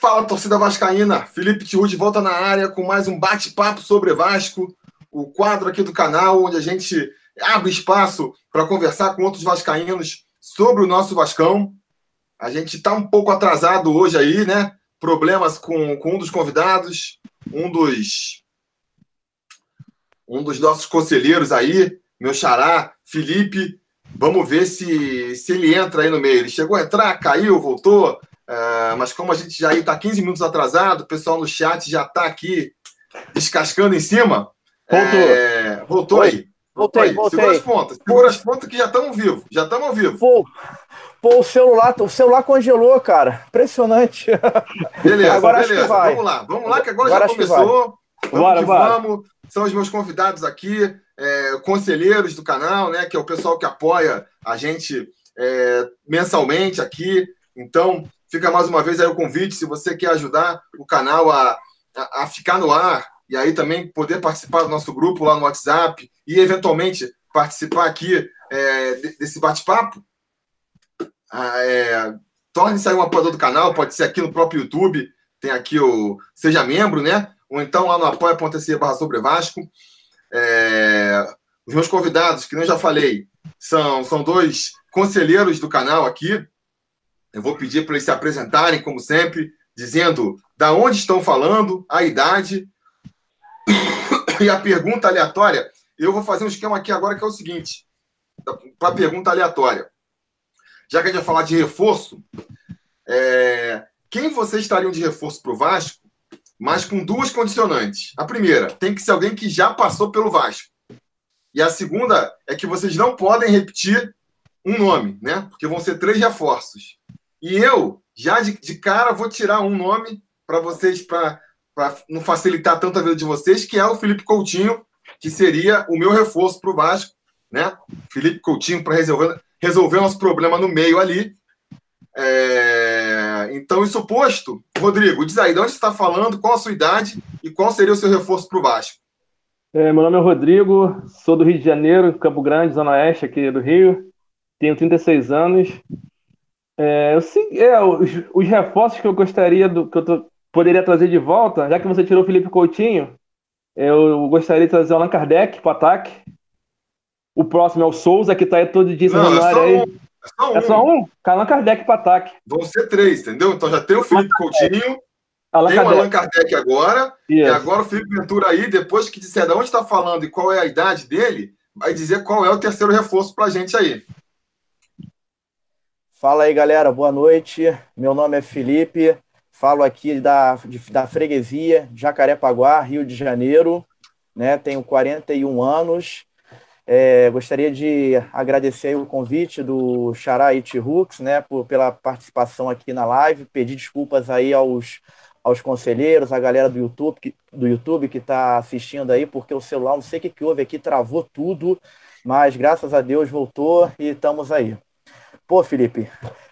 Fala, torcida vascaína. Felipe Tiru volta na área com mais um bate-papo sobre Vasco, o quadro aqui do canal onde a gente abre espaço para conversar com outros vascaínos sobre o nosso Vascão. A gente está um pouco atrasado hoje aí, né? Problemas com, com um dos convidados, um dos um dos nossos conselheiros aí, meu xará, Felipe. Vamos ver se, se ele entra aí no meio. Ele chegou a entrar, caiu, voltou. Uh, mas como a gente já está 15 minutos atrasado, o pessoal no chat já está aqui descascando em cima. Voltou. É, voltou aí. Voltei, aí. voltei. Segura as pontas. Segura as pontas que já estamos vivos. Já estamos ao vivo. Pô, pô, o celular, o celular congelou, cara. Impressionante. Beleza, agora beleza. Vamos lá. Vamos lá, que agora, agora já começou. Vamos bora, bora. vamos. São os meus convidados aqui, é, conselheiros do canal, né? Que é o pessoal que apoia a gente é, mensalmente aqui. Então, Fica mais uma vez aí o convite, se você quer ajudar o canal a, a, a ficar no ar e aí também poder participar do nosso grupo lá no WhatsApp e eventualmente participar aqui é, desse bate-papo, ah, é, torne-se aí um apoiador do canal, pode ser aqui no próprio YouTube, tem aqui o Seja Membro, né? Ou então lá no apoia.se barra sobre Vasco. É, os meus convidados, que eu já falei, são, são dois conselheiros do canal aqui, eu vou pedir para eles se apresentarem, como sempre, dizendo da onde estão falando, a idade e a pergunta aleatória. Eu vou fazer um esquema aqui agora que é o seguinte: para a pergunta aleatória. Já que a gente vai falar de reforço, é... quem vocês estariam de reforço para o Vasco, mas com duas condicionantes? A primeira, tem que ser alguém que já passou pelo Vasco. E a segunda é que vocês não podem repetir um nome, né? Porque vão ser três reforços. E eu, já de, de cara, vou tirar um nome para vocês, para não facilitar tanto a vida de vocês, que é o Felipe Coutinho, que seria o meu reforço para o Vasco, né? Felipe Coutinho para resolver, resolver nosso problema no meio ali. É... Então, isso posto, Rodrigo, diz aí, de onde você está falando, qual a sua idade e qual seria o seu reforço para o Vasco? É, meu nome é Rodrigo, sou do Rio de Janeiro, Campo Grande, Zona Oeste aqui do Rio. Tenho 36 anos, é, eu, é, os, os, reforços que eu gostaria do, que eu tô, poderia trazer de volta, já que você tirou o Felipe Coutinho, eu gostaria de trazer o Allan Kardec para o ataque. O próximo é o Souza, que está aí todo dia Não, é só aí. Um, é só um. É só um? Allan Kardec para ataque. Vão ser três, entendeu? Então já tem o Felipe Coutinho, Allan tem Kardec. o Allan Kardec agora, yes. e agora o Felipe Ventura aí, depois que disser de onde está falando e qual é a idade dele, vai dizer qual é o terceiro reforço para a gente aí. Fala aí, galera, boa noite. Meu nome é Felipe, falo aqui da, de, da freguesia Jacarepaguá, Rio de Janeiro, né? Tenho 41 anos. É, gostaria de agradecer o convite do Xará Itirux, né, por, pela participação aqui na live, pedir desculpas aí aos, aos conselheiros, a galera do YouTube que do YouTube que está assistindo aí, porque o celular, não sei o que, que houve aqui, travou tudo, mas graças a Deus voltou e estamos aí. Pô, Felipe,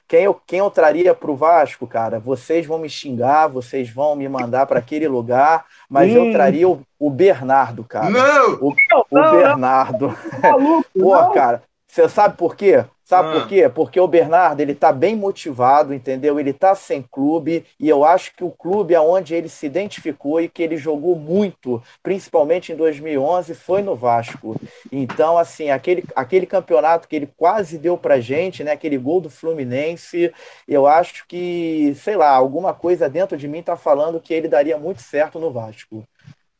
quem eu, quem eu traria para o Vasco, cara? Vocês vão me xingar, vocês vão me mandar para aquele lugar, mas hum. eu traria o, o, Bernardo, cara. Não! O, não, o não, Bernardo. Não. Maluco, Pô, cara, você sabe por quê? Sabe ah. por quê? Porque o Bernardo ele está bem motivado, entendeu? Ele está sem clube e eu acho que o clube aonde ele se identificou e que ele jogou muito, principalmente em 2011, foi no Vasco. Então, assim, aquele, aquele campeonato que ele quase deu pra gente, né? Aquele gol do Fluminense, eu acho que, sei lá, alguma coisa dentro de mim está falando que ele daria muito certo no Vasco.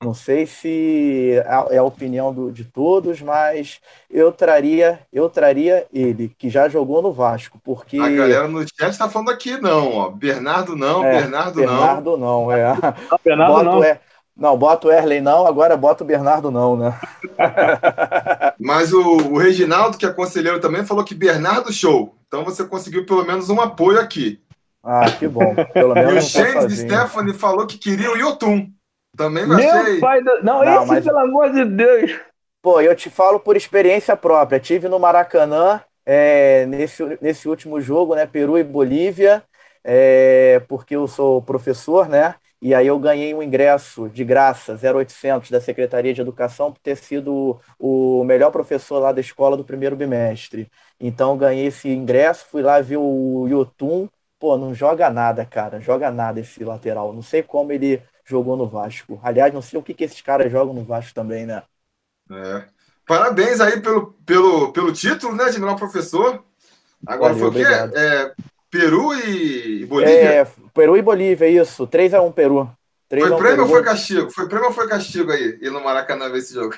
Não sei se é, é a opinião do, de todos, mas eu traria, eu traria ele, que já jogou no Vasco, porque... A galera no chat está falando aqui não, ó. Bernardo não, é, Bernardo, Bernardo não. não, é. Não, Bernardo boto não. É, não, bota o Erley não, agora bota o Bernardo não, né? mas o, o Reginaldo, que é conselheiro também, falou que Bernardo show. Então você conseguiu pelo menos um apoio aqui. Ah, que bom. Pelo menos e o Shane Stephanie falou que queria o Yotun. Também Meu pai do... Não, não, esse, mas... pelo amor de Deus. Pô, eu te falo por experiência própria. Tive no Maracanã é, nesse, nesse último jogo, né? Peru e Bolívia, é, porque eu sou professor, né? E aí eu ganhei um ingresso de graça, 0800, da Secretaria de Educação, por ter sido o melhor professor lá da escola do primeiro bimestre. Então ganhei esse ingresso, fui lá ver o Yotun, pô, não joga nada, cara. Joga nada esse lateral. Não sei como ele jogou no Vasco. Aliás, não sei o que, que esses caras jogam no Vasco também, né? É. Parabéns aí pelo, pelo, pelo título, né, de melhor professor. Agora Valeu, foi o quê? É, Peru e Bolívia? É, Peru e Bolívia, isso. 3x1 Peru. 3 foi prêmio ou foi castigo? Foi prêmio ou foi castigo aí? Ir no Maracanã ver esse jogo?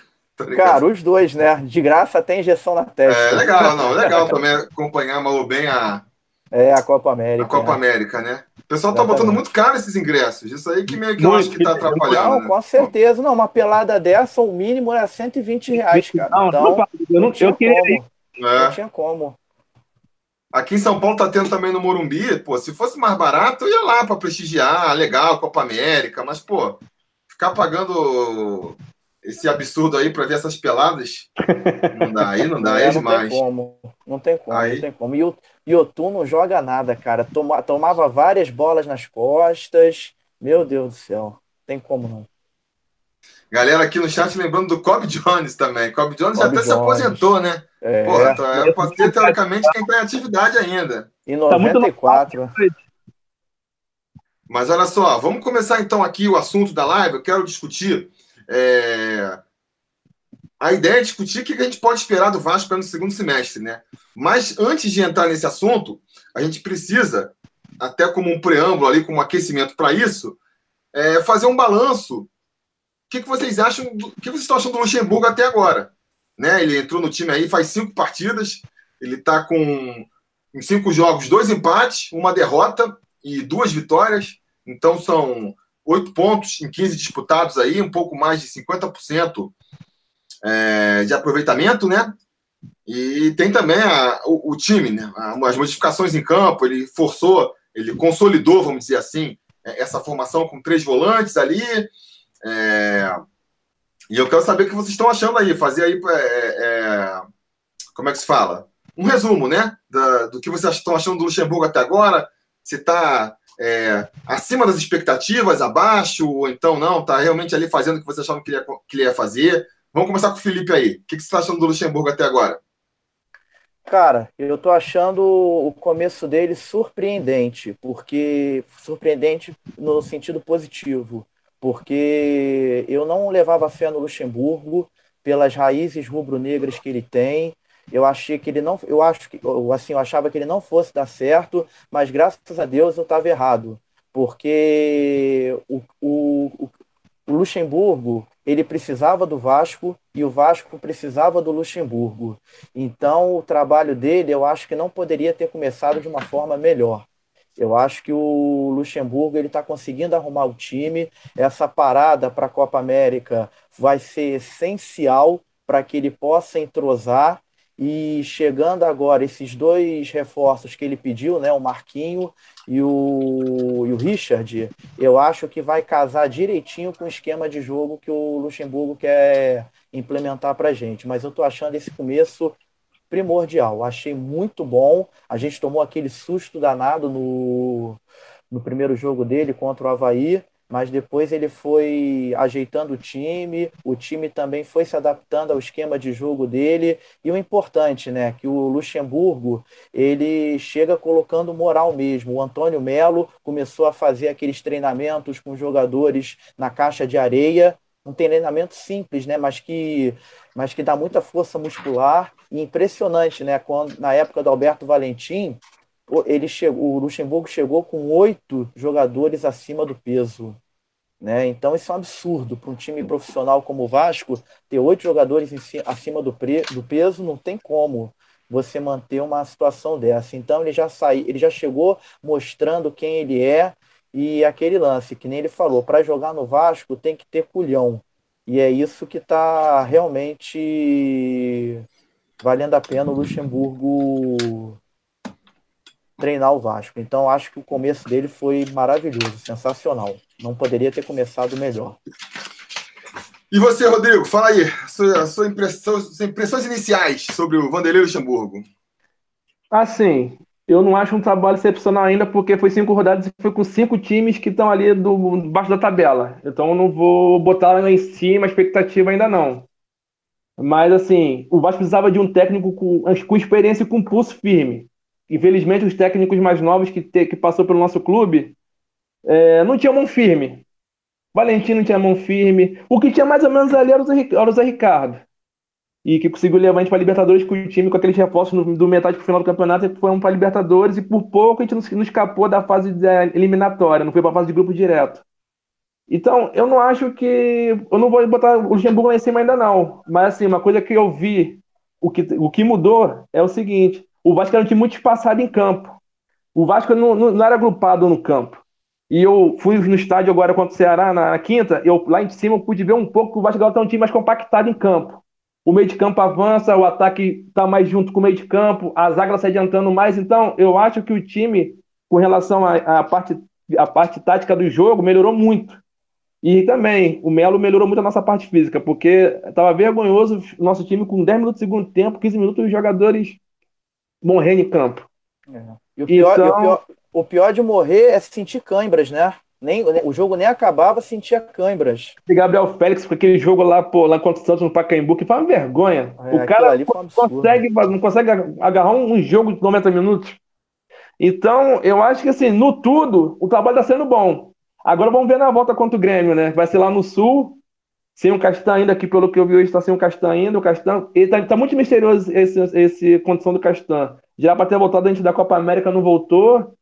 Cara, os dois, né? De graça tem injeção na testa. É legal, não. Legal também acompanhar mal bem a. É, a Copa América. A Copa né? América, né? O pessoal tá botando muito caro esses ingressos. Isso aí que meio que eu acho que tá atrapalhando. Não, né? com certeza. Não, uma pelada dessa, o mínimo era 120 reais, cara. Não, então, não, eu não, tinha eu queria como. É. Não tinha como. Aqui em São Paulo tá tendo também no Morumbi. Pô, se fosse mais barato, eu ia lá para prestigiar. Legal, Copa América. Mas, pô, ficar pagando esse absurdo aí para ver essas peladas. Não dá, aí não dá, é, é demais. Não tem como, não tem como, aí... não tem como. E o, e o Tu não joga nada, cara. Toma, tomava várias bolas nas costas. Meu Deus do céu, tem como não. Galera aqui no chat lembrando do Cobb Jones também. Cobb Jones Cobb já até Jones. se aposentou, né? É. Porra, então, é, pode ter teoricamente quem está em atividade ainda. Em 94. Tá Mas olha só, vamos começar então aqui o assunto da live. Eu quero discutir é... A ideia é discutir o que a gente pode esperar do Vasco no segundo semestre, né? Mas antes de entrar nesse assunto, a gente precisa, até como um preâmbulo ali, como um aquecimento para isso, é fazer um balanço. O que, que vocês acham? Do... O que vocês estão achando do Luxemburgo até agora? Né? Ele entrou no time aí faz cinco partidas, ele está com em cinco jogos, dois empates, uma derrota e duas vitórias. Então são oito pontos em 15 disputados aí, um pouco mais de 50% é, de aproveitamento, né? E tem também a, o, o, time, né? As modificações em campo, ele forçou, ele consolidou, vamos dizer assim, é, essa formação com três volantes ali. É, e eu quero saber o que vocês estão achando aí, fazer aí, é, é, como é que se fala? Um resumo, né? Da, do que vocês estão achando do Luxemburgo até agora. Se está é, acima das expectativas, abaixo, ou então não, está realmente ali fazendo o que você achava que ele ia, que ele ia fazer. Vamos começar com o Felipe aí. O que, você está achando do Luxemburgo até agora? Cara, eu estou achando o começo dele surpreendente, porque surpreendente no sentido positivo, porque eu não levava fé no Luxemburgo pelas raízes rubro-negras que ele tem, eu achei que ele não, eu acho que, assim, eu achava que ele não fosse dar certo, mas graças a Deus eu estava errado, porque o, o, o Luxemburgo ele precisava do Vasco e o Vasco precisava do Luxemburgo. Então o trabalho dele eu acho que não poderia ter começado de uma forma melhor. Eu acho que o Luxemburgo ele está conseguindo arrumar o time. Essa parada para a Copa América vai ser essencial para que ele possa entrosar e chegando agora esses dois reforços que ele pediu, né, o Marquinho e o, e o Richard, eu acho que vai casar direitinho com o esquema de jogo que o Luxemburgo quer implementar para a gente. Mas eu estou achando esse começo primordial. Achei muito bom. A gente tomou aquele susto danado no, no primeiro jogo dele contra o Havaí mas depois ele foi ajeitando o time, o time também foi se adaptando ao esquema de jogo dele, e o importante, né, que o Luxemburgo, ele chega colocando moral mesmo. O Antônio Melo começou a fazer aqueles treinamentos com jogadores na caixa de areia, um treinamento simples, né, mas que mas que dá muita força muscular. E impressionante, né, quando na época do Alberto Valentim, ele chegou, o Luxemburgo chegou com oito jogadores acima do peso. Né? Então, isso é um absurdo para um time profissional como o Vasco ter oito jogadores acima do, pre, do peso, não tem como você manter uma situação dessa. Então, ele já saiu, ele já chegou mostrando quem ele é e aquele lance que nem ele falou, para jogar no Vasco tem que ter culhão. E é isso que está realmente valendo a pena o Luxemburgo treinar o Vasco. Então acho que o começo dele foi maravilhoso, sensacional. Não poderia ter começado melhor. E você, Rodrigo, fala aí, sua, sua impressão, suas impressões iniciais sobre o Vanderlei Luxemburgo. Assim, eu não acho um trabalho excepcional ainda, porque foi cinco rodadas e foi com cinco times que estão ali do, debaixo da tabela. Então eu não vou botar lá em cima a expectativa ainda não. Mas assim, o Vasco precisava de um técnico com, com experiência e com pulso firme. Infelizmente, os técnicos mais novos que, te, que passou pelo nosso clube é, não tinham mão firme. Valentino tinha mão firme. O que tinha mais ou menos ali era o Zé, era o Zé Ricardo. E que conseguiu levar a gente para Libertadores com o time, com aqueles reforços no, do metade para o final do campeonato, e foi um para Libertadores. E por pouco a gente não, não escapou da fase eliminatória, não foi para a fase de grupo direto. Então, eu não acho que. Eu não vou botar o Luxemburgo lá em cima ainda, não. Mas, assim, uma coisa que eu vi, o que, o que mudou é o seguinte: o Vasco era um time muito espaçado em campo. O Vasco não, não, não era agrupado no campo. E eu fui no estádio agora contra o Ceará na, na quinta, eu lá em cima eu pude ver um pouco que o Vasco agora está um time mais compactado em campo. O meio de campo avança, o ataque está mais junto com o meio de campo, a zaga se adiantando mais. Então, eu acho que o time, com relação à parte, parte tática do jogo, melhorou muito. E também, o Melo melhorou muito a nossa parte física, porque estava vergonhoso o nosso time com 10 minutos do segundo tempo, 15 minutos, os jogadores morrendo em campo. É. E o pior, então... e o, pior, o pior de morrer é sentir câimbras, né? Nem, o jogo nem acabava, sentia câimbras. E Gabriel Félix, com aquele jogo lá, pô, lá contra o Santos no Pacaembu, que foi uma vergonha. É, o cara um consegue, não consegue agarrar um jogo de 90 minutos. Então, eu acho que assim, no tudo, o trabalho está sendo bom. Agora vamos ver na volta contra o Grêmio, né? Vai ser lá no Sul, sem o Castan ainda, aqui pelo que eu vi hoje está sem o Castan ainda. O Castan, ele tá, muito misterioso esse, esse condição do Castan. Já para ter voltado antes da Copa América, não voltou.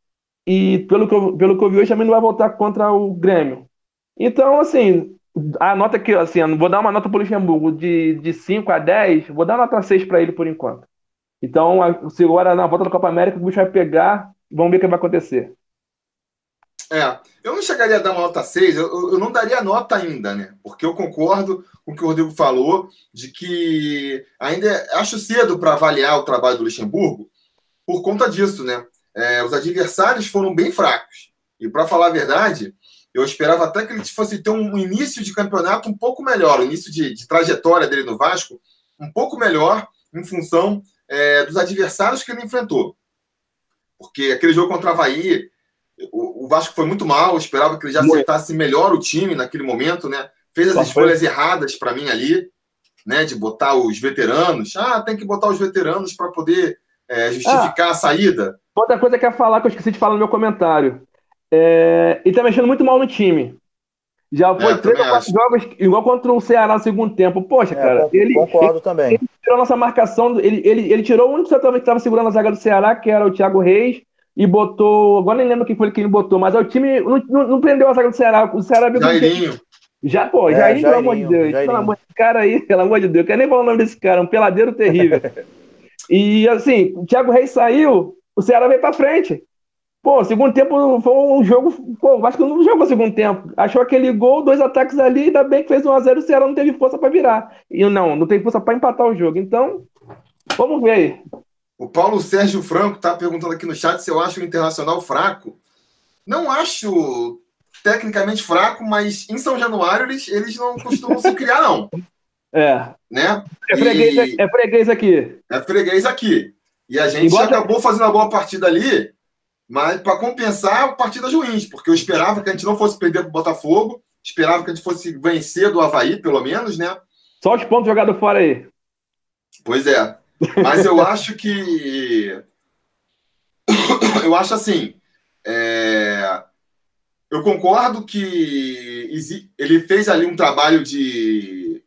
E pelo que, eu, pelo que eu vi hoje, também não vai voltar contra o Grêmio. Então, assim, a nota que, assim, vou dar uma nota para o Luxemburgo de, de 5 a 10, vou dar uma nota 6 para ele por enquanto. Então, se agora na volta da Copa América, o bicho vai pegar, vamos ver o que vai acontecer. É, eu não chegaria a dar uma nota 6, eu, eu não daria nota ainda, né? Porque eu concordo com o que o Rodrigo falou, de que ainda acho cedo para avaliar o trabalho do Luxemburgo por conta disso, né? É, os adversários foram bem fracos. E para falar a verdade, eu esperava até que ele fosse ter um início de campeonato um pouco melhor, o início de, de trajetória dele no Vasco um pouco melhor em função é, dos adversários que ele enfrentou. Porque aquele jogo contra o Havaí, o, o Vasco foi muito mal, esperava que ele já acertasse melhor o time naquele momento, né? Fez as Só escolhas foi. erradas para mim ali, né? De botar os veteranos. Ah, tem que botar os veteranos para poder é, justificar ah, a saída. Outra coisa que eu ia falar, que eu esqueci de falar no meu comentário. É, ele tá mexendo muito mal no time. Já foi é, três ou quatro jogos, igual contra o Ceará no segundo tempo. Poxa, é, cara, ele. Concordo ele, também. Ele tirou a nossa marcação, ele, ele, ele tirou o único que estava segurando a zaga do Ceará, que era o Thiago Reis, e botou. Agora nem lembro quem foi que ele botou, mas é o time não, não, não prendeu a zaga do Ceará. O Ceará viu Jairinho. Já, pô, é, Jairinho, pelo amor de Deus. Pelo amor de cara aí, pelo amor de Deus. Eu quero nem falar o nome desse cara, um peladeiro terrível. e assim, o Thiago Reis saiu, o Ceará veio pra frente. Pô, segundo tempo foi um jogo. Pô, o Vasco não jogou segundo tempo. Achou aquele gol, dois ataques ali, ainda bem que fez 1x0 o Ceará não teve força para virar. E não, não teve força para empatar o jogo. Então, vamos ver aí. O Paulo Sérgio Franco está perguntando aqui no chat se eu acho o Internacional fraco. Não acho tecnicamente fraco, mas em São Januário eles, eles não costumam se criar, não. É. Né? É, freguês, e... é freguês aqui. É freguês aqui. E a gente Igual acabou que... fazendo uma boa partida ali, mas para compensar partidas ruins, porque eu esperava que a gente não fosse perder para o Botafogo, esperava que a gente fosse vencer do Havaí, pelo menos, né? Só os pontos jogados fora aí. Pois é. Mas eu acho que. Eu acho assim. É... Eu concordo que ele fez ali um trabalho de.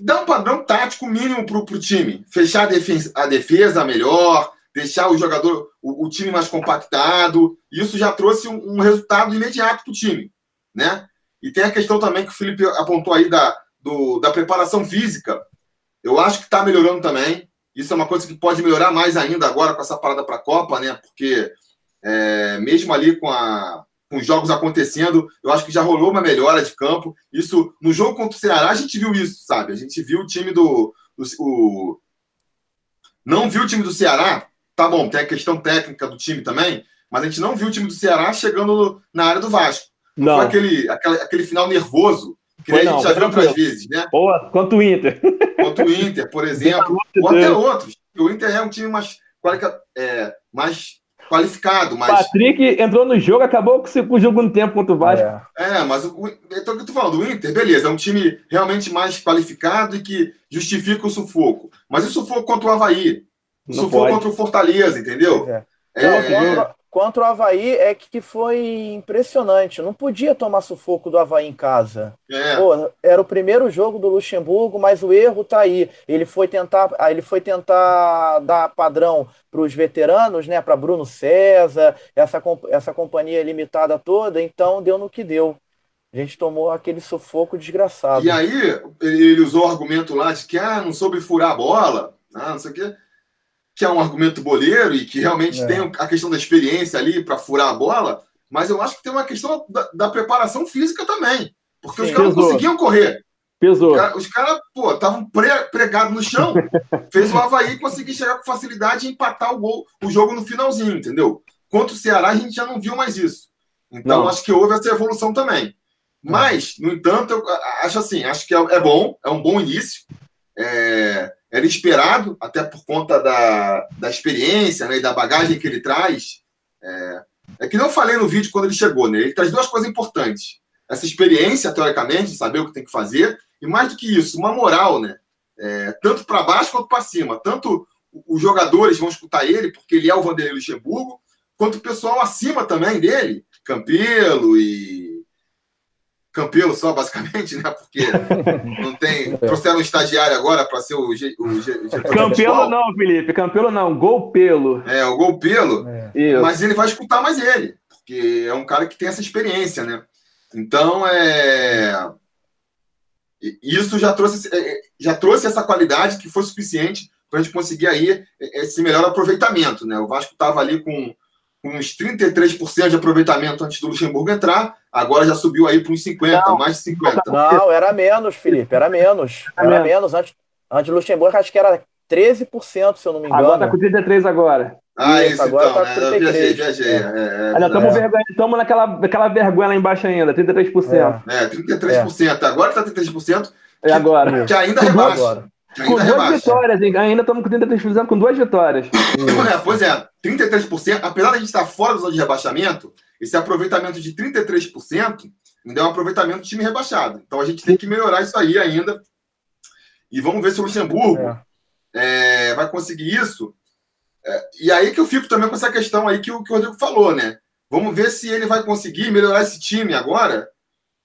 dar um padrão tático mínimo para o time. Fechar a defesa, a defesa melhor, deixar o jogador, o, o, time mais compactado. Isso já trouxe um, um resultado imediato para o time. Né? E tem a questão também que o Felipe apontou aí da, do, da preparação física. Eu acho que está melhorando também. Isso é uma coisa que pode melhorar mais ainda agora com essa parada para a Copa, né? Porque é, mesmo ali com, a, com os jogos acontecendo, eu acho que já rolou uma melhora de campo. Isso no jogo contra o Ceará a gente viu isso, sabe? A gente viu o time do, do o, não viu o time do Ceará. Tá bom, tem a questão técnica do time também, mas a gente não viu o time do Ceará chegando na área do Vasco. Não, foi aquele, aquele, aquele final nervoso que Foi a gente não, já viu outras vezes, né? Boa, quanto o Inter. Quanto o Inter, por exemplo. ou até outros. O Inter é um time mais, é, mais qualificado. Mais... Patrick entrou no jogo, acabou com o jogo no tempo contra o Vasco. É, é mas o, então, o que eu tô falando, o Inter, beleza, é um time realmente mais qualificado e que justifica o sufoco. Mas o sufoco contra o Havaí, sufoco contra o Fortaleza, entendeu? É. É, Não, contra, o Havaí é que foi impressionante. Não podia tomar sufoco do Havaí em casa. É. Pô, era o primeiro jogo do Luxemburgo, mas o erro tá aí. Ele foi tentar, ele foi tentar dar padrão para os veteranos, né? Para Bruno César, essa, essa companhia limitada toda, então deu no que deu. A gente tomou aquele sufoco desgraçado. E aí, ele usou o argumento lá de que ah, não soube furar a bola, ah, não sei o quê que é um argumento boleiro e que realmente é. tem a questão da experiência ali para furar a bola, mas eu acho que tem uma questão da, da preparação física também. Porque Sim, os caras não conseguiam correr. Pesou. Os caras, pô, estavam pre, pregados no chão. fez o Havaí conseguir chegar com facilidade e empatar o, gol, o jogo no finalzinho, entendeu? Contra o Ceará, a gente já não viu mais isso. Então, não. acho que houve essa evolução também. Mas, no entanto, eu acho assim, acho que é, é bom, é um bom início. É, era esperado, até por conta da, da experiência né, e da bagagem que ele traz. É, é que não falei no vídeo quando ele chegou, né? Ele traz duas coisas importantes. Essa experiência, teoricamente, de saber o que tem que fazer, e mais do que isso, uma moral, né? É, tanto para baixo quanto para cima. Tanto os jogadores vão escutar ele, porque ele é o Vanderlei Luxemburgo, quanto o pessoal acima também dele, Campelo e Campelo só, basicamente, né? Porque não tem. Trouxeram um estagiário agora para ser o, G, o G, Campelo não, Felipe. Campelo não, gol pelo. É, o gol pelo. É. Mas ele vai escutar mais ele, porque é um cara que tem essa experiência, né? Então, é. Isso já trouxe, é, é, já trouxe essa qualidade que foi suficiente para a gente conseguir aí esse melhor aproveitamento, né? O Vasco estava ali com uns 33% de aproveitamento antes do Luxemburgo entrar, agora já subiu aí para uns 50%, não, mais de 50%. Não, era menos, Felipe, era menos. Era menos. Antes, antes do Luxemburgo, acho que era 13%, se eu não me engano. Agora está com 33% agora. Ah, isso, isso agora então, tá com 33%. Né? viajei, viajei. É. É, ainda estamos é. vergonha, naquela, naquela vergonha lá embaixo ainda, 33%. É, é 33%. Agora está 33%. Que, é agora. Que ainda rebaixa. Agora. Com duas rebaixa. vitórias, ainda estamos com 33% com duas vitórias. É, pois é, 33%, apesar de a gente estar fora da zona de rebaixamento, esse aproveitamento de 33% ainda é um aproveitamento do time rebaixado. Então a gente tem que melhorar isso aí ainda. E vamos ver se o Luxemburgo é. É, vai conseguir isso. É, e aí que eu fico também com essa questão aí que o, que o Rodrigo falou, né? Vamos ver se ele vai conseguir melhorar esse time agora,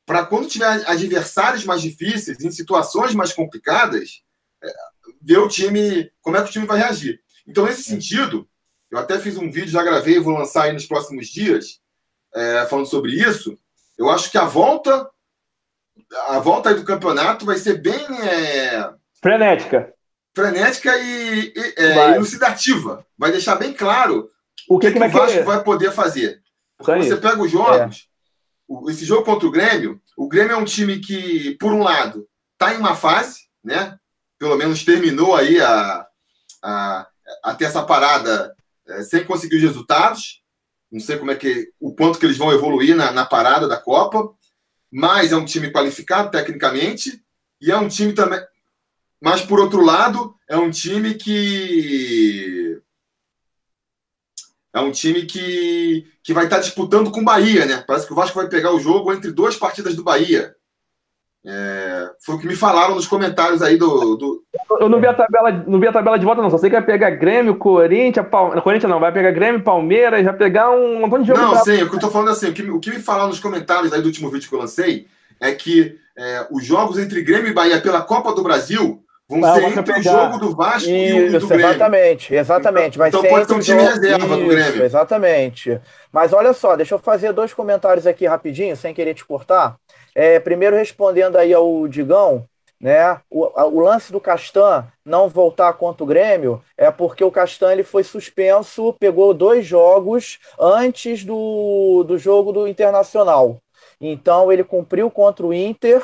para quando tiver adversários mais difíceis, em situações mais complicadas, ver o time, como é que o time vai reagir. Então, nesse sentido, eu até fiz um vídeo, já gravei, vou lançar aí nos próximos dias, é, falando sobre isso. Eu acho que a volta, a volta aí do campeonato vai ser bem é, frenética, frenética e, e é, elucidativa. Vai deixar bem claro o que, que, que, o Vasco querer. vai poder fazer. Porque você pega os jogos, é. esse jogo contra o Grêmio, o Grêmio é um time que, por um lado, está em uma fase, né? pelo menos terminou aí a, a, a ter essa parada é, sem conseguir os resultados. Não sei como é que o quanto que eles vão evoluir na, na parada da Copa, mas é um time qualificado tecnicamente e é um time também. Mas por outro lado, é um time que é um time que, que vai estar disputando com o Bahia, né? Parece que o Vasco vai pegar o jogo entre duas partidas do Bahia. É, foi o que me falaram nos comentários aí do, do, Eu não vi a tabela, não vi a tabela de volta, não. Só sei que vai pegar Grêmio, Corinthians, Palmeiras. Corinthians não, vai pegar Grêmio, Palmeiras, vai pegar um montão de jogo. Não, pra... sim, o que eu tô falando assim, o que, o que me falaram nos comentários aí do último vídeo que eu lancei é que é, os jogos entre Grêmio e Bahia pela Copa do Brasil vão não, ser entre pegar. o jogo do Vasco Isso, e o do Grêmio. Exatamente, exatamente. Vai então ser pode ter um time jogo... reserva Isso, do Grêmio. Exatamente. Mas olha só, deixa eu fazer dois comentários aqui rapidinho, sem querer te cortar. É, primeiro, respondendo aí ao Digão, né? O, o, lance do Castan não voltar contra o Grêmio é porque o Castan ele foi suspenso, pegou dois jogos antes do, do jogo do Internacional. Então ele cumpriu contra o Inter.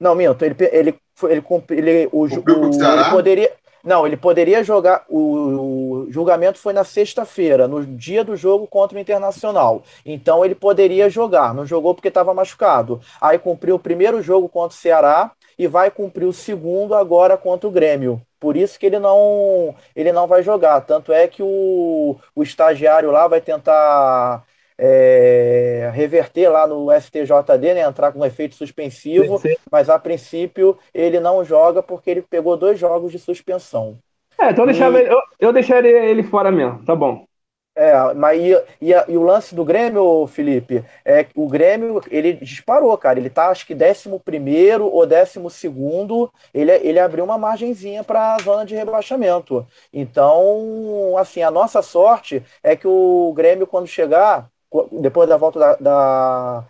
Não, minto, ele, ele, ele, ele, ele, o, o, ele poderia. Não, ele poderia jogar. O, julgamento foi na sexta-feira, no dia do jogo contra o Internacional. Então ele poderia jogar. Não jogou porque estava machucado. Aí cumpriu o primeiro jogo contra o Ceará e vai cumprir o segundo agora contra o Grêmio. Por isso que ele não, ele não vai jogar. Tanto é que o, o estagiário lá vai tentar é, reverter lá no STJD, né, entrar com um efeito suspensivo, sim, sim. mas a princípio ele não joga porque ele pegou dois jogos de suspensão. É, então eu, deixava eu, eu deixaria ele fora mesmo, tá bom. É, mas e, e, e, o lance do Grêmio, Felipe, é que o Grêmio, ele disparou, cara. Ele tá, acho que 11 ou 12, ele, ele abriu uma margenzinha para a zona de rebaixamento. Então, assim, a nossa sorte é que o Grêmio, quando chegar, depois da volta da, da,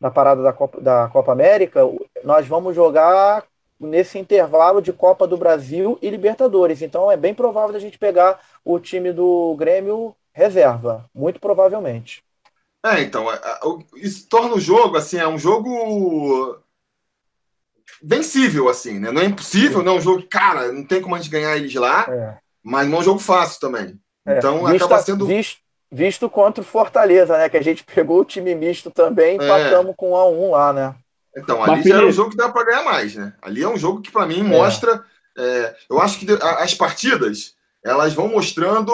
da parada da Copa, da Copa América, nós vamos jogar nesse intervalo de Copa do Brasil e Libertadores. Então, é bem provável a gente pegar o time do Grêmio reserva, muito provavelmente. É, então, é, é, isso torna o jogo, assim, é um jogo vencível, assim, né? Não é impossível, não é um jogo, cara, não tem como a gente ganhar eles lá, é. mas não é um jogo fácil também. É. Então, Vista, acaba sendo... Visto, visto contra o Fortaleza, né? Que a gente pegou o time misto também e é. empatamos com um a um lá, né? Então, ali já era um jogo que dá para ganhar mais, né? Ali é um jogo que, para mim, mostra... É, eu acho que as partidas elas vão mostrando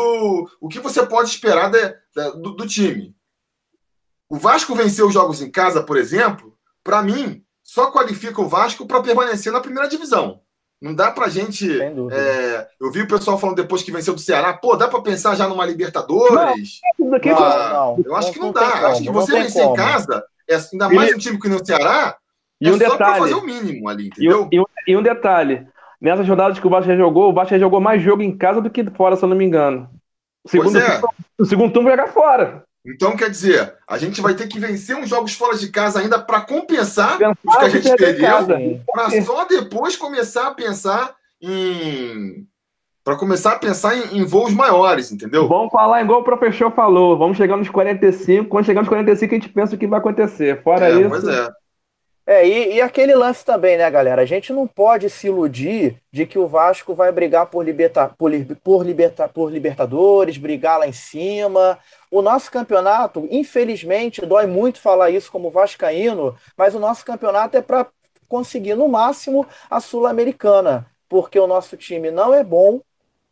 o que você pode esperar de, de, do, do, time. O Vasco venceu os jogos em casa, por exemplo, para mim, só qualifica o Vasco para permanecer na primeira divisão. Não dá pra gente. É, eu vi o pessoal falando depois que venceu do Ceará, pô, dá para pensar já numa Libertadores? Não, não, não eu acho que não, dá. Acho que você vencer em casa, é, ainda mais um time que no Ceará, e é um só detalhe, fazer o mínimo ali, entendeu? E um, e um detalhe: Nessas rodadas que o Vasco já jogou, o Vasco já jogou mais jogo em casa do que fora, se eu não me engano. O segundo, é. turno, o segundo turno vai jogar fora. Então, quer dizer, a gente vai ter que vencer uns jogos fora de casa ainda para compensar pensar os que a gente perdeu, para só depois começar a pensar em. Para começar a pensar em, em, voos maiores, entendeu? Vamos falar igual o professor falou. Vamos chegar nos 45. Quando chegar nos 45, a gente pensa o que vai acontecer. Fora é, isso. Pois é. É, e, e, aquele lance também, né, galera? A gente não pode se iludir de que o Vasco vai brigar por, liberta, por, por, liberta, por Libertadores, brigar lá em cima. O nosso campeonato, infelizmente, dói muito falar isso como Vascaíno, mas o nosso campeonato é para conseguir, no máximo, a Sul-Americana, porque o nosso time não é bom,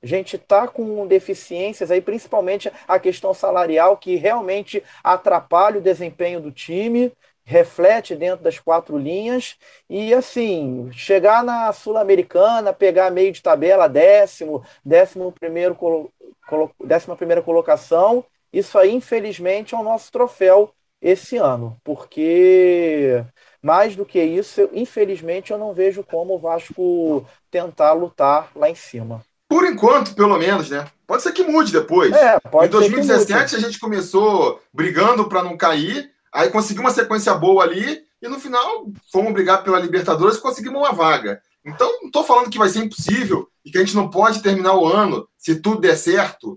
a gente está com deficiências aí, principalmente a questão salarial, que realmente atrapalha o desempenho do time reflete dentro das quatro linhas e assim chegar na sul-americana pegar meio de tabela décimo décimo primeiro colo, décima primeira colocação isso aí infelizmente é o nosso troféu esse ano porque mais do que isso infelizmente eu não vejo como o Vasco tentar lutar lá em cima por enquanto, pelo menos, né? Pode ser que mude depois. É, em 2017 a gente começou brigando para não cair Aí conseguimos uma sequência boa ali e no final fomos brigar pela Libertadores e conseguimos uma vaga. Então, não estou falando que vai ser impossível e que a gente não pode terminar o ano se tudo der certo.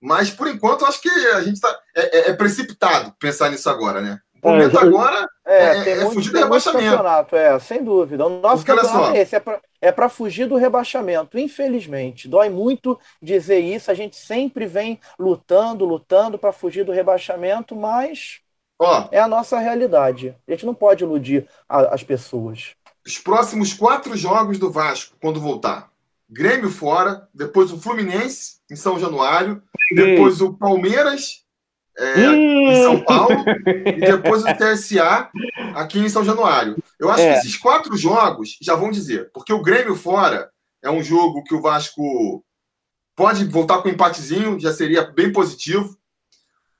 Mas, por enquanto, acho que a gente está. É, é, é, precipitado pensar nisso agora, né? O momento é, agora é, é, é muito, fugir do rebaixamento. É, sem dúvida. O nosso Porque, campeonato é esse, é para fugir do rebaixamento, infelizmente. Dói muito dizer isso. A gente sempre vem lutando, lutando para fugir do rebaixamento, mas Ó, é a nossa realidade. A gente não pode iludir a, as pessoas. Os próximos quatro jogos do Vasco, quando voltar. Grêmio fora, depois o Fluminense em São Januário, depois o Palmeiras é, em São Paulo e depois o TSA aqui em São Januário. Eu acho é. que esses quatro jogos já vão dizer, porque o Grêmio fora é um jogo que o Vasco pode voltar com um empatezinho, já seria bem positivo.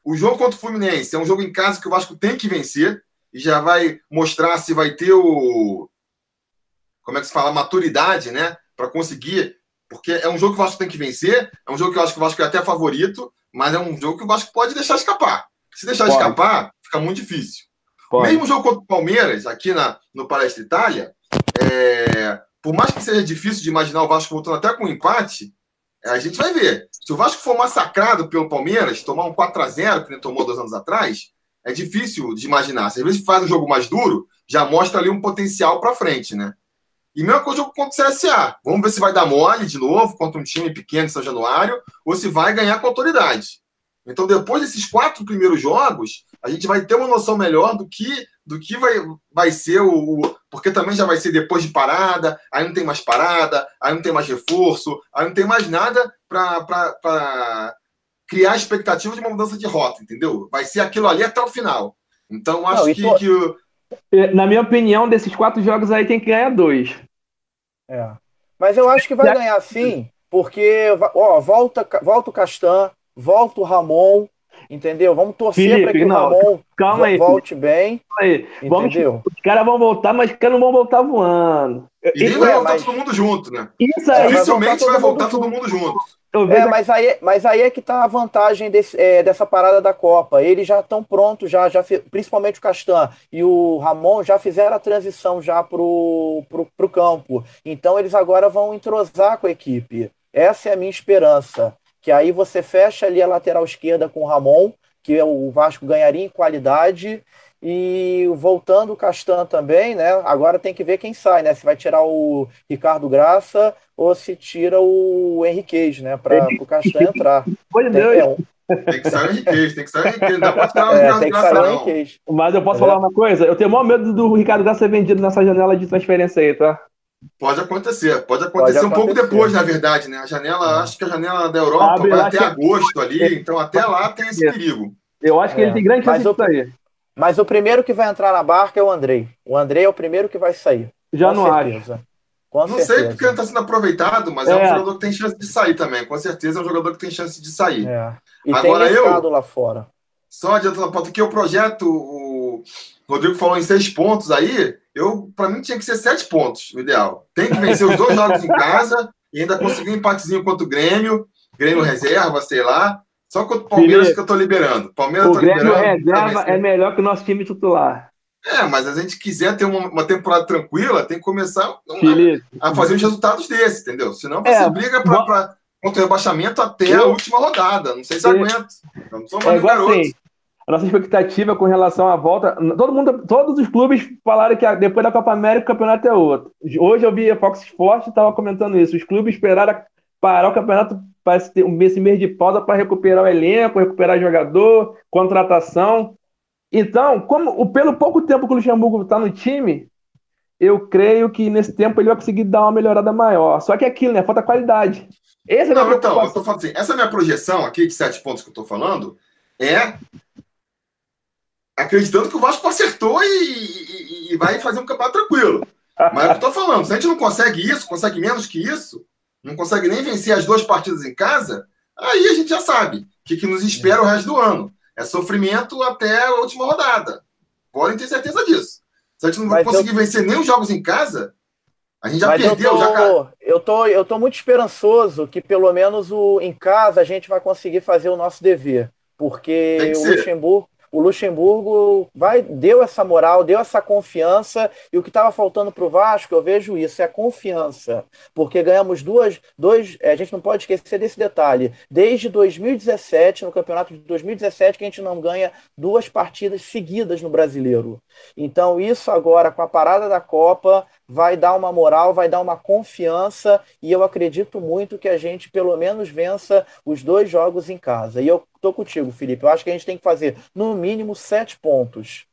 O jogo contra o Fluminense é um jogo em casa que o Vasco tem que vencer e já vai mostrar se vai ter o. Como é que se fala? Maturidade, né? Para conseguir. Porque é um jogo que o Vasco tem que vencer, é um jogo que eu acho que o Vasco é até favorito, mas é um jogo que o Vasco pode deixar escapar. Se deixar pode. escapar, fica muito difícil. Pode. Mesmo jogo contra o Palmeiras, aqui na, no Palestra Itália, é, por mais que seja difícil de imaginar o Vasco voltando até com um empate, a gente vai ver. Se o Vasco for massacrado pelo Palmeiras, tomar um 4 a 0 que ele tomou dois anos atrás, é difícil de imaginar. Se às vezes faz um jogo mais duro, já mostra ali um potencial para frente, né? E mesma coisa contra o CSA. Vamos ver se vai dar mole de novo contra um time pequeno de São Januário ou se vai ganhar com autoridade. Então, depois desses quatro primeiros jogos, a gente vai ter uma noção melhor do que do que vai, vai ser o, o, Porque também já vai ser depois de parada, aí não tem mais parada, aí não tem mais reforço, aí não tem mais nada para criar expectativa de uma mudança de rota, entendeu? Vai ser aquilo ali até o final. Então, acho não, que, tô... que. Na minha opinião, desses quatro jogos aí tem que ganhar dois. É. Mas eu acho que vai ganhar sim, porque ó, volta, volta o Castan, volta o Ramon, entendeu? Vamos torcer para que o Ramon calma aí, volte bem. Calma aí. Entendeu? Vamos, os caras vão voltar, mas os caras não vão voltar voando. E nem vai voltar mas... todo mundo junto, né? Isso aí. Dificilmente vai voltar todo mundo junto. É, mas aí, mas aí é que tá a vantagem desse, é, dessa parada da Copa. Eles já estão prontos, já, já, principalmente o Castan e o Ramon já fizeram a transição já pro, pro, pro campo. Então eles agora vão entrosar com a equipe. Essa é a minha esperança. Que aí você fecha ali a lateral esquerda com o Ramon, que o Vasco ganharia em qualidade. E voltando o Castan também, né? Agora tem que ver quem sai, né? Se vai tirar o Ricardo Graça ou se tira o Henriquez, né? Para o Castan entrar. Foi tem, é, tem que sair o Henriquez, tem que sair o Henriquez, não pra tirar o é, Ricardo Graça, não. Mas eu posso é. falar uma coisa? Eu tenho o maior medo do Ricardo Graça ser vendido nessa janela de transferência aí, tá? Pode acontecer, pode acontecer pode um acontecer. pouco depois, na verdade, né? A janela, acho que a janela da Europa Abre vai até agosto ali, então até lá tem esse perigo. Eu acho que ele tem grande chance de sair. Mas o primeiro que vai entrar na barca é o Andrei. O Andrei é o primeiro que vai sair. Já não certeza. acho. Com não certeza. sei porque ele está sendo aproveitado, mas é. é. um jogador que tem chance de sair também. Com certeza é um jogador que tem chance de sair. É. E Agora tem eu lá fora. Só adiantando a pauta que o projeto, o Rodrigo falou em seis pontos aí, eu para mim tinha que ser sete pontos, o ideal. Tem que vencer os dois jogos em casa e ainda conseguir um empatezinho contra o Grêmio, Grêmio reserva, sei lá, só contra o Palmeiras Felipe, que eu tô liberando. Palmeiras o tô Grêmio liberando. reserva é melhor que o nosso time titular. É, mas a gente quiser ter uma, uma temporada tranquila, tem que começar Felipe. a, fazer os resultados desses, entendeu? Senão você é, briga pra, contra o rebaixamento até eu... a última rodada. Não sei se aguenta. Eu não sou mais é igual assim, a nossa expectativa com relação à volta. Todo mundo, todos os clubes falaram que depois da Copa América o campeonato é outro. Hoje eu vi a Fox Sports estava comentando isso. Os clubes esperaram parar o campeonato para esse, esse mês de pausa para recuperar o elenco, recuperar jogador, contratação. Então, como pelo pouco tempo que o Luxemburgo está no time, eu creio que nesse tempo ele vai conseguir dar uma melhorada maior. Só que é aquilo, né? Falta qualidade. Esse é Não, então, eu tô falando assim, essa minha projeção aqui de sete pontos que eu estou falando é acreditando que o Vasco acertou e, e, e vai fazer um campeonato tranquilo. Mas eu estou falando, se a gente não consegue isso, consegue menos que isso, não consegue nem vencer as duas partidas em casa, aí a gente já sabe o que, que nos espera o resto do ano. É sofrimento até a última rodada. Podem ter certeza disso. Se a gente não vai conseguir eu... vencer nem os jogos em casa, a gente já Mas perdeu. Eu tô, já... eu, tô, eu tô muito esperançoso que pelo menos o, em casa a gente vai conseguir fazer o nosso dever. Porque o Luxemburgo, o Luxemburgo vai, deu essa moral, deu essa confiança, e o que estava faltando para o Vasco, eu vejo isso, é confiança. Porque ganhamos duas, dois, é, a gente não pode esquecer desse detalhe. Desde 2017, no campeonato de 2017, que a gente não ganha duas partidas seguidas no brasileiro. Então, isso agora, com a parada da Copa, vai dar uma moral, vai dar uma confiança, e eu acredito muito que a gente pelo menos vença os dois jogos em casa. E eu tô contigo, Felipe. Eu acho que a gente tem que fazer no mínimo sete pontos.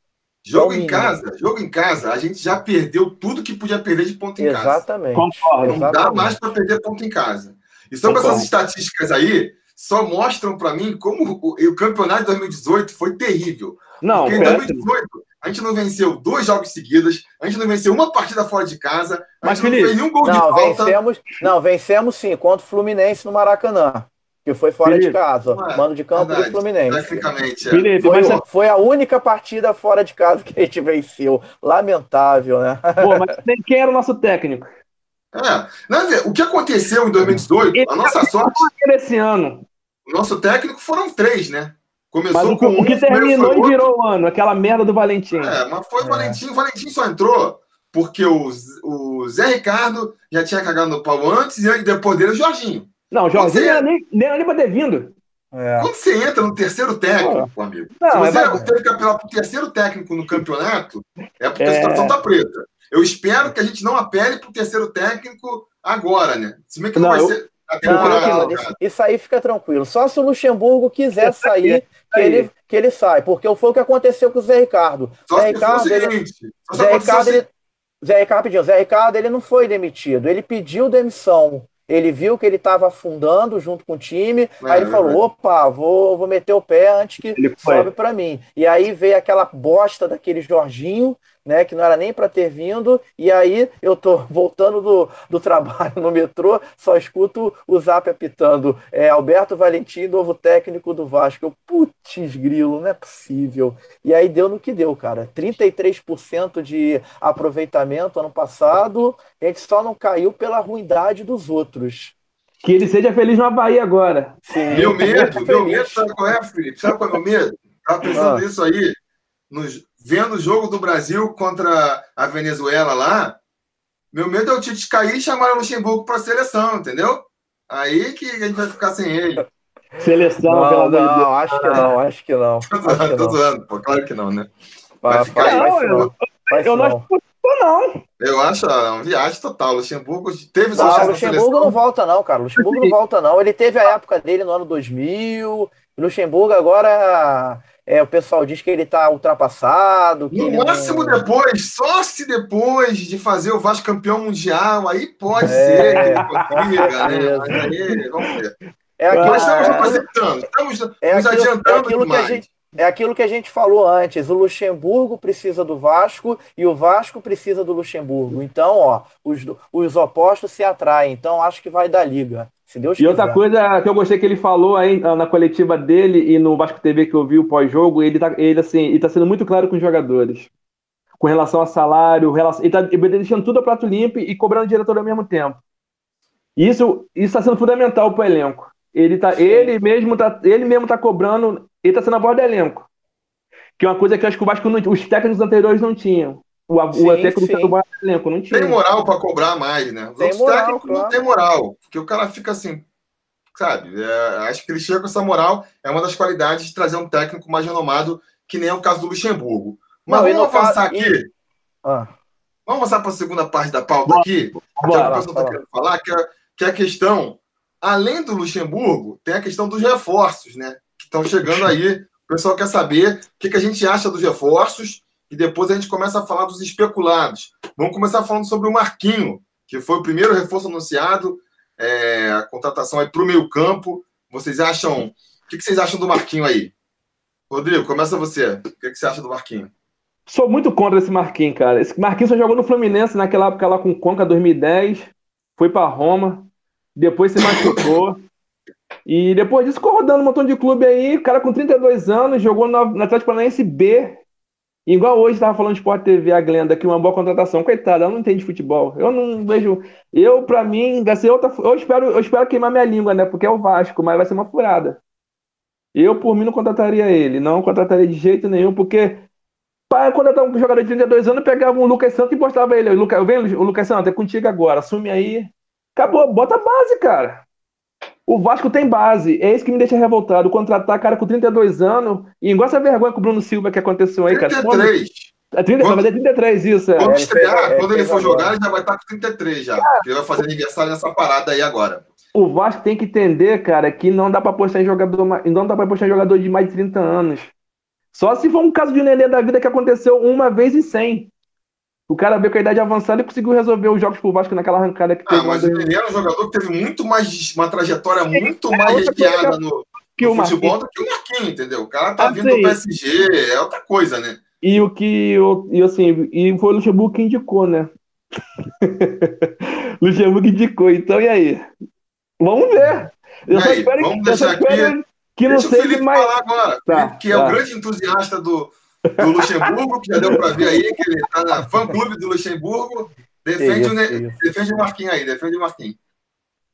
Jogo em casa, jogo em casa, a gente já perdeu tudo que podia perder de ponto em Exatamente. casa. Concordo. Não Exatamente. dá mais para perder ponto em casa. E sobre Concordo. essas estatísticas aí, só mostram para mim como o, o, campeonato de 2018 foi terrível. Não, Porque em 2018 a gente não venceu dois jogos seguidos, a gente não venceu uma partida fora de casa, a Mas, gente Felipe, não fez nenhum gol não, de falta. Vencemos, não, vencemos sim, contra o Fluminense no Maracanã. Que foi fora Felipe, de casa, é, mano de campo verdade, do Fluminense. Tecnicamente, é. Felipe, foi, mas... foi, a única partida fora de casa que a gente venceu. Lamentável, né? Pô, mas quem era o nosso técnico? É. Não, o que aconteceu em 2018, Ele a nossa sorte. Esse ano. O nosso técnico foram três, né? Começou mas o, com o que um, terminou e virou o ano, aquela merda do Valentim. É, mas foi o é. Valentim. O Valentim só entrou porque o, o Zé Ricardo já tinha cagado no pau antes e depois dele o Jorginho. Não, o Jorginho não era nem, nem era nem pra ter vindo. É. Quando você entra no terceiro técnico, oh. amigo, não, se você é teve que apelar pro terceiro técnico no campeonato, é porque é. a situação tá preta. Eu espero que a gente não apele pro terceiro técnico agora, né? Se bem que não, não vai eu... ser. Não, isso, isso, aí fica tranquilo. Só se o Luxemburgo quiser sair, que ele, que ele sai. Porque foi o que aconteceu com o Zé Ricardo. Só Zé Ricardo, ele, Zé Ricardo, ele, Zé Ricardo pediu. Zé Ricardo ele não foi demitido, ele pediu demissão. Ele viu que ele estava afundando junto com o time, é, aí ele falou: opa, vou, vou meter o pé antes que sobe para mim. E aí veio aquela bosta daquele Jorginho, né, que não era nem para ter vindo, e aí eu tô voltando do, do trabalho no metrô, só escuto o Zap apitando, é, Alberto Valentim, novo técnico do Vasco. Eu, putz, grilo, não é possível. E aí deu no que deu, cara. 33% de aproveitamento ano passado, a gente só não caiu pela ruindade dos outros. Que ele seja feliz no Havaí agora. Sim, meu medo, meu medo, sabe qual é, Felipe? Sabe qual é o meu medo? Tava pensando ah. nisso aí, nos, vendo o jogo do Brasil contra a Venezuela lá. Meu medo é o Tite cair e chamar o Luxemburgo para a seleção, entendeu? Aí que a gente vai ficar sem ele. Seleção, não, pelo amor de Deus. Acho que não, acho que não. Tô zoando, tô zoando. Pô, claro que não, né? Vai, vai ficar não, aí. Não, eu, eu não acho não. Eu acho uma viagem total. Luxemburgo teve não, o Luxemburgo não volta, não, cara. O Luxemburgo não volta, não. Ele teve a época dele no ano 2000. O Luxemburgo agora é, o pessoal diz que ele está ultrapassado. no máximo não... depois, só se depois de fazer o Vasco campeão mundial, aí pode é, ser que ele consiga, né? Mas aí, vamos ver. É aquilo, Nós estamos apresentando, estamos é nos aquilo, adiantando é aquilo demais. Que a gente, é aquilo que a gente falou antes. O Luxemburgo precisa do Vasco e o Vasco precisa do Luxemburgo. Então, ó, os, os opostos se atraem. Então, acho que vai dar liga. Se Deus e outra coisa que eu gostei que ele falou aí na coletiva dele e no Vasco TV que eu vi o pós-jogo, ele tá, ele, assim, ele tá sendo muito claro com os jogadores. Com relação a salário, relação, ele tá deixando tudo a prato limpo e cobrando diretor ao mesmo tempo. Isso está sendo fundamental para o elenco. Ele, tá, ele, mesmo tá, ele mesmo tá cobrando, ele tá sendo a voz do elenco. Que é uma coisa que eu acho que o Vasco não, os técnicos anteriores não tinham. O, sim, o técnico do elenco não tinha. Tem moral para cobrar mais, né? Os tem outros moral, técnicos claro. não tem moral. Porque o cara fica assim, sabe? É, acho que ele chega com essa moral. É uma das qualidades de trazer um técnico mais renomado, que nem é o caso do Luxemburgo. Mas não, vamos avançar aqui. Ah. Vamos avançar para a segunda parte da pauta aqui. Boa, que é o que a pessoa está querendo falar, que é, que é a questão, além do Luxemburgo, tem a questão dos reforços, né? Que estão chegando aí. O pessoal quer saber o que, que a gente acha dos reforços e depois a gente começa a falar dos especulados. Vamos começar falando sobre o Marquinho, que foi o primeiro reforço anunciado, é, a contratação aí para o meio campo. Vocês acham. O que, que, vocês acham do Marquinho aí? Rodrigo, começa você. O que, que você acha do Marquinho? Sou muito contra esse Marquinhos, cara. Esse Marquinhos só jogou no Fluminense naquela época lá com o Conca 2010, foi para Roma, depois se machucou. E depois disso rodando um montão de clube aí. O cara com 32 anos jogou no Atlético Paranaense B, Igual hoje estava falando de Sport TV, a Glenda, que uma boa contratação. Coitada, ela não entende futebol. Eu não vejo. Eu, para mim, vai ser outra. Eu espero, eu espero queimar minha língua, né? Porque é o Vasco, mas vai ser uma furada. Eu, por mim, não contrataria ele. Não contrataria de jeito nenhum, porque para contratar um jogador de 32 anos, pegava um Lucas Santos e postava ele. Lucas, vem, o Lucas Santos, é contigo agora. Assume aí. Acabou, bota a base, cara. O Vasco tem base, é isso que me deixa revoltado. Contratar cara com 32 anos, e igual essa vergonha com o Bruno Silva que aconteceu aí, 33. cara. 33. É 30, quando, vai 33, isso. É. Quando, estrear, é, quando ele for jogar, ele já vai estar com 33 já. Cara, ele vai fazer aniversário nessa parada aí agora. O Vasco tem que entender, cara, que não dá para postar em jogador, não dá para postar em jogador de mais de 30 anos. Só se for um caso de um nenê da vida que aconteceu uma vez em 100. O cara veio com a idade avançada e conseguiu resolver os jogos pro Vasco naquela arrancada que ah, teve. Ah, mas ele era um jogador que teve muito mais, uma trajetória muito é, mais recheada no, que no futebol do que o Marquinhos, entendeu? O cara tá assim, vindo do PSG, é outra coisa, né? E o que, e assim, e foi o Luxemburgo que indicou, né? Luxemburgo indicou, então e aí? Vamos ver. Eu só espero, vamos deixar aqui. Que não seja o mais... falar agora, tá, que tá. é o tá. grande entusiasta do, do Luxemburgo, que já deu para ver aí, que ele está na fã-clube do Luxemburgo. Defende, isso, o, isso. defende o Marquinhos aí, defende o Marquinhos.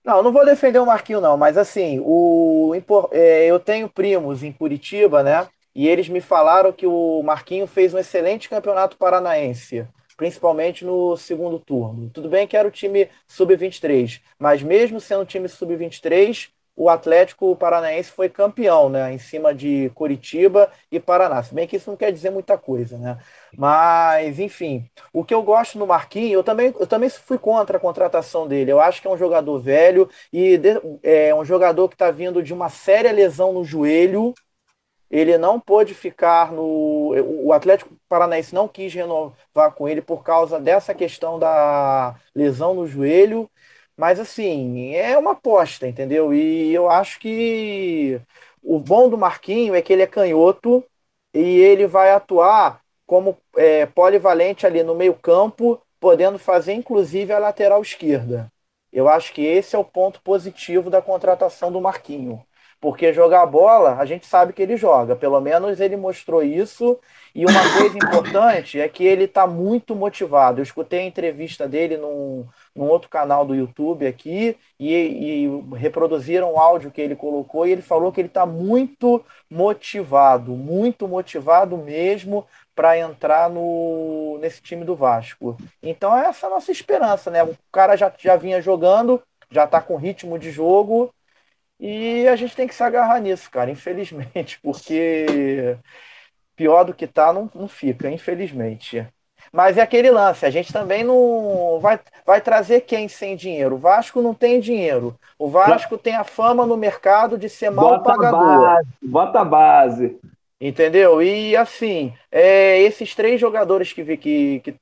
Não, não vou defender o Marquinhos, não, mas assim, o, é, eu tenho primos em Curitiba, né? E eles me falaram que o Marquinhos fez um excelente campeonato paranaense, principalmente no segundo turno. Tudo bem que era o time sub-23, mas mesmo sendo time sub-23, o Atlético Paranaense foi campeão, né, em cima de Curitiba e Paraná. Se bem que isso não quer dizer muita coisa, né? Mas, enfim, o que eu gosto no Marquinhos, eu também, eu também fui contra a contratação dele. Eu acho que é um jogador velho e de, é um jogador que está vindo de uma séria lesão no joelho. Ele não pôde ficar no. O Atlético Paranaense não quis renovar com ele por causa dessa questão da lesão no joelho. Mas assim, é uma aposta, entendeu? E eu acho que o bom do Marquinho é que ele é canhoto e ele vai atuar como é, polivalente ali no meio campo, podendo fazer inclusive a lateral esquerda. Eu acho que esse é o ponto positivo da contratação do Marquinho. Porque jogar bola, a gente sabe que ele joga. Pelo menos ele mostrou isso. E uma coisa importante é que ele está muito motivado. Eu escutei a entrevista dele num, num outro canal do YouTube aqui e, e reproduziram o áudio que ele colocou e ele falou que ele está muito motivado, muito motivado mesmo para entrar no, nesse time do Vasco. Então essa é a nossa esperança, né? O cara já, já vinha jogando, já está com ritmo de jogo e a gente tem que se agarrar nisso, cara, infelizmente, porque pior do que tá não, não fica, infelizmente. Mas é aquele lance, a gente também não vai, vai trazer quem sem dinheiro? O Vasco não tem dinheiro. O Vasco tem a fama no mercado de ser mal bota pagador. Base, bota a base. Entendeu? E assim, é, esses três jogadores que, que, que,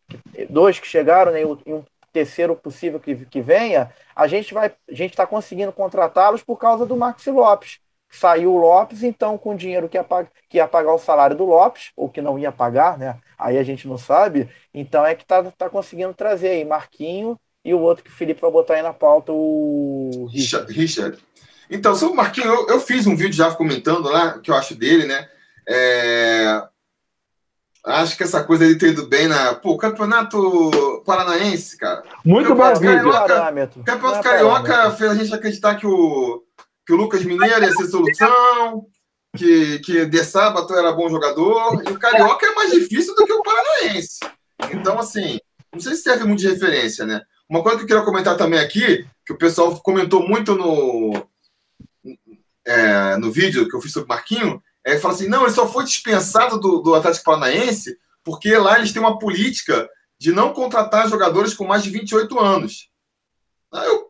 dois que chegaram, né, e um terceiro possível que, que venha, a gente vai, a gente está conseguindo contratá-los por causa do Maxi Lopes. Saiu o Lopes, então com o dinheiro que ia, que ia pagar o salário do Lopes, ou que não ia pagar, né? Aí a gente não sabe. Então é que tá, tá conseguindo trazer aí Marquinho e o outro que o Felipe vai botar aí na pauta, o Richard. Richard. Então, sobre o Marquinho, eu, eu, fiz um vídeo já comentando lá, que eu acho dele, né? É... Acho que essa coisa de ter ido bem na. Pô, campeonato paranaense, cara. Muito bom vídeo. Carioca, campeonato Carioca fez a gente acreditar que o, que o Lucas Mineiro ia ser solução, que, que De Sábato era bom jogador, e o Carioca é mais difícil do que o Paranaense. Então, assim, não sei se serve muito de referência, né? Uma coisa que eu queria comentar também aqui, que o pessoal comentou muito no, é, no vídeo que eu fiz sobre o Marquinho, é, fala assim, não, ele só foi dispensado do, do Atlético Paranaense porque lá eles têm uma política de não contratar jogadores com mais de 28 anos. Aí eu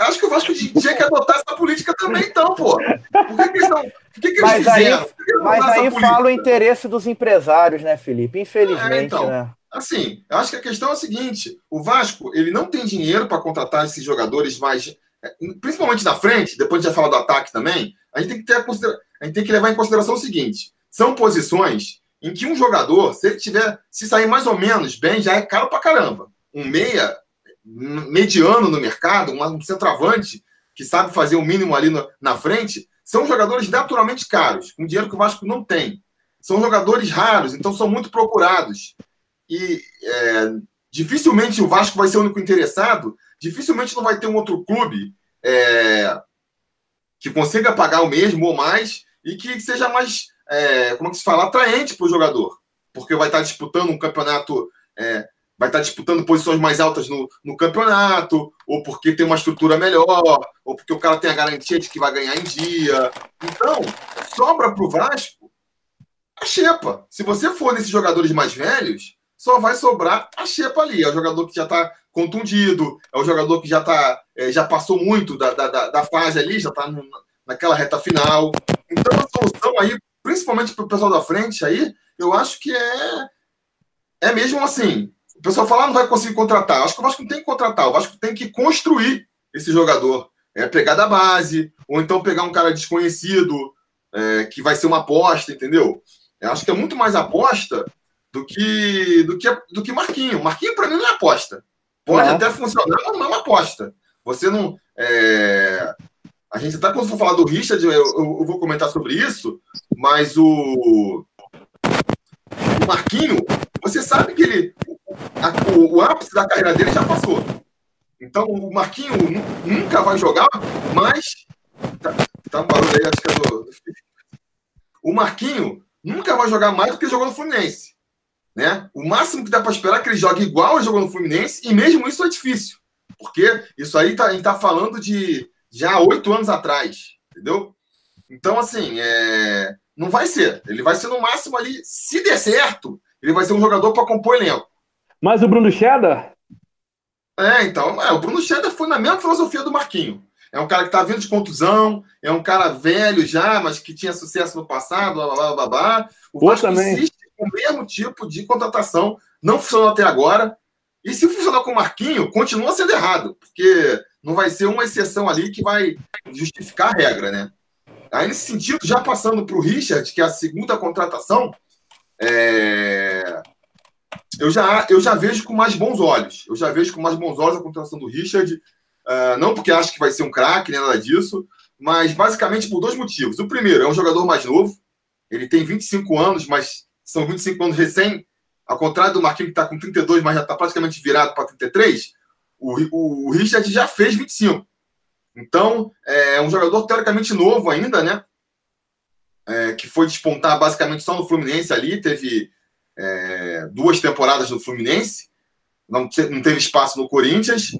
acho que o Vasco tinha que adotar essa política também, então, pô. Por que, que eles não. Por que, que mas eles fizeram? Aí, mas aí fala o interesse dos empresários, né, Felipe? Infelizmente, é, então, né? Assim, eu acho que a questão é a seguinte: o Vasco ele não tem dinheiro para contratar esses jogadores mais. É, principalmente na frente, depois de já falar do ataque também, a gente tem que ter a consideração a gente tem que levar em consideração o seguinte: são posições em que um jogador, se ele tiver, se sair mais ou menos bem, já é caro pra caramba. Um meia mediano no mercado, um centroavante que sabe fazer o mínimo ali no, na frente, são jogadores naturalmente caros, com dinheiro que o Vasco não tem. São jogadores raros, então são muito procurados. E é, dificilmente o Vasco vai ser o único interessado, dificilmente não vai ter um outro clube é, que consiga pagar o mesmo ou mais e que seja mais, é, como é que se fala, atraente para o jogador, porque vai estar disputando um campeonato, é, vai estar disputando posições mais altas no, no campeonato, ou porque tem uma estrutura melhor, ou porque o cara tem a garantia de que vai ganhar em dia. Então, sobra para o Vasco a xepa. Se você for nesses jogadores mais velhos, só vai sobrar a xepa ali. É o jogador que já está contundido, é o jogador que já tá, é, já passou muito da, da, da fase ali, já está naquela reta final. Então, a solução aí, principalmente para o pessoal da frente aí, eu acho que é, é mesmo assim. O pessoal fala, ah, não vai conseguir contratar. Acho que o Vasco não tem que contratar, o Vasco tem que construir esse jogador. É pegar da base, ou então pegar um cara desconhecido, é, que vai ser uma aposta, entendeu? Eu acho que é muito mais aposta do que do que, do que Marquinho. Marquinho, para mim, não é aposta. Pode não. até funcionar, mas não é uma aposta. Você não. É... A gente até quando for falar do Richard, eu, eu, vou comentar sobre isso, mas o, o Marquinho, você sabe que ele. A, o, o, ápice da carreira dele já passou. Então o Marquinho nunca vai jogar, mas. Tá, tá um barulho aí, acho que é do. O Marquinho nunca vai jogar mais do que jogou no Fluminense. Né? O máximo que dá para esperar é que ele jogue igual ele jogou no Fluminense, e mesmo isso é difícil. Porque isso aí tá, a gente está falando de já oito anos atrás, entendeu? Então, assim, é... não vai ser. Ele vai ser no máximo ali, se der certo, ele vai ser um jogador para compor elenco. Mas o Bruno Cheddar? É, então, é, o Bruno Cheddar foi na mesma filosofia do Marquinho. É um cara que tá vindo de contusão, é um cara velho já, mas que tinha sucesso no passado, blá, blá, blá, blá, blá. O Vasco também. insiste com o mesmo tipo de contratação, não funcionou até agora. E se funcionar com o Marquinho, continua sendo errado, porque não vai ser uma exceção ali que vai justificar a regra, né? Aí, nesse sentido, já passando para o Richard, que é a segunda contratação, é, eu, já, eu já vejo com mais bons olhos. Eu já vejo com mais bons olhos a contratação do Richard. Uh, não porque acho que vai ser um craque, nem nada disso, mas basicamente por dois motivos. O primeiro, é um jogador mais novo. Ele tem 25 anos, mas são 25 anos recém. Ao contrário do Marquinhos, que está com 32, mas já está praticamente virado para 33, o, o, o Richard já fez 25. Então, é um jogador teoricamente novo ainda, né? É, que foi despontar basicamente só no Fluminense ali, teve é, duas temporadas no Fluminense, não, não teve espaço no Corinthians,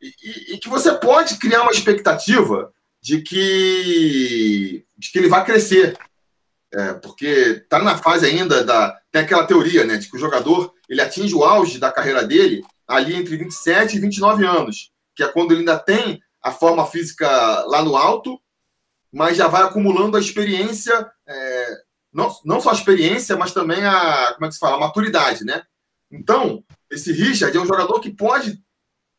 e, e, e, que você pode criar uma expectativa de que, de que ele vai crescer. É, porque está na fase ainda da. Tem aquela teoria, né? De que o jogador ele atinge o auge da carreira dele ali entre 27 e 29 anos, que é quando ele ainda tem a forma física lá no alto, mas já vai acumulando a experiência, é, não, não só a experiência, mas também a, como é que se fala, a maturidade, né? Então, esse Richard é um jogador que pode,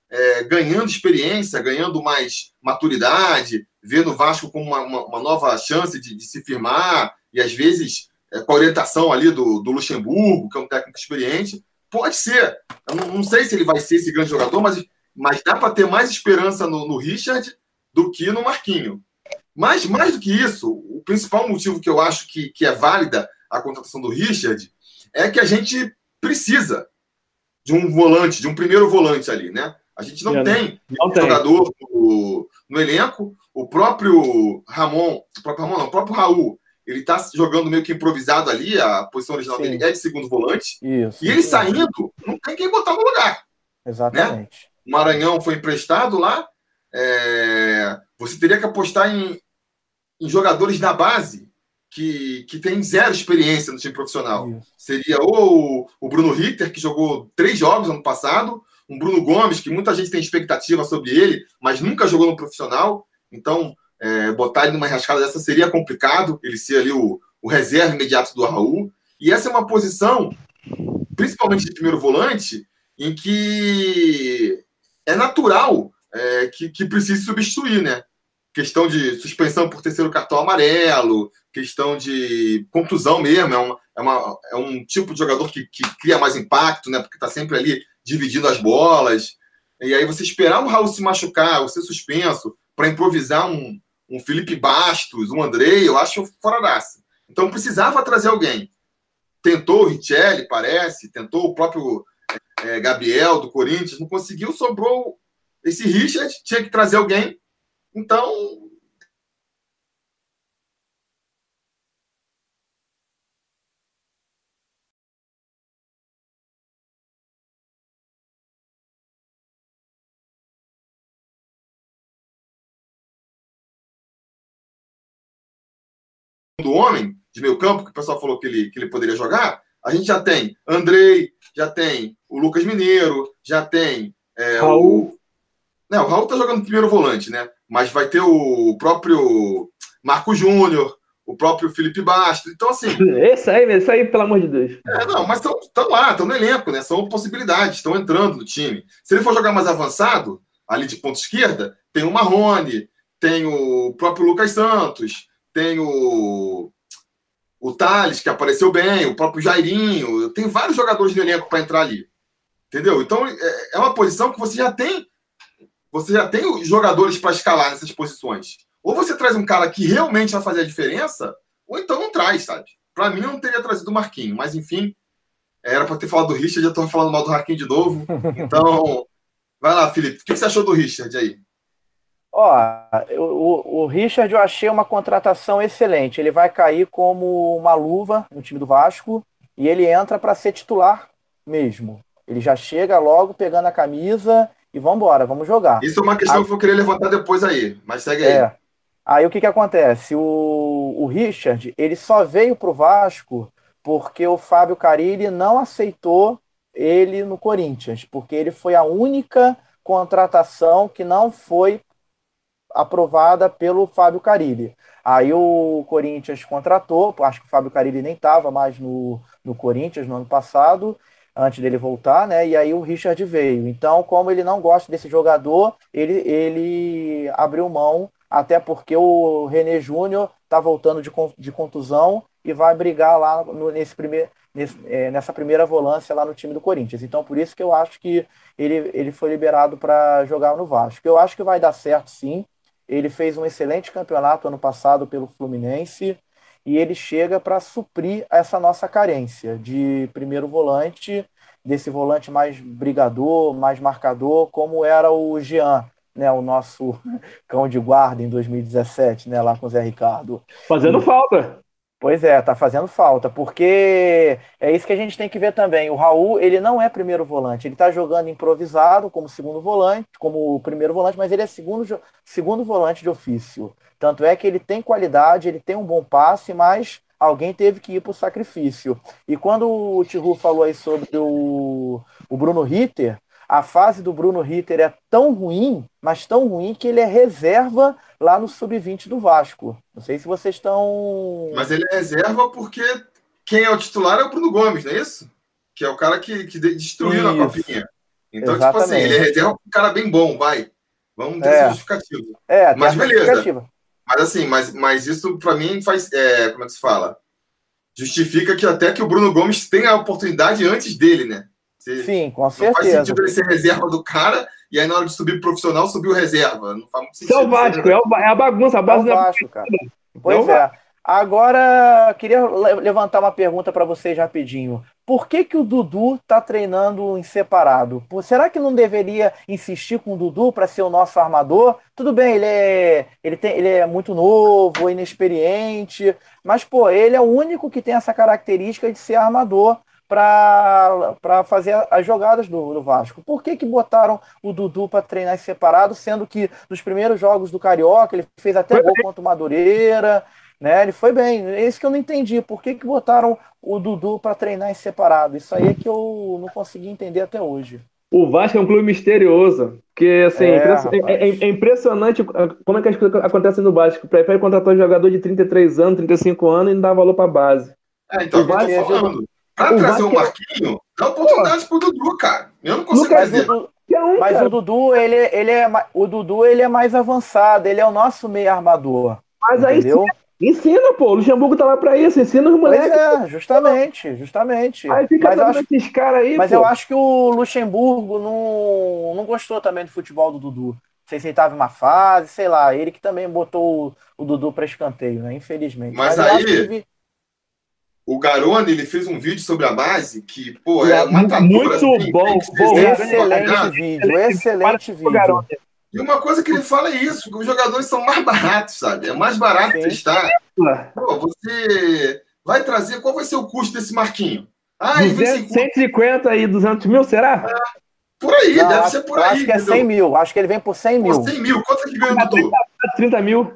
é, ganhando experiência, ganhando mais maturidade, ver no Vasco como uma, uma, uma nova chance de, de, se firmar, e às vezes é, com a orientação ali do, do Luxemburgo, que é um técnico experiente, pode ser. Eu não, não sei se ele vai ser esse grande jogador, mas mas dá para ter mais esperança no, no, Richard do que no Marquinho. Mas, mais do que isso, o principal motivo que eu acho que, que é válida a contratação do Richard é que a gente precisa de um volante, de um primeiro volante ali, né? A gente não é, tem não jogador no, no, elenco. O próprio Ramon, o próprio Ramon, não, o próprio Raul, ele tá jogando meio que improvisado ali, a posição original Sim. dele é de segundo volante. Isso, e ele saindo, não tem quem botar no lugar. Exatamente. Né? Maranhão foi emprestado lá. É, você teria que apostar em, em jogadores da base que, que tem zero experiência no time profissional. Isso. Seria ou o Bruno Ritter, que jogou três jogos ano passado, um Bruno Gomes, que muita gente tem expectativa sobre ele, mas nunca jogou no profissional. Então, é, botar ele numa rascada dessa seria complicado, ele ser ali o, o reserva imediato do Raul. E essa é uma posição, principalmente de primeiro volante, em que é natural é, que, que precise substituir, né? Questão de suspensão por terceiro cartão amarelo, questão de contusão mesmo, é, uma, é, uma, é um tipo de jogador que, que cria mais impacto, né? Porque está sempre ali dividindo as bolas. E aí você esperar o Raul se machucar, ou ser suspenso, para improvisar um, um Felipe Bastos, um Andrei, eu acho fora daça. Então precisava trazer alguém. Tentou o Richelli, parece, tentou o próprio é, Gabriel do Corinthians, não conseguiu, sobrou esse Richard, tinha que trazer alguém. Então. do homem de meio campo, que o pessoal falou que ele, que ele poderia jogar, a gente já tem Andrei, já tem o Lucas Mineiro, já tem é, Raul. O... Não, o Raul tá jogando primeiro volante, né? Mas vai ter o próprio Marco Júnior, o próprio Felipe Bastos. Então, assim. Esse aí, esse aí, pelo amor de Deus. É, não, mas estão lá, estão no elenco, né? São possibilidades, estão entrando no time. Se ele for jogar mais avançado, ali de ponta esquerda, tem o Marrone, tem o próprio Lucas Santos, tem o o Thales, que apareceu bem, o próprio Jairinho. Tem vários jogadores no elenco para entrar ali. Entendeu? Então é, é uma posição que você já tem. Você já tem jogadores para escalar nessas posições. Ou você traz um cara que realmente vai fazer a diferença, ou então não traz, sabe? Para mim, eu não teria trazido o Marquinho, mas enfim, era para ter falado do Richard, já estou falando mal do Marquinho de novo. Então, vai lá, Felipe. O que você achou do Richard aí? Ó, o, o Richard eu achei uma contratação excelente. Ele vai cair como uma luva no time do Vasco e ele entra para ser titular mesmo. Ele já chega logo pegando a camisa e vamos embora, vamos jogar. Isso é uma questão a... que eu vou querer levantar depois aí, mas segue aí. É. Aí o que que acontece? O, o Richard, ele só veio pro Vasco porque o Fábio Carilli não aceitou ele no Corinthians, porque ele foi a única contratação que não foi aprovada pelo Fábio Carilli. Aí o Corinthians contratou, acho que o Fábio Carilli nem estava mais no, no Corinthians no ano passado, antes dele voltar, né? E aí o Richard veio. Então, como ele não gosta desse jogador, ele, ele abriu mão, até porque o René Júnior está voltando de, de contusão e vai brigar lá no, nesse primeiro, nesse, é, nessa primeira volância lá no time do Corinthians. Então, por isso que eu acho que ele, ele foi liberado para jogar no Vasco. Eu acho que vai dar certo, sim. Ele fez um excelente campeonato ano passado pelo Fluminense e ele chega para suprir essa nossa carência de primeiro volante, desse volante mais brigador, mais marcador, como era o Jean, né, o nosso cão de guarda em 2017, né, lá com o Zé Ricardo. Fazendo e... falta. Pois é, tá fazendo falta, porque é isso que a gente tem que ver também. O Raul, ele não é primeiro volante, ele tá jogando improvisado como segundo volante, como primeiro volante, mas ele é segundo, segundo volante de ofício. Tanto é que ele tem qualidade, ele tem um bom passe, mas alguém teve que ir para o sacrifício. E quando o Tihu falou aí sobre o, o Bruno Ritter, a fase do Bruno Ritter é tão ruim, mas tão ruim que ele é reserva lá no sub-20 do Vasco. Não sei se vocês estão. Mas ele é reserva porque quem é o titular é o Bruno Gomes, não é isso? Que é o cara que, que destruiu isso. na copinha. Então, Exatamente. tipo assim, ele é reserva um cara bem bom, vai. Vamos ter é. justificativo. É, mas beleza. Mas assim, mas, mas isso para mim faz. É, como é que se fala? Justifica que até que o Bruno Gomes tenha a oportunidade antes dele, né? Você, Sim, com certeza. Não faz sentido ele ser reserva do cara e aí na hora de subir profissional subiu reserva. Não faz muito sentido. Isso é o Vasco, é, o, é a bagunça, a base é o Vasco, cara. Pois é. Agora, queria levantar uma pergunta para vocês rapidinho. Por que, que o Dudu está treinando em separado? Será que não deveria insistir com o Dudu para ser o nosso armador? Tudo bem, ele é, ele, tem, ele é muito novo, inexperiente, mas pô, ele é o único que tem essa característica de ser armador para fazer as jogadas do, do, Vasco. Por que, que botaram o Dudu para treinar separado, sendo que nos primeiros jogos do Carioca ele fez até gol contra o Madureira, né? Ele foi bem. É isso que eu não entendi. Por que, que botaram o Dudu para treinar em separado? Isso aí é que eu não consegui entender até hoje. O Vasco é um clube misterioso, porque assim, é, é, é, é impressionante como é que as coisas acontecem no Vasco. Prefere contratar um jogador de 33 anos, 35 anos e não dá valor para base. É, então, o Vasco, eu tô falando. Pra o trazer o Marquinho, dá oportunidade Pô. pro Dudu, cara. Eu não consigo Lucas, dizer. Dudu, mas cara. o Dudu, ele, ele é, o Dudu, ele é mais avançado, ele é o nosso meio armador. Mas entendeu? aí ensina, pô. O Luxemburgo tá lá pra isso, ensina os moleques. Pois é, justamente, justamente. Aí fica mas acho, esses caras aí. Mas pô. eu acho que o Luxemburgo não, não gostou também do futebol do Dudu. Não sei se ele tava em uma fase, sei lá. Ele que também botou o, o Dudu pra escanteio, né? Infelizmente. Mas, mas aí o Garone ele fez um vídeo sobre a base que, pô, é, é matadora. Muito assim, bom, bom excelente vídeo, excelente vídeo. E uma coisa que ele fala é isso, que os jogadores são mais baratos, sabe? É mais barato Sim. testar. Pô, você vai trazer, qual vai ser o custo desse Marquinho? Ah, 200, 150 e 200 mil, será? É, por aí, Não, deve acho, ser por aí. Acho que é 100 mil, acho que ele vem por 100 mil. Por 100 mil, quanto é que ganha, Dudu? 30 mil.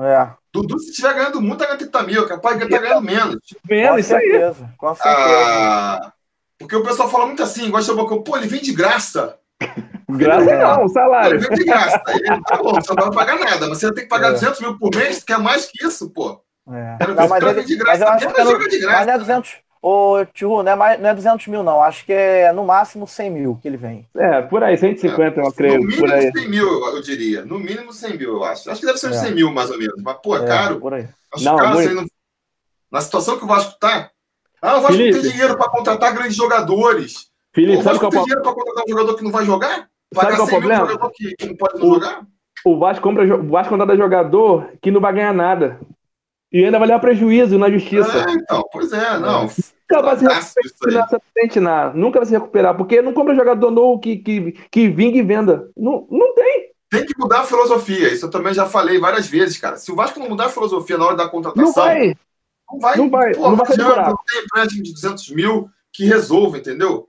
É. Dudu, se estiver ganhando muito, tá ganhando 30 mil, capaz de estar tá ganhando menos. Menos, isso aí. Com certeza. Ah, porque o pessoal fala muito assim, gosta de pô, ele vem de graça. Graça é. não, salário. Ele vem de graça. Ele, tá bom, você não vai pagar nada, mas você tem que pagar é. 200 mil por mês, quer mais que isso, pô. É. Não, mas, ele, de graça, mas eu acho que não, de graça, mas não é 200, Ô, Tio, não é, mais, não é 200 mil, não. Acho que é no máximo 100 mil que ele vem. É, por aí, 150, é. eu creio. No mínimo por aí. 100 mil, eu diria. No mínimo 100 mil, eu acho. Acho que deve ser uns é. 100 mil, mais ou menos. Mas, pô, é, é caro. Por aí. Acho não, caro muito... Na situação que o Vasco tá. Ah, o Vasco Felipe. não tem dinheiro para contratar grandes jogadores. Felipe, o Vasco não tem dinheiro para contratar um jogador que não vai jogar? Pagar sabe qual é o problema? Um jogador que, que não pode não o, jogar? O Vasco, compra, o Vasco contrata jogador que não vai ganhar nada. E ainda vai levar prejuízo na justiça. É, então, pois é, não. Nunca vai se recuperar, nunca vai se recuperar, porque não compra jogador novo que, que, que vingue e venda. Não, não tem. Tem que mudar a filosofia. Isso eu também já falei várias vezes, cara. Se o Vasco não mudar a filosofia na hora da contratação. Não vai. Não vai. Não vai. Pô, não, vai adianta, não tem empréstimo de 200 mil que resolva, entendeu?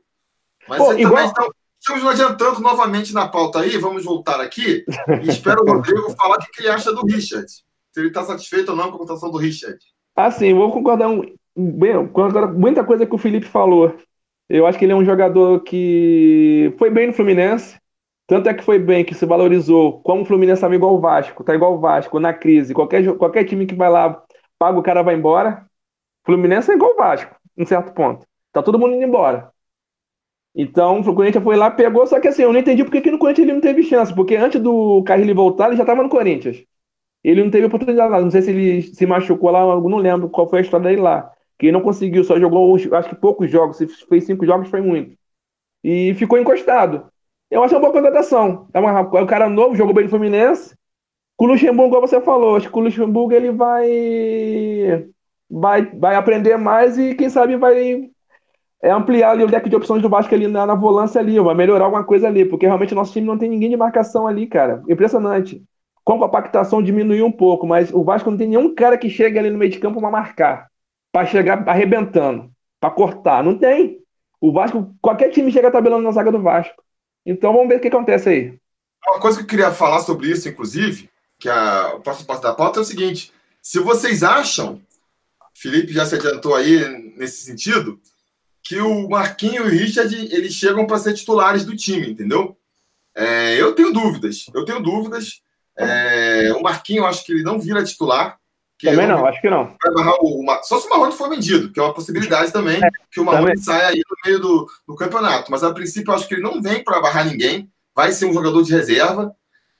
Mas Pô, igual... também estão, estamos adiantando novamente na pauta aí. Vamos voltar aqui. E espero o Rodrigo falar o que ele acha do Richard se ele está satisfeito ou não com a contratação do Richard. Ah, sim, vou concordar um, bem, concordar muita coisa que o Felipe falou. Eu acho que ele é um jogador que foi bem no Fluminense, tanto é que foi bem que se valorizou, como o Fluminense estava igual o Vasco, tá igual o Vasco, na crise, qualquer, qualquer time que vai lá, paga o cara vai embora. Fluminense é igual o Vasco, em certo ponto. Tá todo mundo indo embora. Então, o Corinthians foi lá, pegou, só que assim, eu não entendi porque que no Corinthians ele não teve chance, porque antes do Carrilho voltar, ele já estava no Corinthians. Ele não teve oportunidade lá. Não sei se ele se machucou lá, não lembro qual foi a história dele lá. Que ele não conseguiu, só jogou, acho que poucos jogos. Se fez cinco jogos, foi muito. E ficou encostado. Eu acho uma boa contratação. É, uma, é cara novo, jogou bem no Fluminense. Com o Luxemburgo, como você falou, acho que o Luxemburgo ele vai, vai, vai aprender mais e quem sabe vai é ampliar ali o deck de opções do Vasco ali na, na volância ali, vai melhorar alguma coisa ali, porque realmente nosso time não tem ninguém de marcação ali, cara. Impressionante. Com a compactação diminuiu um pouco, mas o Vasco não tem nenhum cara que chegue ali no meio de campo para marcar, para chegar arrebentando, para cortar. Não tem. O Vasco, qualquer time chega tabelando na zaga do Vasco. Então vamos ver o que acontece aí. Uma coisa que eu queria falar sobre isso, inclusive, que a, o próximo passo da pauta é o seguinte: se vocês acham, Felipe já se adiantou aí nesse sentido, que o Marquinhos e o Richard eles chegam para ser titulares do time, entendeu? É, eu tenho dúvidas, eu tenho dúvidas. É, o Marquinhos, eu acho que ele não vira titular. também não, acho que não. O, o, só se o Marrone for vendido, que é uma possibilidade também, é, que o Marrone saia aí no meio do, do campeonato. Mas a princípio, eu acho que ele não vem para barrar ninguém, vai ser um jogador de reserva.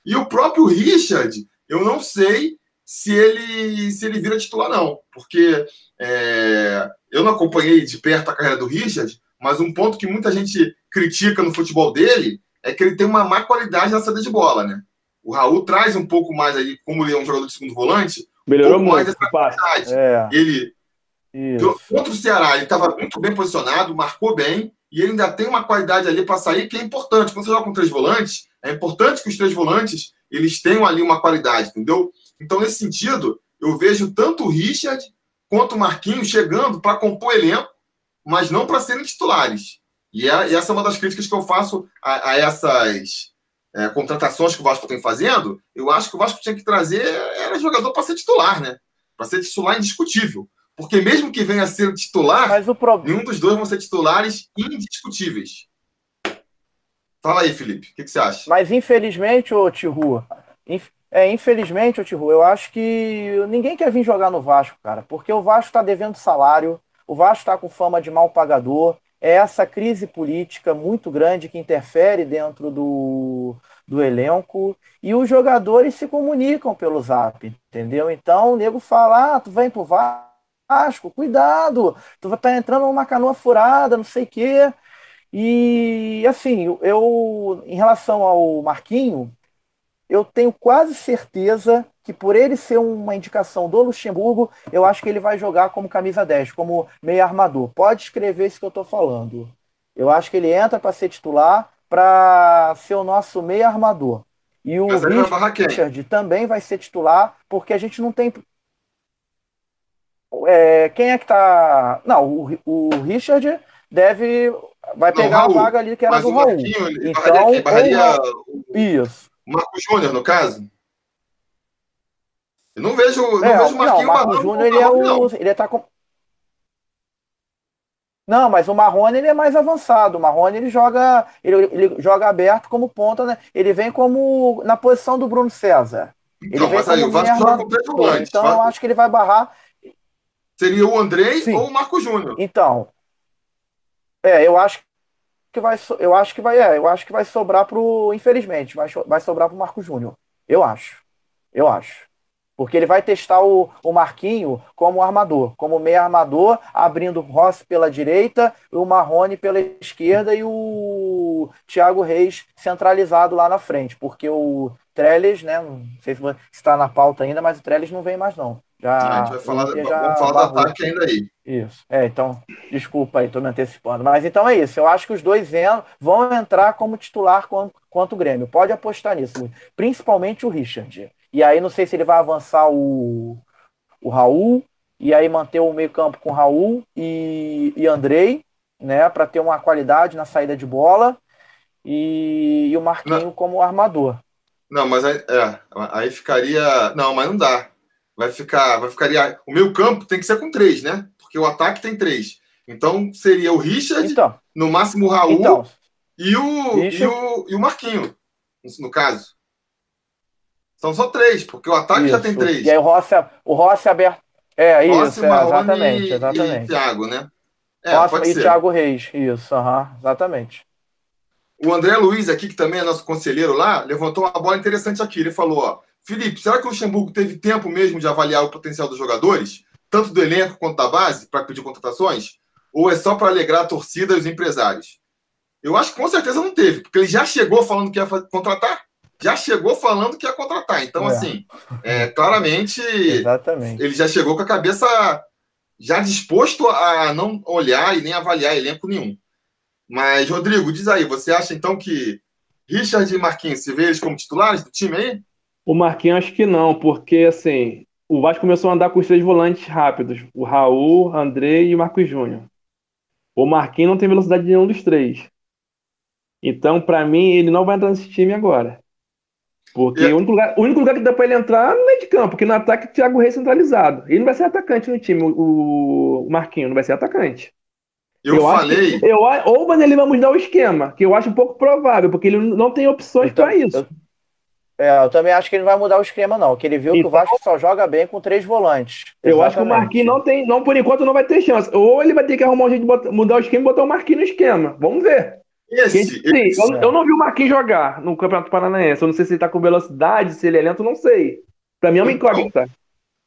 E o próprio Richard, eu não sei se ele se ele vira titular, não, porque é, eu não acompanhei de perto a carreira do Richard, mas um ponto que muita gente critica no futebol dele é que ele tem uma má qualidade na saída de bola, né? O Raul traz um pouco mais aí, como ele é um jogador de segundo volante, melhorou um mais essa qualidade. É. Ele Isso. contra o Ceará, ele estava muito bem posicionado, marcou bem, e ele ainda tem uma qualidade ali para sair que é importante. Quando você joga com três volantes, é importante que os três volantes eles tenham ali uma qualidade, entendeu? Então, nesse sentido, eu vejo tanto o Richard quanto o Marquinhos chegando para compor elenco, mas não para serem titulares. E, é, e, essa é uma das críticas que eu faço a, a essas é, contratações que o Vasco tem fazendo. Eu acho que o Vasco tinha que trazer era jogador para ser titular, né? Para ser titular indiscutível. Porque mesmo que venha a ser titular, pro... nenhum dos dois vão ser titulares indiscutíveis. Fala aí, Felipe, o que, que, você acha? Mas infelizmente, ô Tihu, inf... é, infelizmente, ô Tihu, eu acho que ninguém quer vir jogar no Vasco, cara, porque o Vasco está devendo salário, o Vasco está com fama de mal pagador, é essa crise política muito grande que interfere dentro do, do elenco e os jogadores se comunicam pelo zap, entendeu? Então o nego fala: ah, tu vem pro Vasco, cuidado, tu vai estar tá entrando numa canoa furada, não sei o quê. E assim, eu, em relação ao Marquinho, eu tenho quase certeza que por ele ser uma indicação do Luxemburgo, eu acho que ele vai jogar como camisa 10, como meio armador. Pode escrever isso que eu estou falando. Eu acho que ele entra para ser titular, para ser o nosso meio armador. E o Richard também vai ser titular, porque a gente não tem. É, quem é que tá. Não, o, o Richard deve. Vai não, pegar Raul, a vaga ali que era do Raul. Então, barraria, ou... Isso. O Marco Júnior, no caso? Eu não vejo, não é, vejo o Marquinhos não, Marco Júnior, ele é o. Ele tá com. Não, mas o Marrone ele é mais avançado. O Marrone ele joga, ele, ele joga aberto como ponta, né? Ele vem como na posição do Bruno César. Ele então, vem mas aí o Vasco joga com três volantes. Então eu acho que ele vai barrar. Seria o Andrei Sim. ou o Marco Júnior. Então, é, eu acho que vai, eu acho que vai, é, eu acho que vai sobrar pro, infelizmente, vai, vai sobrar pro Marco Júnior. Eu acho. Eu acho. Porque ele vai testar o, o Marquinho como armador, como meio armador, abrindo o Rossi pela direita, o Marrone pela esquerda e o Thiago Reis centralizado lá na frente. Porque o Trellis, né? Não sei se está na pauta ainda, mas o Trellis não vem mais, não. Já, a gente vai falar, vamos falar do ataque ainda aí. Isso. É, então, desculpa aí, estou me antecipando. Mas então é isso. Eu acho que os dois vão entrar como titular quanto, quanto o Grêmio. Pode apostar nisso. Principalmente o Richard. E aí não sei se ele vai avançar o, o Raul, e aí manter o meio-campo com Raul e, e Andrei, né? Para ter uma qualidade na saída de bola. E, e o Marquinho não. como armador. Não, mas aí, é, aí ficaria. Não, mas não dá. Vai ficar. Vai ficaria. O meio campo tem que ser com três, né? Porque o ataque tem três. Então seria o Richard, então, no máximo o Raul então, e, o, Richard... e, o, e o Marquinho, no caso. São só três, porque o ataque isso. já tem três. E aí o Rossi, o Rossi aberto. É, Rossi, isso, é, exatamente, exatamente. E Thiago, né? É, Rossi pode e ser. Thiago Reis, isso, uhum, exatamente. O André Luiz aqui, que também é nosso conselheiro lá, levantou uma bola interessante aqui. Ele falou, ó, Felipe, será que o Luxemburgo teve tempo mesmo de avaliar o potencial dos jogadores, tanto do elenco quanto da base, para pedir contratações? Ou é só para alegrar a torcida e os empresários? Eu acho que com certeza não teve, porque ele já chegou falando que ia contratar, já chegou falando que ia contratar. Então, é. assim, é, claramente, Exatamente. ele já chegou com a cabeça já disposto a não olhar e nem avaliar elenco nenhum. Mas, Rodrigo, diz aí, você acha então que Richard e Marquinhos, você vê eles como titulares do time aí? O Marquinhos acho que não, porque assim, o Vasco começou a andar com os três volantes rápidos, o Raul, André e o Marcos Júnior. O Marquinhos não tem velocidade de nenhum dos três. Então, para mim, ele não vai entrar nesse time agora. Porque o, único lugar, o único lugar que dá para ele entrar não é de campo, porque no ataque Thiago Reis centralizado. Ele não vai ser atacante no time, o, o Marquinhos não vai ser atacante. Eu, eu falei. Acho, eu, ou mas ele vai mudar o esquema, que eu acho um pouco provável, porque ele não tem opções para isso. Eu, é, eu também acho que ele não vai mudar o esquema, não. Que ele viu então, que o então- Vasco só joga bem com três volantes. Eu Exatamente. acho que o Marquinhos não tem, não, por enquanto, não vai ter chance. Ou ele vai ter que arrumar um jeito de botar, mudar o esquema e botar o Marquinhos no esquema. Vamos ver. Esse, esse eu, eu, não vi o Marquinhos jogar no Campeonato Paranaense. Eu não sei se ele tá com velocidade, se ele é lento, não sei. Pra mim é uma então, incógnita.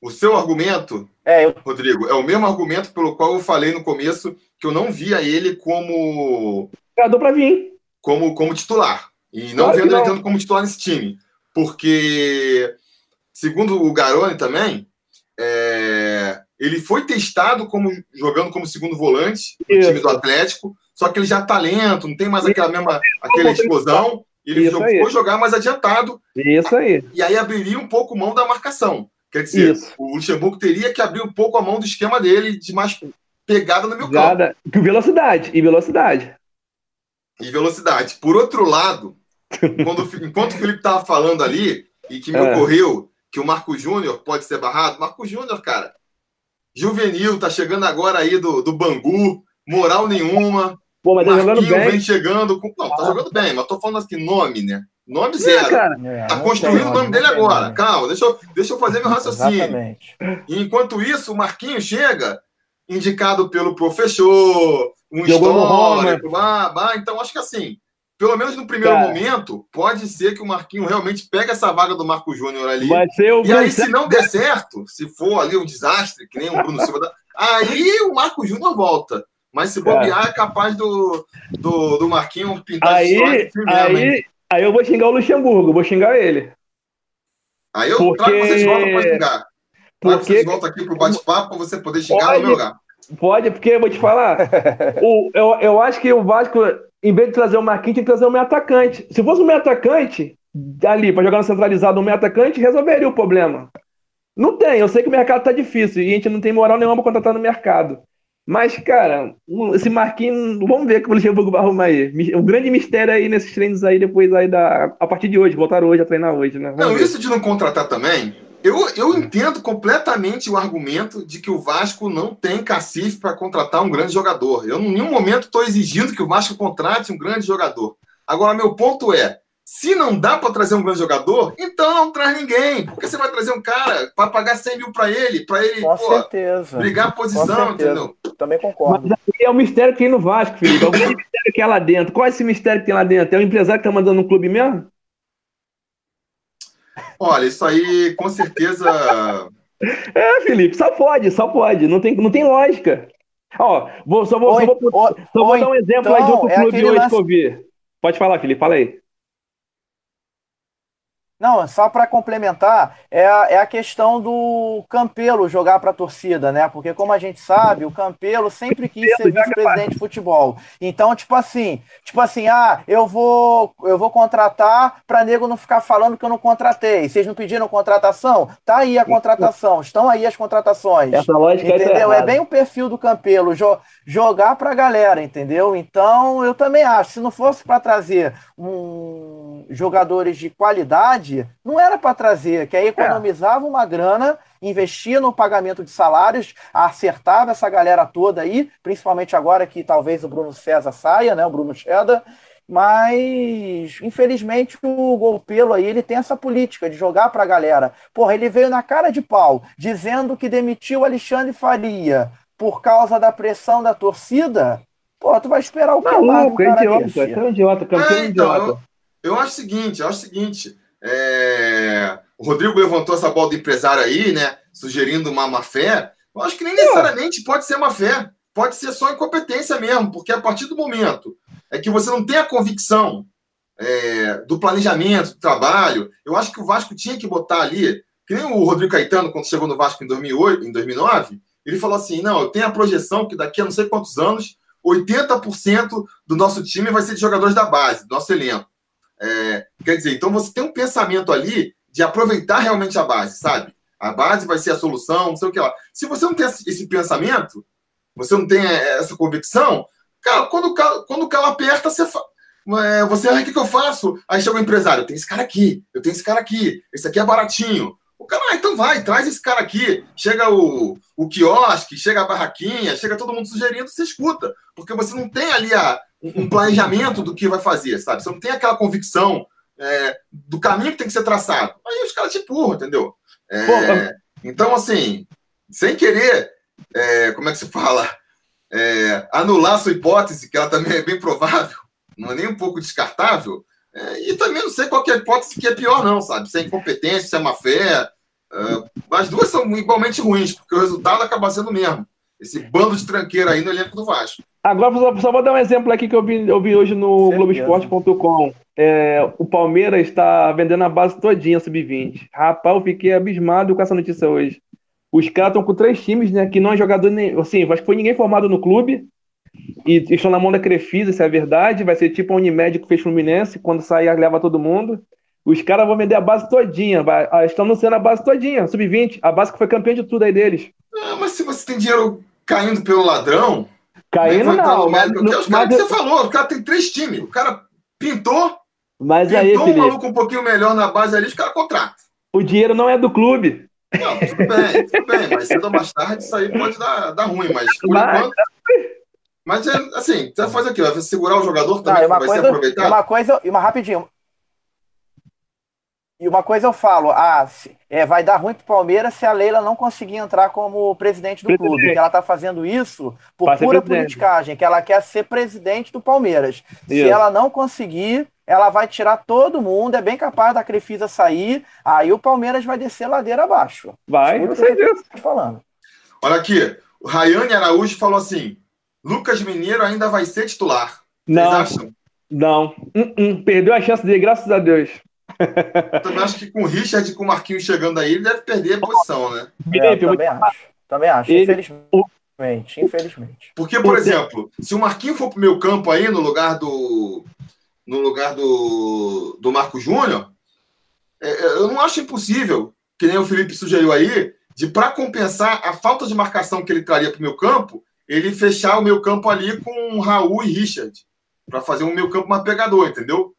O seu argumento, é, eu... Rodrigo, é o mesmo argumento pelo qual eu falei no começo que eu não via ele como. Jogador pra vir. Como, como titular. E não claro vendo ele entrando como titular nesse time. Porque, segundo o Garoni também, é... ele foi testado como jogando como segundo volante no time do Atlético só que ele já tá lento, não tem mais aquela mesma aquela explosão. Ele foi jogar mais adiantado. Isso aí. E aí abriria um pouco mão da marcação. Quer dizer, Isso. o Luxemburgo teria que abrir um pouco a mão do esquema dele de mais pegada no meu campo. Velocidade, e velocidade. E velocidade. Por outro lado, quando, enquanto o Felipe estava falando ali, e que me é. ocorreu que o Marco Júnior pode ser barrado, Marco Júnior, cara, juvenil, tá chegando agora aí do, do Bangu, moral nenhuma, Pô, mas tá jogando bem. vem chegando com... Não, tá jogando bem, mas tô falando aqui nome, né? Nome zero. É, tá construindo o nome dele agora. Nome. Calma, deixa eu, deixa eu fazer meu raciocínio. Exatamente. enquanto isso, o Marquinhos chega indicado pelo professor, um Jogou histórico, bah, bah, então acho que assim, pelo menos no primeiro Cara. momento, pode ser que o Marquinhos realmente pegue essa vaga do Marco Júnior ali. e aí, se não der certo, se for ali um desastre, que nem o Bruno Silva, aí o Marco Júnior volta. Mas se bobear, é, é capaz do, do, do Marquinhos pintar aí, de aí, aí eu vou xingar o Luxemburgo, vou xingar ele. Aí eu Porque... trago vocês de volta para xingar. Trago Porque... vocês de volta aqui para o bate-papo para você poder xingar pode, no meu lugar. Pode, porque eu vou te falar. o, eu, eu acho que o Vasco, em vez de trazer o Marquinhos, tem que trazer o meu atacante. Se fosse o meu atacante, ali, para jogar no centralizado, o meu atacante, resolveria o problema. Não tem, eu sei que o mercado tá difícil e a gente não tem moral nenhuma para contratar no mercado. Mas, cara, esse Marquinhos, vamos ver como o Luxemburgo vai arrumar aí. O grande mistério aí nesses treinos aí, depois aí da. A partir de hoje, voltar hoje a treinar hoje, né? Vamos não, ver. isso de não contratar também. Eu, eu entendo completamente o argumento de que o Vasco não tem cacife para contratar um grande jogador. Eu, em nenhum momento, estou exigindo que o Vasco contrate um grande jogador. Agora, meu ponto é: se não dá para trazer um grande jogador, então não traz ninguém. Porque você vai trazer um cara para pagar 100 mil para ele, para ele Com pô, certeza. brigar a posição, entendeu? Também concordo. Mas é o mistério que tem no Vasco, Felipe. É o grande mistério que é lá dentro. Qual é esse mistério que tem lá dentro? É o empresário que está mandando no clube mesmo? Olha, isso aí com certeza. É, Felipe, só pode, só pode. Não tem, não tem lógica. Ó, vou, só vou, só vou, só vou dar um exemplo então, aí de outro é clube hoje lance... que eu vi. Pode falar, Felipe, fala aí. Não, só para complementar, é a, é a questão do Campelo jogar para a torcida, né? Porque, como a gente sabe, o Campelo sempre quis ser vice-presidente de futebol. Então, tipo assim, tipo assim, ah, eu vou, eu vou contratar para nego não ficar falando que eu não contratei. Vocês não pediram contratação? Tá aí a contratação, estão aí as contratações. Essa lógica é entendeu? É, é bem o perfil do Campelo, jo jogar para a galera, entendeu? Então, eu também acho, se não fosse para trazer um jogadores de qualidade não era para trazer, que aí economizava uma grana, investia no pagamento de salários, acertava essa galera toda aí, principalmente agora que talvez o Bruno César saia, né, o Bruno Cheddar, mas infelizmente o Golpelo aí ele tem essa política de jogar para a galera. Porra, ele veio na cara de pau dizendo que demitiu Alexandre Faria por causa da pressão da torcida. Pô, tu vai esperar o que Maluco, é idiota, é idiota, campeão é, então, idiota. Eu, eu acho o seguinte, eu acho o seguinte, é... o Rodrigo levantou essa bola do empresário aí, né? Sugerindo uma má fé. Eu acho que nem necessariamente pode ser má fé. Pode ser só incompetência mesmo, porque a partir do momento é que você não tem a convicção é, do planejamento, do trabalho, eu acho que o Vasco tinha que botar ali, que nem o Rodrigo Caetano, quando chegou no Vasco em 2008, em 2009, ele falou assim: não, eu tenho a projeção que daqui a não sei quantos anos, 80% do nosso time vai ser de jogadores da base, do nosso elenco. É, quer dizer, então você tem um pensamento ali de aproveitar realmente a base, sabe? A base vai ser a solução, não sei o que lá. Se você não tem esse pensamento, você não tem é, essa convicção, cara, quando, quando o carro aperta, você, é, você, o que, que eu faço? Aí chega o empresário, eu tenho esse cara aqui, eu tenho esse cara aqui, esse aqui é baratinho. O cara, ah, então vai, traz esse cara aqui. Chega o, o quiosque, chega a barraquinha, chega todo mundo sugerindo, você escuta. Porque você não tem ali a, um planejamento do que vai fazer, sabe? Você não tem aquela convicção é, do caminho que tem que ser traçado. Aí os caras te empurram, entendeu? É, então, assim, sem querer, é, como é que se fala? É, anular sua hipótese, que ela também é bem provável, não é nem um pouco descartável, é, e também não sei qual é a hipótese que é pior, não, sabe? Se é incompetência, se é má fé. as duas são igualmente ruins, porque o resultado acaba sendo o mesmo. Esse bando de tranqueira aí no elenco do Vasco. Agora, só, só vou dar um exemplo aqui que eu vi, eu vi hoje no Globoesporte.com. É, o Palmeiras está vendendo a base todinha sub-20. Rapaz, eu fiquei abismado com essa notícia hoje. Os caras estão com três times, né? Que não é jogador nem. Assim, acho que foi ninguém formado no clube. E estão na mão da Crefisa, isso é verdade. Vai ser tipo a Unimed que fez Fluminense. Quando sair, leva todo mundo. Os caras vão vender a base todinha. Vai, ah, estão anunciando a base todinha, sub-20. A base que foi campeã de tudo aí deles. Ah, mas se você tem dinheiro caindo pelo ladrão. Caindo não. Mas, os caras que você falou, o cara tem três times. O cara pintou. Mas pintou aí, um Felipe, maluco um pouquinho melhor na base ali, os caras contratam. O dinheiro não é do clube. Não, tudo bem, tudo bem. Mas cedo ou mais tarde isso aí pode dar, dar ruim. Mas por mas... enquanto. Mas é assim, você vai fazer aqui, vai segurar o jogador também, não, vai coisa, ser aproveitado. Uma coisa, uma rapidinho. E uma coisa eu falo, ah, é, vai dar ruim para o Palmeiras se a Leila não conseguir entrar como presidente do presidente. clube. Que ela está fazendo isso por pura politicagem, que ela quer ser presidente do Palmeiras. Isso. Se ela não conseguir, ela vai tirar todo mundo, é bem capaz da Crefisa sair, aí o Palmeiras vai descer ladeira abaixo. Vai, não sei disso. Falando. Olha aqui, o Rayane Araújo falou assim: Lucas Mineiro ainda vai ser titular. Não. Vocês acham? Não. Uh -uh. Perdeu a chance dele, graças a Deus. Eu também acho que com o Richard e com o Marquinhos chegando aí, ele deve perder a posição, né? É, eu também acho. Também acho, ele... infelizmente. Infelizmente. Porque, por exemplo, se o Marquinhos for pro meu campo aí, no lugar do. No lugar do, do Marco Júnior, é, é, eu não acho impossível, que nem o Felipe sugeriu aí, de para compensar a falta de marcação que ele traria para o meu campo, ele fechar o meu campo ali com Raul e Richard, para fazer o meu campo mais pegador, entendeu?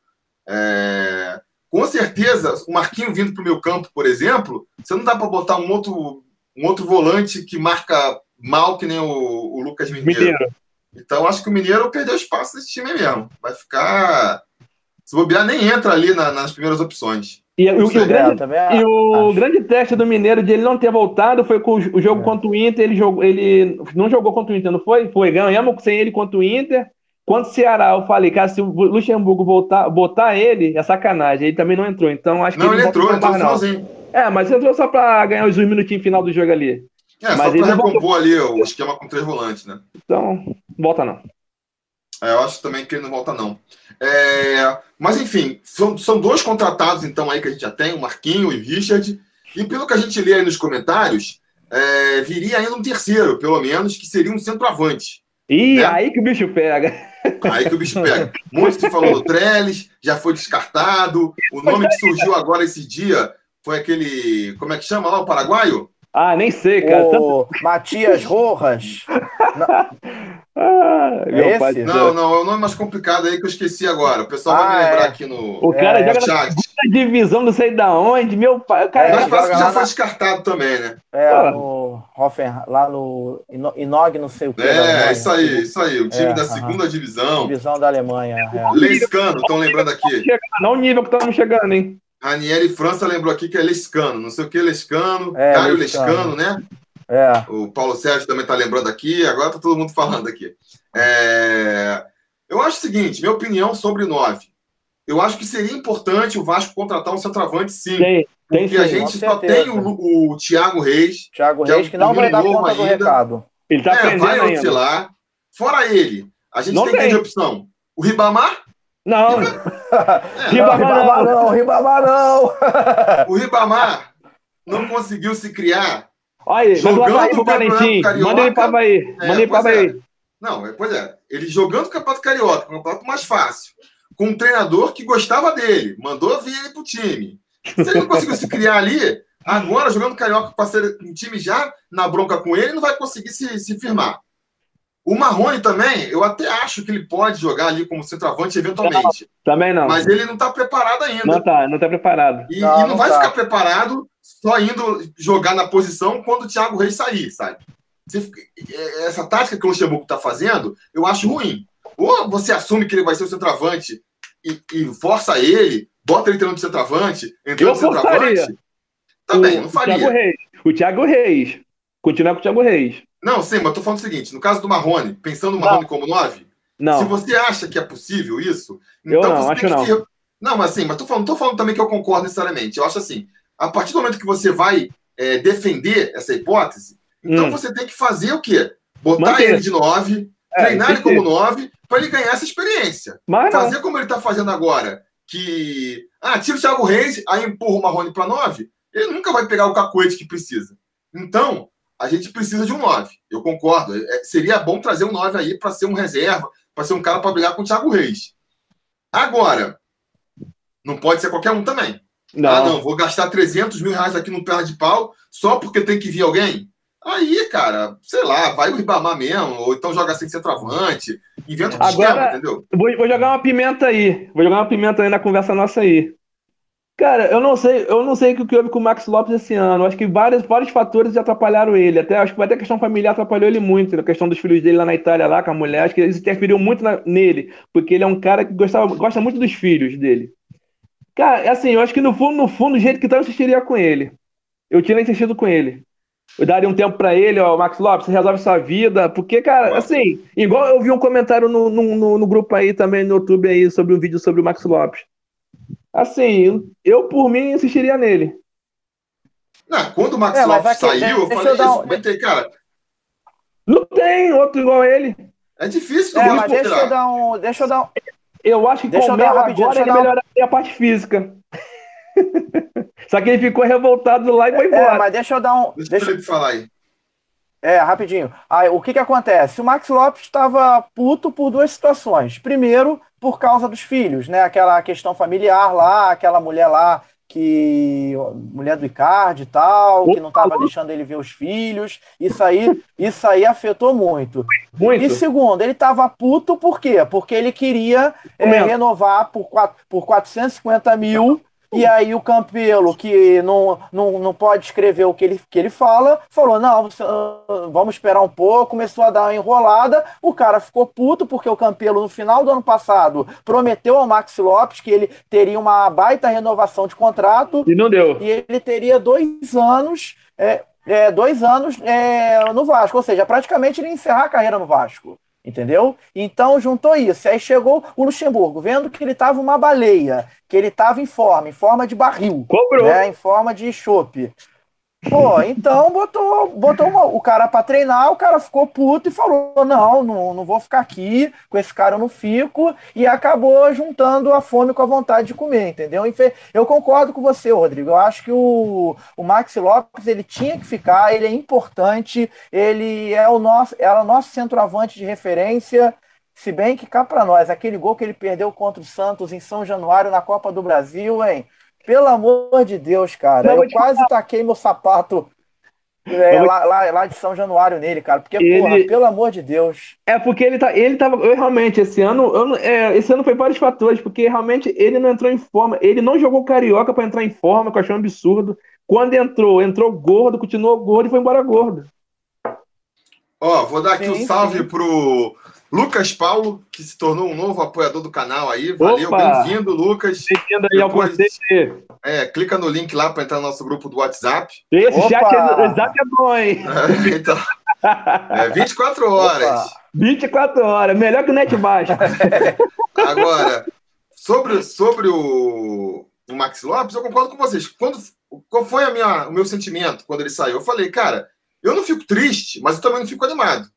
É... Com certeza, o Marquinho vindo para o meu campo, por exemplo, você não dá para botar um outro, um outro volante que marca mal que nem o, o Lucas Mineiro. Mineiro. Então, acho que o Mineiro perdeu espaço nesse time mesmo. Vai ficar. Se bobear, nem entra ali na, nas primeiras opções. E, e, o, grande, e o grande teste do Mineiro de ele não ter voltado foi com o jogo é. contra o Inter. Ele, jogou, ele não jogou contra o Inter, não foi? Foi, ganhamos sem ele contra o Inter. Quanto o Ceará, eu falei, cara, se o Luxemburgo voltar, botar ele, é sacanagem. Ele também não entrou. Então acho que. Não, ele, ele entrou, entrou finalzinho. É, mas entrou só pra ganhar os dois minutinhos final do jogo ali. É, mas só pra recompor ali o esquema com três volantes, né? Então, volta não. É, eu acho também que ele não volta, não. É, mas, enfim, são, são dois contratados, então, aí que a gente já tem, o Marquinho e o Richard. E pelo que a gente lê aí nos comentários, é, viria ainda um terceiro, pelo menos, que seria um centroavante. Ih, né? aí que o bicho pega. Aí que o bicho pega. Muito se falou do Trellis, já foi descartado. O nome que surgiu agora esse dia foi aquele. Como é que chama lá, o paraguaio? Ah, nem sei, cara. O Tanto... Matias Rojas. ah, é pai não, não, é o nome mais complicado aí que eu esqueci agora. O pessoal ah, vai me lembrar é. aqui no, o cara é, joga chat. Na divisão não sei da onde, meu pai. O cara é, Mas parece que já foi descartado também, né? É, no lá no Inog, não sei o que. É, isso aí, isso aí. O time é, da segunda -huh. divisão. Divisão da Alemanha. É. Leiscano, estão lembrando aqui. Não o nível que estamos chegando, hein? Ranieri França lembrou aqui que é Lescano, não sei o que Lescano, é, Caio Lescano, Lescano né? É. O Paulo Sérgio também está lembrando aqui, agora está todo mundo falando aqui. É... Eu acho o seguinte, minha opinião sobre nove. Eu acho que seria importante o Vasco contratar um centroavante, sim. sim. Porque tem, a gente só tem o, o Thiago Reis. Thiago Reis, que, é que não vai dar conta ainda. do recado. Ele tá é, vai oscilar. Fora ele, a gente não tem, tem de opção. O Ribamar? Não. Ribamar, não, Ribamar não. o Ribamar não conseguiu se criar. Olha, jogando aí, o Valentim. Manda ele para aí. É, Manda ele para aí. É. Não, é, pois é. Ele jogando o Campeonato Carioca, o campeonato mais fácil, com um treinador que gostava dele, mandou vir ele pro time. Se ele não conseguiu se criar ali, agora jogando Carioca para ser um time já na bronca com ele, não vai conseguir se, se firmar. O Marrone também, eu até acho que ele pode jogar ali como centroavante eventualmente. Não, também não. Mas ele não está preparado ainda. Não está, não está preparado. E não, e não, não vai tá. ficar preparado só indo jogar na posição quando o Thiago Reis sair, sabe? É, essa tática que o Luxemburgo está fazendo, eu acho ruim. Ou você assume que ele vai ser o centroavante e, e força ele, bota ele treinando de centroavante, entrando de centroavante. Também, não faria. O Thiago Reis. O Thiago Reis. Continuar com o Thiago Reis. Não, sim, mas tô falando o seguinte: no caso do Marrone, pensando no Marrone como 9, não. se você acha que é possível isso, então eu não, você tem que. Não. não, mas assim, mas tô falando, tô falando também que eu concordo necessariamente. Eu acho assim, a partir do momento que você vai é, defender essa hipótese, então hum. você tem que fazer o quê? Botar Manter. ele de 9, é, treinar ele como 9, para ele ganhar essa experiência. Mas fazer não. como ele está fazendo agora, que. Ah, tira o Thiago Reis, aí empurra o Marrone para 9, ele nunca vai pegar o cacoete que precisa. Então, a gente precisa de um 9. Eu concordo. É, seria bom trazer um 9 aí para ser um reserva, para ser um cara para brigar com o Thiago Reis. Agora, não pode ser qualquer um também. Não. Ah, não, vou gastar 300 mil reais aqui no perna de pau só porque tem que vir alguém? Aí, cara, sei lá, vai o Ribamar mesmo, ou então joga sem centroavante, inventa um Agora, esquema, entendeu? Vou, vou jogar uma pimenta aí, vou jogar uma pimenta aí na conversa nossa aí. Cara, eu não sei, eu não sei o que houve com o Max Lopes esse ano. Acho que vários, vários fatores atrapalharam ele. Até acho que até a questão familiar atrapalhou ele muito. A questão dos filhos dele lá na Itália, lá com a mulher, acho que eles interferiu muito na, nele, porque ele é um cara que gostava, gosta muito dos filhos dele. Cara, é assim, eu acho que no fundo, no fundo, do jeito que tá, eu assistiria com ele. Eu tinha insistido com ele. Eu daria um tempo para ele, ó, Max Lopes, você resolve sua vida. Porque, cara, assim, igual eu vi um comentário no, no, no, no grupo aí também no YouTube aí sobre um vídeo sobre o Max Lopes. Assim, eu por mim insistiria nele. Não, quando o Max é, Lopes saiu, eu falei eu isso, um... cara. Não tem outro igual ele. É difícil, é, mas deixa eu dar um. Deixa eu dar um. Eu acho que deixa com o Melo agora ele melhoraria a parte física. Só que ele ficou revoltado lá e foi é, embora. É, mas deixa eu dar um. Deixa, deixa eu falar aí. É, rapidinho. Aí, o que que acontece? O Max Lopes estava puto por duas situações. Primeiro, por causa dos filhos, né? Aquela questão familiar lá, aquela mulher lá que mulher do Icardi e tal, que não estava deixando ele ver os filhos. Isso aí, isso aí afetou muito. muito. E segundo, ele estava puto por quê? Porque ele queria é, renovar por, por 450 mil e aí o Campelo, que não, não, não pode escrever o que ele, que ele fala, falou: não, vamos esperar um pouco, começou a dar uma enrolada. O cara ficou puto, porque o Campelo, no final do ano passado, prometeu ao Maxi Lopes que ele teria uma baita renovação de contrato. E não deu. E ele teria dois anos. É, é, dois anos é, no Vasco, ou seja, praticamente ele ia encerrar a carreira no Vasco. Entendeu? Então juntou isso. Aí chegou o Luxemburgo, vendo que ele estava uma baleia, que ele estava em forma, em forma de barril, Cobrou. Né, em forma de chope. Pô, então botou, botou uma, o cara para treinar, o cara ficou puto e falou: não, não, não vou ficar aqui, com esse cara eu não fico, e acabou juntando a fome com a vontade de comer, entendeu? Eu concordo com você, Rodrigo. Eu acho que o, o Max Lopes ele tinha que ficar, ele é importante, ele é o nosso, é o nosso centroavante de referência. Se bem que cá para nós, aquele gol que ele perdeu contra o Santos em São Januário na Copa do Brasil, hein? Pelo amor de Deus, cara. Não, eu quase falar. taquei meu sapato é, lá, lá, lá, de São Januário nele, cara. Porque, ele... porra, pelo amor de Deus. É porque ele tá. Ele tava. Eu realmente, esse ano. Eu, é, esse ano foi vários fatores, porque realmente ele não entrou em forma. Ele não jogou carioca para entrar em forma, que eu achei um absurdo. Quando entrou, entrou gordo, continuou gordo e foi embora gordo. Ó, vou dar aqui sim, um salve sim. pro Lucas Paulo, que se tornou um novo apoiador do canal aí. Valeu, bem-vindo, Lucas. Bem-vindo aí ao conselho. É, clica no link lá para entrar no nosso grupo do WhatsApp. Esse Opa. chat é, WhatsApp é bom, hein? É, então, é 24 horas. Opa. 24 horas, melhor que o net baixo. Agora, sobre, sobre o, o Max Lopes, eu concordo com vocês. Quando qual foi a minha, o meu sentimento quando ele saiu? Eu falei, cara, eu não fico triste, mas eu também não fico animado.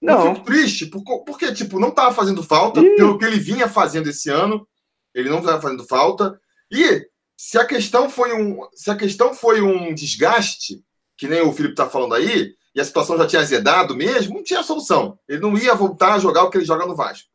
Não, não fico triste, porque, porque, tipo, não estava fazendo falta, Ih. pelo que ele vinha fazendo esse ano, ele não estava fazendo falta. E se a questão foi um, se a questão foi um desgaste, que nem o Felipe está falando aí, e a situação já tinha azedado mesmo, não tinha solução. Ele não ia voltar a jogar o que ele joga no Vasco.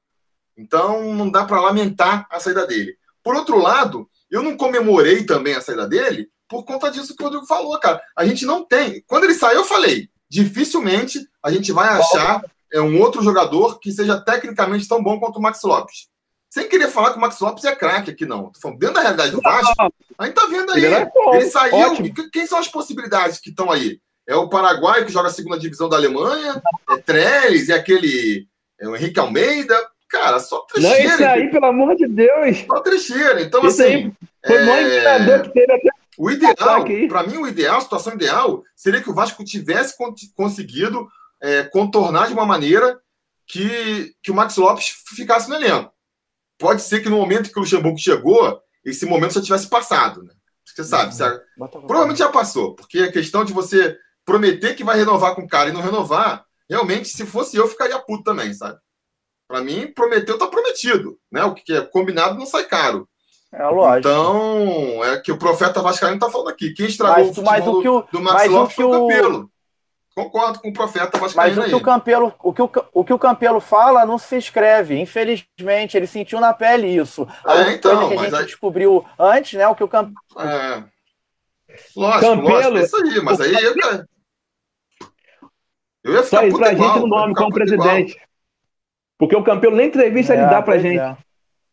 Então não dá para lamentar a saída dele. Por outro lado, eu não comemorei também a saída dele por conta disso que o Rodrigo falou, cara. A gente não tem. Quando ele saiu, eu falei: dificilmente a gente vai achar é, um outro jogador que seja tecnicamente tão bom quanto o Max Lopes. Sem querer falar que o Max Lopes é craque aqui, não. Tô falando, dentro da realidade do Vasco, a gente tá vendo aí. Ele, é ele saiu. Ótimo. Quem são as possibilidades que estão aí? É o Paraguai, que joga a segunda divisão da Alemanha, é Trellis, é aquele. É o Henrique Almeida. Cara, só trecheira. Não, esse aí, pelo amor de Deus. Só trecheira. Então, esse assim. foi é... o maior que teve até o ideal, para mim, o ideal, a situação ideal, seria que o Vasco tivesse conseguido é, contornar de uma maneira que, que o Max Lopes ficasse no elenco. Pode ser que no momento que o Luxemburgo chegou, esse momento já tivesse passado. Né? Você sabe, uhum. provavelmente já passou, porque a questão de você prometer que vai renovar com o cara e não renovar, realmente, se fosse eu, ficaria puto também, sabe? Para mim, prometeu, tá prometido. Né? O que é combinado não sai caro. É lógico. Então, é que o profeta Vascaíno está falando aqui. Quem estragou mas, o mas o que o, do Max Lopes foi o Campelo. Concordo com o profeta Vascaíno. Mas o que o, Campelo, o, que o, o que o Campelo fala não se escreve. Infelizmente, ele sentiu na pele isso. A é, então, que a gente aí... descobriu antes, né? O que o Campelo. É. Lógico, Campelo, lógico, é isso aí, mas aí eu, eu ia ficar Só pra igual, gente no nome como presidente. Igual. Porque o Campelo nem entrevista é, ele dá pra gente. É.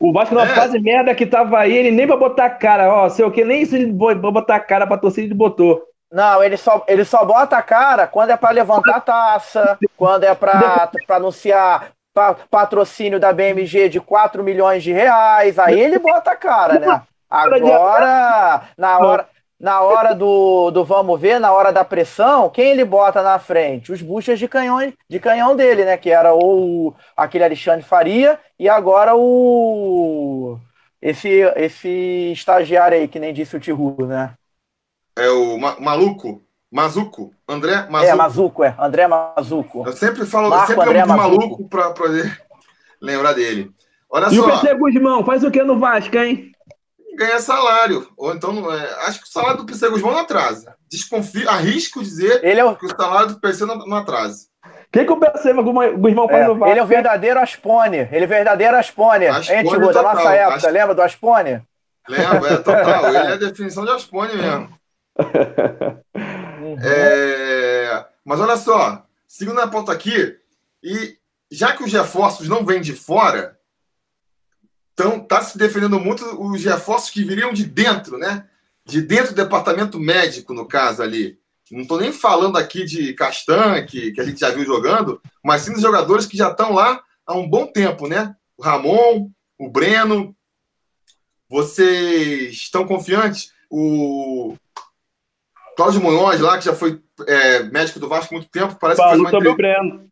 O Vasco não é. fase merda que tava aí, ele nem vai botar a cara, ó, sei o que, nem isso ele vai botar a cara pra torcida ele botou. Não, ele só, ele só bota a cara quando é para levantar a taça, quando é para anunciar pa, patrocínio da BMG de 4 milhões de reais, aí ele bota a cara, né? Agora, na hora, na hora do, do vamos ver, na hora da pressão, quem ele bota na frente? Os buchas de canhão, de canhão dele, né? Que era o aquele Alexandre Faria e agora o esse esse estagiário aí que nem disse o Tiru, né? É o ma maluco, Mazuco, André é, Mazuco. É, Mazuco, é, André Mazuco. Eu sempre falo, Marco sempre André maluco para poder lembrar dele. Olha e só. E o PC Guzmão, faz o que no Vasco, hein? Ganha salário. Ou então, é, acho que o salário do PC Guzmão não atrasa. Desconfio, arrisco dizer ele é o... que o salário do PC não, não atrasa. O que, que o PC Guzmão faz é, no Vasco? Ele é o verdadeiro Aspone. Ele é o verdadeiro Aspone. Aspone Hein, da nossa época, Asp... lembra do Aspone? Lembra, é total. ele é a definição de Aspone mesmo. é... Mas olha só, segundo a pauta aqui, e já que os reforços não vêm de fora, então, está se defendendo muito os reforços que viriam de dentro, né? De dentro do departamento médico, no caso ali. Não estou nem falando aqui de Castan, que, que a gente já viu jogando, mas sim dos jogadores que já estão lá há um bom tempo, né? O Ramon, o Breno. Vocês estão confiantes? O Cláudio Munhoz lá, que já foi é, médico do Vasco há muito tempo, parece que fez uma o Breno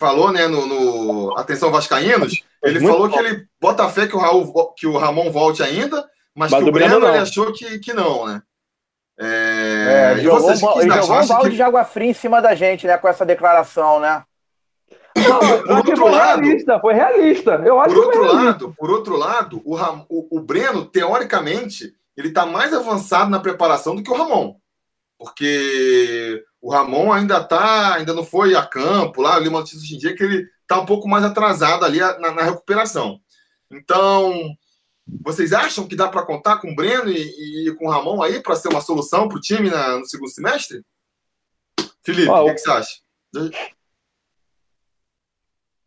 falou, né, no, no Atenção Vascaínos, ele falou bom. que ele bota fé que o, Raul, que o Ramon volte ainda, mas, mas que o Breno, Breno ele achou que, que não, né? É, é, jogou, vocês, ele jogou um balde que... de água fria em cima da gente, né, com essa declaração, né? Não, por outro foi lado, realista, foi realista. Eu acho por outro lado, por outro lado, o, Ram, o, o Breno, teoricamente, ele está mais avançado na preparação do que o Ramon, porque o Ramon ainda tá, ainda não foi a campo lá, eu li uma notícia hoje em dia que ele está um pouco mais atrasado ali na, na recuperação. Então, vocês acham que dá para contar com o Breno e, e, com o Ramon aí para ser uma solução para o time na, no segundo semestre? Felipe, o que, que, você acha?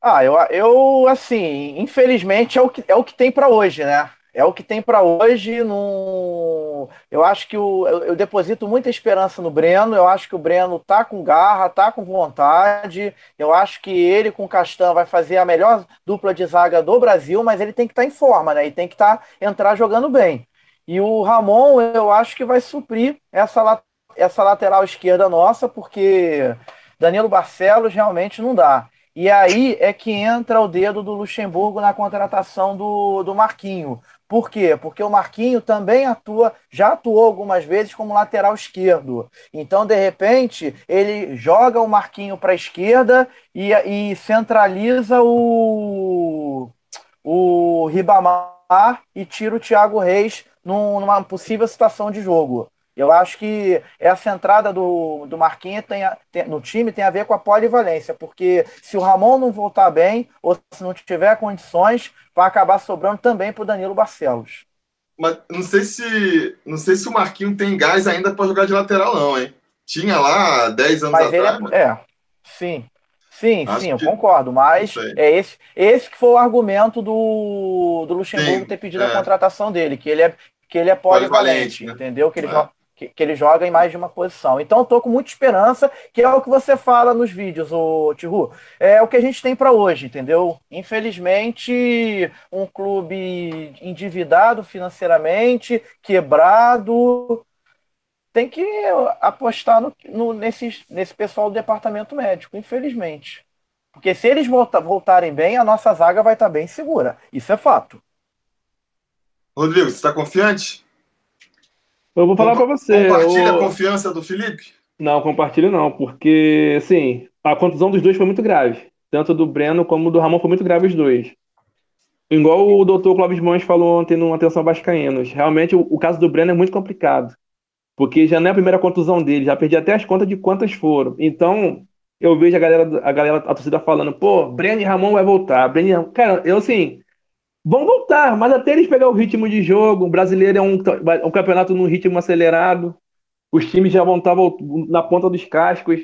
Ah, eu, eu assim, infelizmente é o que, é o que tem para hoje, né? É o que tem para hoje. No... Eu acho que o... eu deposito muita esperança no Breno. Eu acho que o Breno tá com garra, tá com vontade. Eu acho que ele com o Castan vai fazer a melhor dupla de zaga do Brasil, mas ele tem que estar tá em forma, né? E tem que tá, entrar jogando bem. E o Ramon, eu acho que vai suprir essa, essa lateral esquerda nossa, porque Danilo Barcelos realmente não dá. E aí é que entra o dedo do Luxemburgo na contratação do, do Marquinho. Por quê? Porque o Marquinho também atua, já atuou algumas vezes como lateral esquerdo. Então, de repente, ele joga o Marquinho para a esquerda e, e centraliza o, o Ribamar e tira o Thiago Reis num, numa possível situação de jogo. Eu acho que essa entrada do, do Marquinhos tem, tem, no time tem a ver com a polivalência, porque se o Ramon não voltar bem, ou se não tiver condições, vai acabar sobrando também para o Danilo Barcelos. Mas não sei se não sei se o Marquinhos tem gás ainda para jogar de lateral, não, hein? Tinha lá 10 anos mas atrás. Ele é, é, sim. Sim, Acho sim, eu concordo, mas é esse, esse que foi o argumento do, do Luxemburgo sim, ter pedido é. a contratação dele, que ele é, que ele é polivalente, polivalente né? entendeu? Que ele, é que, que, ele joga em mais de uma posição. Então eu tô com muita esperança, que é o que você fala nos vídeos, o Tihu. É o que a gente tem para hoje, entendeu? Infelizmente, um clube endividado financeiramente, quebrado, tem que apostar no, no, nesse, nesse pessoal do departamento médico, infelizmente. Porque se eles volta, voltarem bem, a nossa zaga vai estar tá bem segura. Isso é fato. Rodrigo, você está confiante? Eu vou falar para você. Compartilha a confiança do Felipe? Não, compartilho não, porque, assim, a contusão dos dois foi muito grave. Tanto do Breno como do Ramon foi muito grave os dois. Igual o doutor Clóvis Mães falou ontem no Atenção Vascaínos. Realmente, o, o, caso do Breno é muito complicado. Porque já não é a primeira contusão dele, já perdi até as contas de quantas foram. Então, eu vejo a galera, a galera, a torcida falando, pô, Breno e Ramon vai voltar. Breno. Cara, eu assim, vão voltar, mas até eles pegar o ritmo de jogo, o brasileiro é um, um campeonato num ritmo acelerado, os times já vão estar na ponta dos cascos.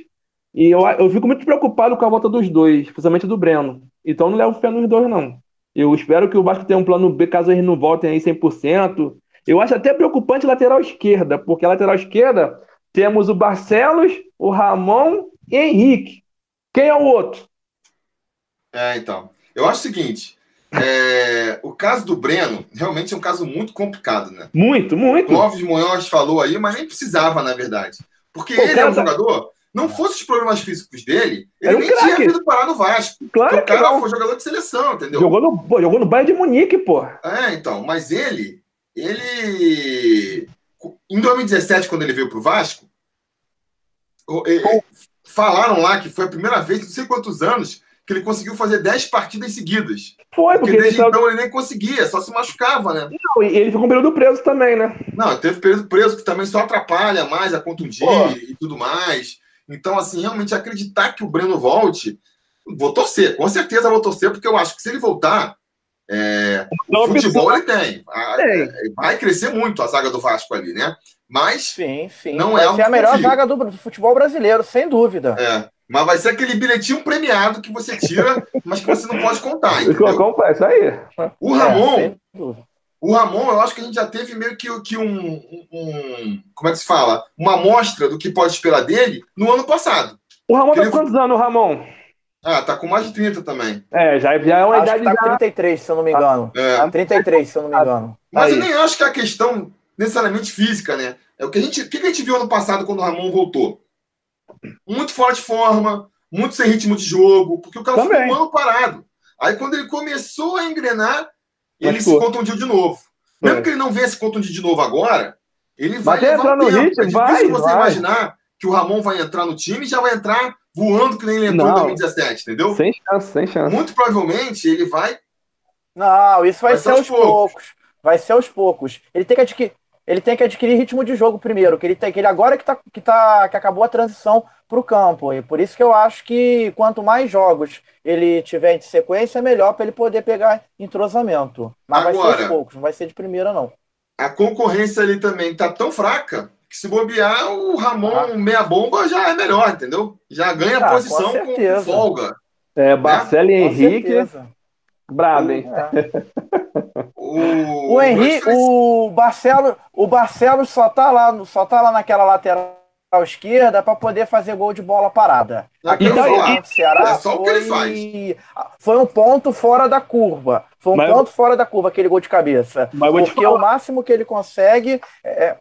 E eu, eu fico muito preocupado com a volta dos dois, principalmente do Breno. Então não levo fé nos dois, não. Eu espero que o Vasco tenha um plano B caso eles não voltem aí 100%. Eu acho até preocupante lateral esquerda, porque a lateral esquerda temos o Barcelos, o Ramon e Henrique. Quem é o outro? É, então. Eu acho o seguinte: é, o caso do Breno realmente é um caso muito complicado, né? Muito, muito. O Clóvis Munhoz falou aí, mas nem precisava, na verdade. Porque Pô, ele é um tá- jogador, não fosse os problemas físicos dele, ele um nem craque. tinha vindo parar no Vasco. Claro o cara foi jogador de seleção, entendeu? Jogou no, jogou no Bayern de Munique, pô. É, então, mas ele, ele. Em 2017, quando ele veio pro Vasco, ele, falaram lá que foi a primeira vez, não sei quantos anos, que ele conseguiu fazer 10 partidas seguidas. Foi, porque, porque desde ele então ele nem conseguia, só se machucava, né? Não, e ele ficou um período preso também, né? Não, teve período preso que também só atrapalha mais a contundir Pô. e tudo mais. Então, assim, realmente acreditar que o Breno volte, vou torcer, com certeza vou torcer, porque eu acho que se ele voltar, é, o futebol ele tem. Vai crescer muito a zaga do Vasco ali, né? Mas sim, sim. não é ser a melhor zaga do, do futebol brasileiro, sem dúvida. É. Mas vai ser aquele bilhetinho premiado que você tira, mas que você não pode contar. Entendeu? Isso aí. O Ramon, é, o Ramon, eu acho que a gente já teve meio que, que um, um, Como é que se fala? Uma amostra do que pode esperar dele no ano passado. O Ramon tá ele... quantos anos, o Ramon? Ah, tá com mais de 30 também. É, já, já é uma acho idade. Que tá com 33, se eu não me engano. É. 33, se eu não me engano. Mas aí. eu nem acho que é a questão necessariamente física, né? É o que a gente, o que a gente viu ano passado quando o Ramon voltou muito fora de forma, muito sem ritmo de jogo, porque o cara Também. ficou um ano parado. Aí quando ele começou a engrenar, ele Mas, se pô. contundiu de novo. Mesmo que ele não venha se contundir de novo agora, ele vai Mas levar um tempo. Ritmo, é difícil vai, você vai. imaginar que o Ramon vai entrar no time e já vai entrar voando que nem ele entrou não. em 2017, entendeu? Sem chance, sem chance. Muito provavelmente ele vai. Não, isso vai, vai ser aos poucos. poucos. Vai ser aos poucos. Ele tem que adquirir ele tem que adquirir ritmo de jogo primeiro, que ele tem que ele agora que, tá, que, tá, que acabou a transição para o campo. E por isso que eu acho que quanto mais jogos ele tiver de sequência, melhor para ele poder pegar entrosamento. Mas agora, vai ser aos poucos, não vai ser de primeira, não. A concorrência ali também tá tão fraca que se bobear, o Ramon ah. meia bomba já é melhor, entendeu? Já ganha ah, posição com, com, folga. É, Marcelo né? e Henrique. Brabo, hein? É. o, o Henrique, o Barcelo, o Barcelos só tá lá, só tá lá naquela lateral esquerda para poder fazer gol de bola parada. Aquele então, Ceará é só foi, o que ele faz. foi um ponto fora da curva. Foi um mas, ponto fora da curva aquele gol de cabeça. porque o máximo que ele consegue é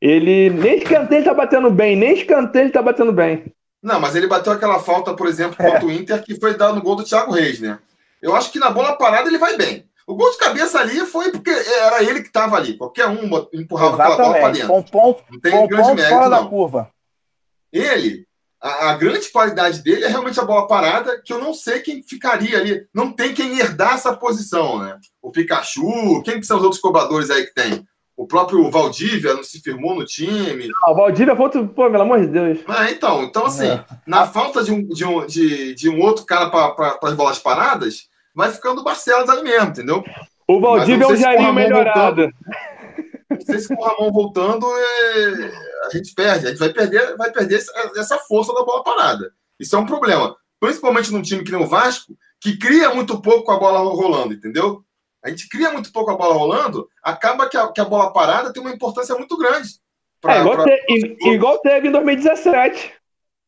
ele nem escanteio tá batendo bem, nem escanteio ele tá batendo bem. Não, mas ele bateu aquela falta, por exemplo, contra o Inter, que foi dado no gol do Thiago Reis, né? Eu acho que na bola parada ele vai bem. O gol de cabeça ali foi porque era ele que estava ali. Qualquer um empurrava Exatamente. aquela bola para dentro. Um ponto, não tem um grande ponto mérito, fora não. da curva. Ele, a, a, grande qualidade dele é realmente a bola parada, que eu não sei quem ficaria ali. Não tem quem herdar essa posição, né? O Pikachu, quem que são os outros cobradores aí que tem? O próprio Valdívia não se firmou no time. Ah, o Valdívia foi outro, pô, pelo amor de Deus. Ah, então, então assim, é. na falta de um, de um, de, de um outro cara para as bolas paradas, vai ficando o Barcelos ali mesmo, entendeu? O Valdívia é um Jairinho melhorado. Voltando, não sei se com o Ramon voltando, é, a gente perde. A gente vai perder, vai perder essa força da bola parada. Isso é um problema. Principalmente num time que nem o Vasco, que cria muito pouco com a bola rolando, entendeu? A gente cria muito pouco a bola rolando, acaba que a, que a bola parada tem uma importância muito grande. Pra, é, igual, pra... te, igual teve em 2017.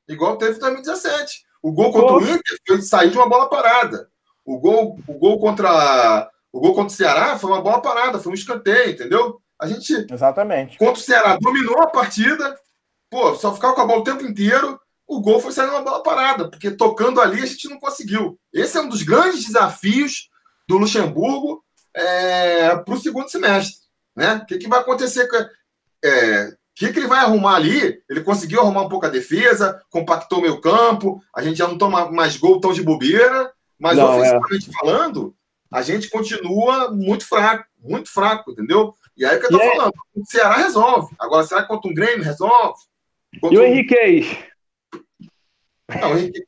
Igual teve em 2017. O gol contra o Inter foi sair de uma bola parada. O gol, o gol contra o gol contra o Ceará foi uma bola parada, foi um escanteio, entendeu? A gente Exatamente. contra o Ceará dominou a partida, pô, só ficava com a bola o tempo inteiro. O gol foi sair uma bola parada, porque tocando ali a gente não conseguiu. Esse é um dos grandes desafios do Luxemburgo é, para o segundo semestre. Né? O que, que vai acontecer. É, o que, que ele vai arrumar ali? Ele conseguiu arrumar um pouco a defesa, compactou o meio campo, a gente já não toma mais gol tão de bobeira, mas não, é. ofensivamente é. falando, a gente continua muito fraco, muito fraco, entendeu? E aí é o que eu tô e falando, é... o Ceará resolve. Agora, será que contra um Grêmio resolve? Contra e o Henriquez? Não, o Henrique...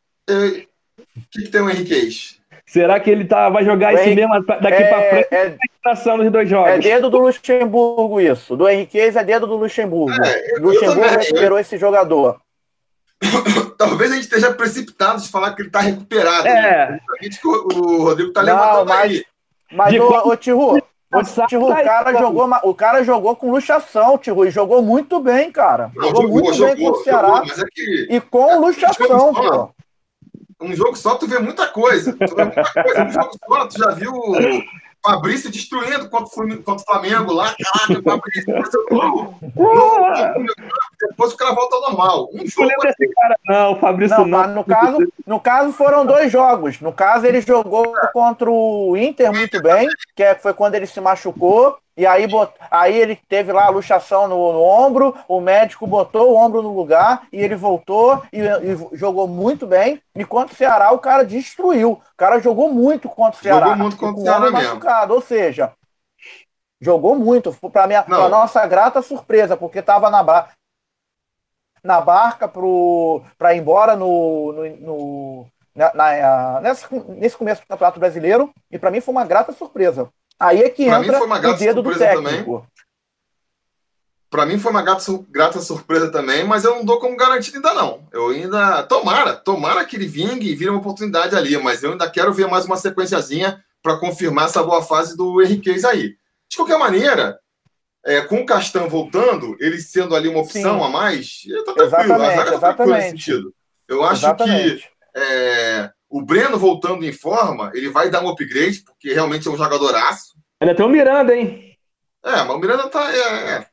O que, que tem o Henriquez? Será que ele tá, vai jogar esse mesmo daqui é, para frente? É, é, dos dois jogos. É dedo do Luxemburgo isso. Do Henriquez é dedo do Luxemburgo. É, o Luxemburgo recuperou esse jogador. Talvez a gente esteja precipitado de falar que ele está recuperado. É. Né? O Rodrigo está levantando mas, aí. Mas, ô, ô Tiru, o, Tiru, o, cara jogou, o cara jogou com luxação, Tiru, e jogou muito bem, cara. Jogou, jogou muito jogou, bem com o Ceará. Jogou, é que, e com luxação, pô um jogo só tu vê muita coisa. Tu vê muita coisa. Um jogo só, tu já viu o Fabrício destruindo contra o Flamengo lá. Caraca, o Fabrício. Depois o cara volta ao normal. Um jogo. Não esse cara, não, o Fabrício não. não. No, caso, no caso, foram dois jogos. No caso, ele jogou contra o Inter muito bem, que é, foi quando ele se machucou. E aí, bot... aí ele teve lá a luxação no, no, ombro, o médico botou o ombro no lugar e ele voltou e, e, jogou muito bem. E contra o Ceará, o cara destruiu. O cara jogou muito contra o Ceará. Jogou muito contra o Ceará mesmo. machucado. Ou seja, jogou muito. Para minha pra nossa grata surpresa, porque estava na, na barca para ir embora no, no, no na, na, nessa, nesse começo do Campeonato Brasileiro. E para mim foi uma grata surpresa. Aí é que pra entra o dedo do técnico. Para mim foi uma grata, grata surpresa também, mas eu não dou como garantido ainda não. Eu ainda tomara, tomara que ele vingue e vire uma oportunidade ali, mas eu ainda quero ver mais uma sequenciazinha para confirmar essa boa fase do Henriquez aí. De qualquer maneira, é, com o Castan voltando, ele sendo ali uma opção Sim. a mais, tá tranquilo. Exatamente, a tá tranquilo nesse sentido. Eu acho exatamente. que é, o Breno voltando em forma, ele vai dar um upgrade, porque realmente é um jogadoraço. Ainda tem o Miranda, hein? É, mas o Miranda tá é,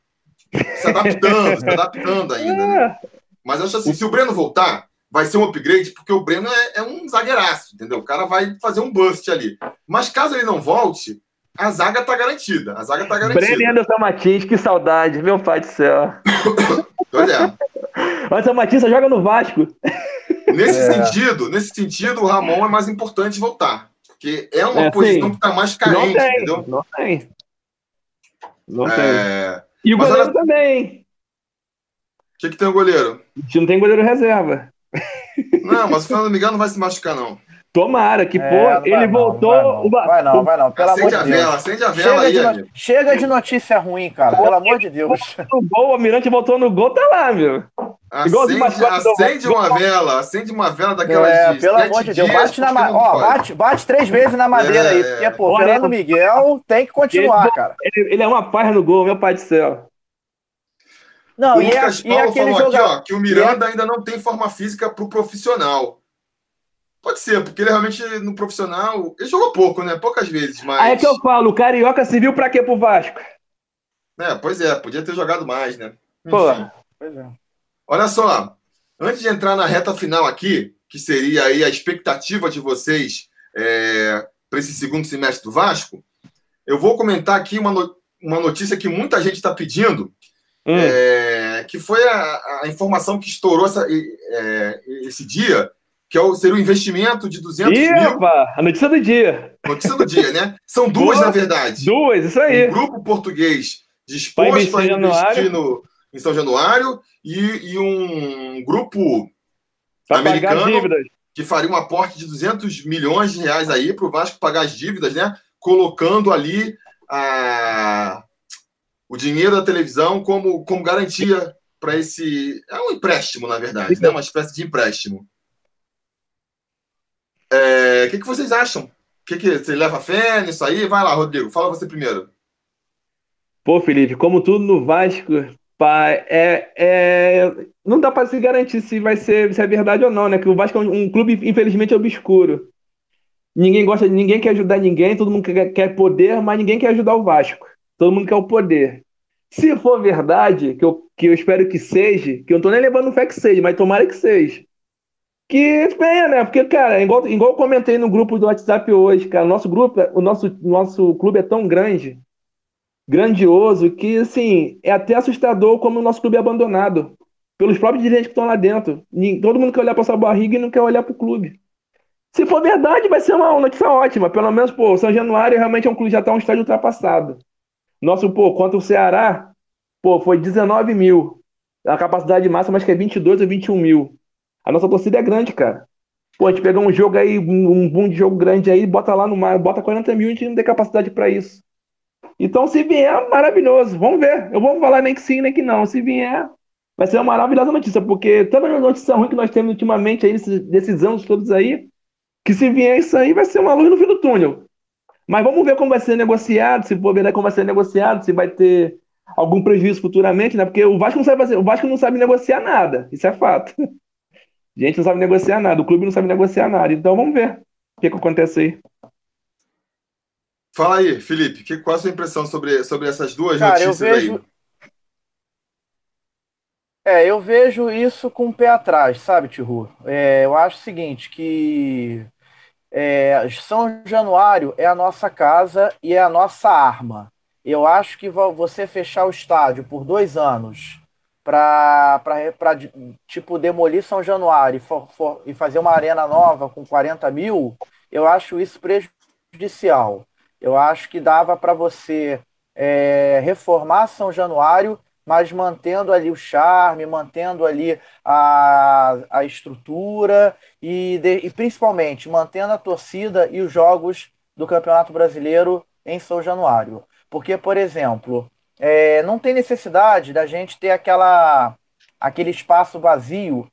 é, se adaptando, se adaptando ainda, né? Mas eu acho assim, se o Breno voltar, vai ser um upgrade, porque o Breno é, é, um zagueiraço, entendeu? O cara vai fazer um bust ali. Mas caso ele não volte, a zaga tá garantida. A zaga tá garantida. Breno e Anderson Martins, que saudade, meu pai do céu. pois é. Anderson Martins só joga no Vasco. Nesse é. sentido, nesse sentido, o Ramon é mais importante voltar. Porque é uma é, posição sim. que está mais carente, não tem, entendeu? Não tem. Não é... tem. E o Mas goleiro também. O que, que tem o goleiro? A gente não tem goleiro reserva. Não, mas o Fernando Miguel não vai se machucar, não. Tomara, que, é, pô, ele não, voltou. Vai não, vai não, vai não, pelo acende amor de Deus. Vela, acende a vela chega, aí, de, chega de notícia ruim, cara, pô, pelo amor de Deus. No gol, o Almirante voltou no gol, tá lá, meu. Acende, acende uma vela, acende uma vela daquela é, Pelo amor de Deus, bate na ma... Ó, bate, bate três vezes na madeira é, aí, porque, pô, Olha, Fernando Miguel tem que continuar, ele, cara. Ele, ele, é uma paz no gol, meu pai do céu. Não, o e é Lucas é, Paulo e falou jogador... aqui, ó, que o Miranda ainda não tem forma física pro profissional. Pode ser, porque ele realmente no profissional. Ele jogou pouco, né? Poucas vezes, mas. Aí é que eu falo, o Carioca se viu pra quê pro Vasco? É, pois é, podia ter jogado mais, né? Enfim. Pô. Pois é. Olha só. Antes de entrar na reta final aqui, que seria aí a expectativa de vocês é, para esse segundo semestre do Vasco, eu vou comentar aqui uma, no, uma notícia que muita gente está pedindo, hum. é, que foi a, a, informação que estourou essa, é, esse dia, que é o, seria o investimento de 200 Epa, mil. A notícia do dia. Notícia do dia, né? São duas, na verdade. Duas, isso aí. Um grupo português disposto a investir no, em São Januário e, e um grupo pra americano que faria um aporte de 200 milhões de reais aí para o Vasco pagar as dívidas, né? Colocando ali a, o dinheiro da televisão como, como garantia para esse. É um empréstimo, na verdade, né? uma espécie de empréstimo. É, o que, que vocês acham? Que, que você leva fé nisso aí? Vai lá, Rodrigo, fala você primeiro. Pô, Felipe, como tudo no Vasco, pá, é, é, não dá para se garantir se vai ser se é verdade ou não, né? Que o Vasco é um, um, clube, infelizmente, obscuro. Ninguém gosta, ninguém quer ajudar ninguém, todo mundo quer, quer poder, mas ninguém quer ajudar o Vasco. Todo mundo quer o poder. Se for verdade, que eu, que eu espero que seja, que eu não tô nem levando fé que seja, mas tomara que seja. Que venha, né? Porque, cara, igual, igual eu comentei no grupo do WhatsApp hoje, cara, o nosso grupo, o nosso, nosso clube é tão grande grandioso que, assim, é até assustador como o nosso clube é abandonado pelos próprios dirigentes que estão lá dentro. Todo mundo quer olhar para sua barriga e não quer olhar para o clube. Se for verdade, vai ser uma notícia ótima. Pelo menos, pô, São Januário realmente é um clube já está um estádio ultrapassado. Nosso, pô, contra o Ceará, pô, foi 19 mil. A capacidade máxima acho que é 22 ou 21 mil. A nossa torcida é grande, cara. Pô, a gente pega um jogo aí, um boom de jogo grande aí, bota lá no mar, bota 40 mil, a gente não tem capacidade para isso. Então, se vier, maravilhoso. Vamos ver. Eu vou falar nem que sim, nem que não. Se vier, vai ser uma maravilhosa notícia, porque tanta notícia ruim que nós temos ultimamente aí, nesses, nesses anos todos aí, que se vier isso aí, vai ser uma luz no fim do túnel. Mas vamos ver como vai ser negociado, se for verdade como vai ser negociado, se vai ter algum prejuízo futuramente, né? Porque o Vasco não sabe fazer, o Vasco não sabe negociar nada, isso é fato. A gente não sabe negociar nada, o clube não sabe negociar nada. Então vamos ver o que, que acontece aí. Fala aí, Felipe, que, qual a sua impressão sobre, sobre essas duas Cara, notícias vejo... aí? É, eu vejo isso com o pé atrás, sabe, Tihu? É, eu acho o seguinte, que é, São Januário é a nossa casa e é a nossa arma. Eu acho que você fechar o estádio por dois anos para tipo demolir São Januário e, for, for, e fazer uma arena nova com 40 mil, eu acho isso prejudicial. Eu acho que dava para você é, reformar São Januário, mas mantendo ali o charme, mantendo ali a, a estrutura e, de, e principalmente mantendo a torcida e os jogos do Campeonato Brasileiro em São Januário. Porque, por exemplo, é, não tem necessidade da gente ter aquela, aquele espaço vazio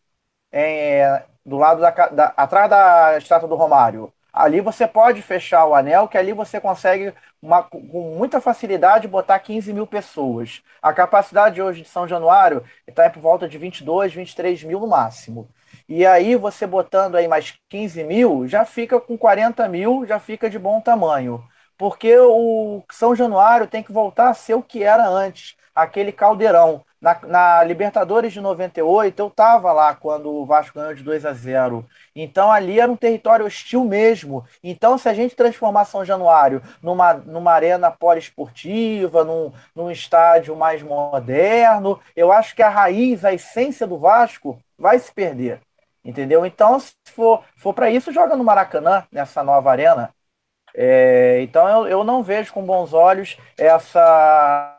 é, do lado da, da, atrás da estátua do Romário. Ali você pode fechar o anel, que ali você consegue uma, com muita facilidade botar 15 mil pessoas. A capacidade hoje de São Januário está por volta de 22, 23 mil no máximo. E aí você botando aí mais 15 mil, já fica com 40 mil, já fica de bom tamanho. Porque o São Januário tem que voltar a ser o que era antes, aquele caldeirão. Na, na, Libertadores de 98, eu estava lá quando o Vasco ganhou de 2 a 0. Então ali era um território hostil mesmo. Então, se a gente transformar São Januário numa, numa arena poliesportiva, num, num estádio mais moderno, eu acho que a raiz, a essência do Vasco vai se perder. Entendeu? Então, se for, for para isso, joga no Maracanã, nessa nova arena. É, então, eu, eu não vejo com bons olhos essa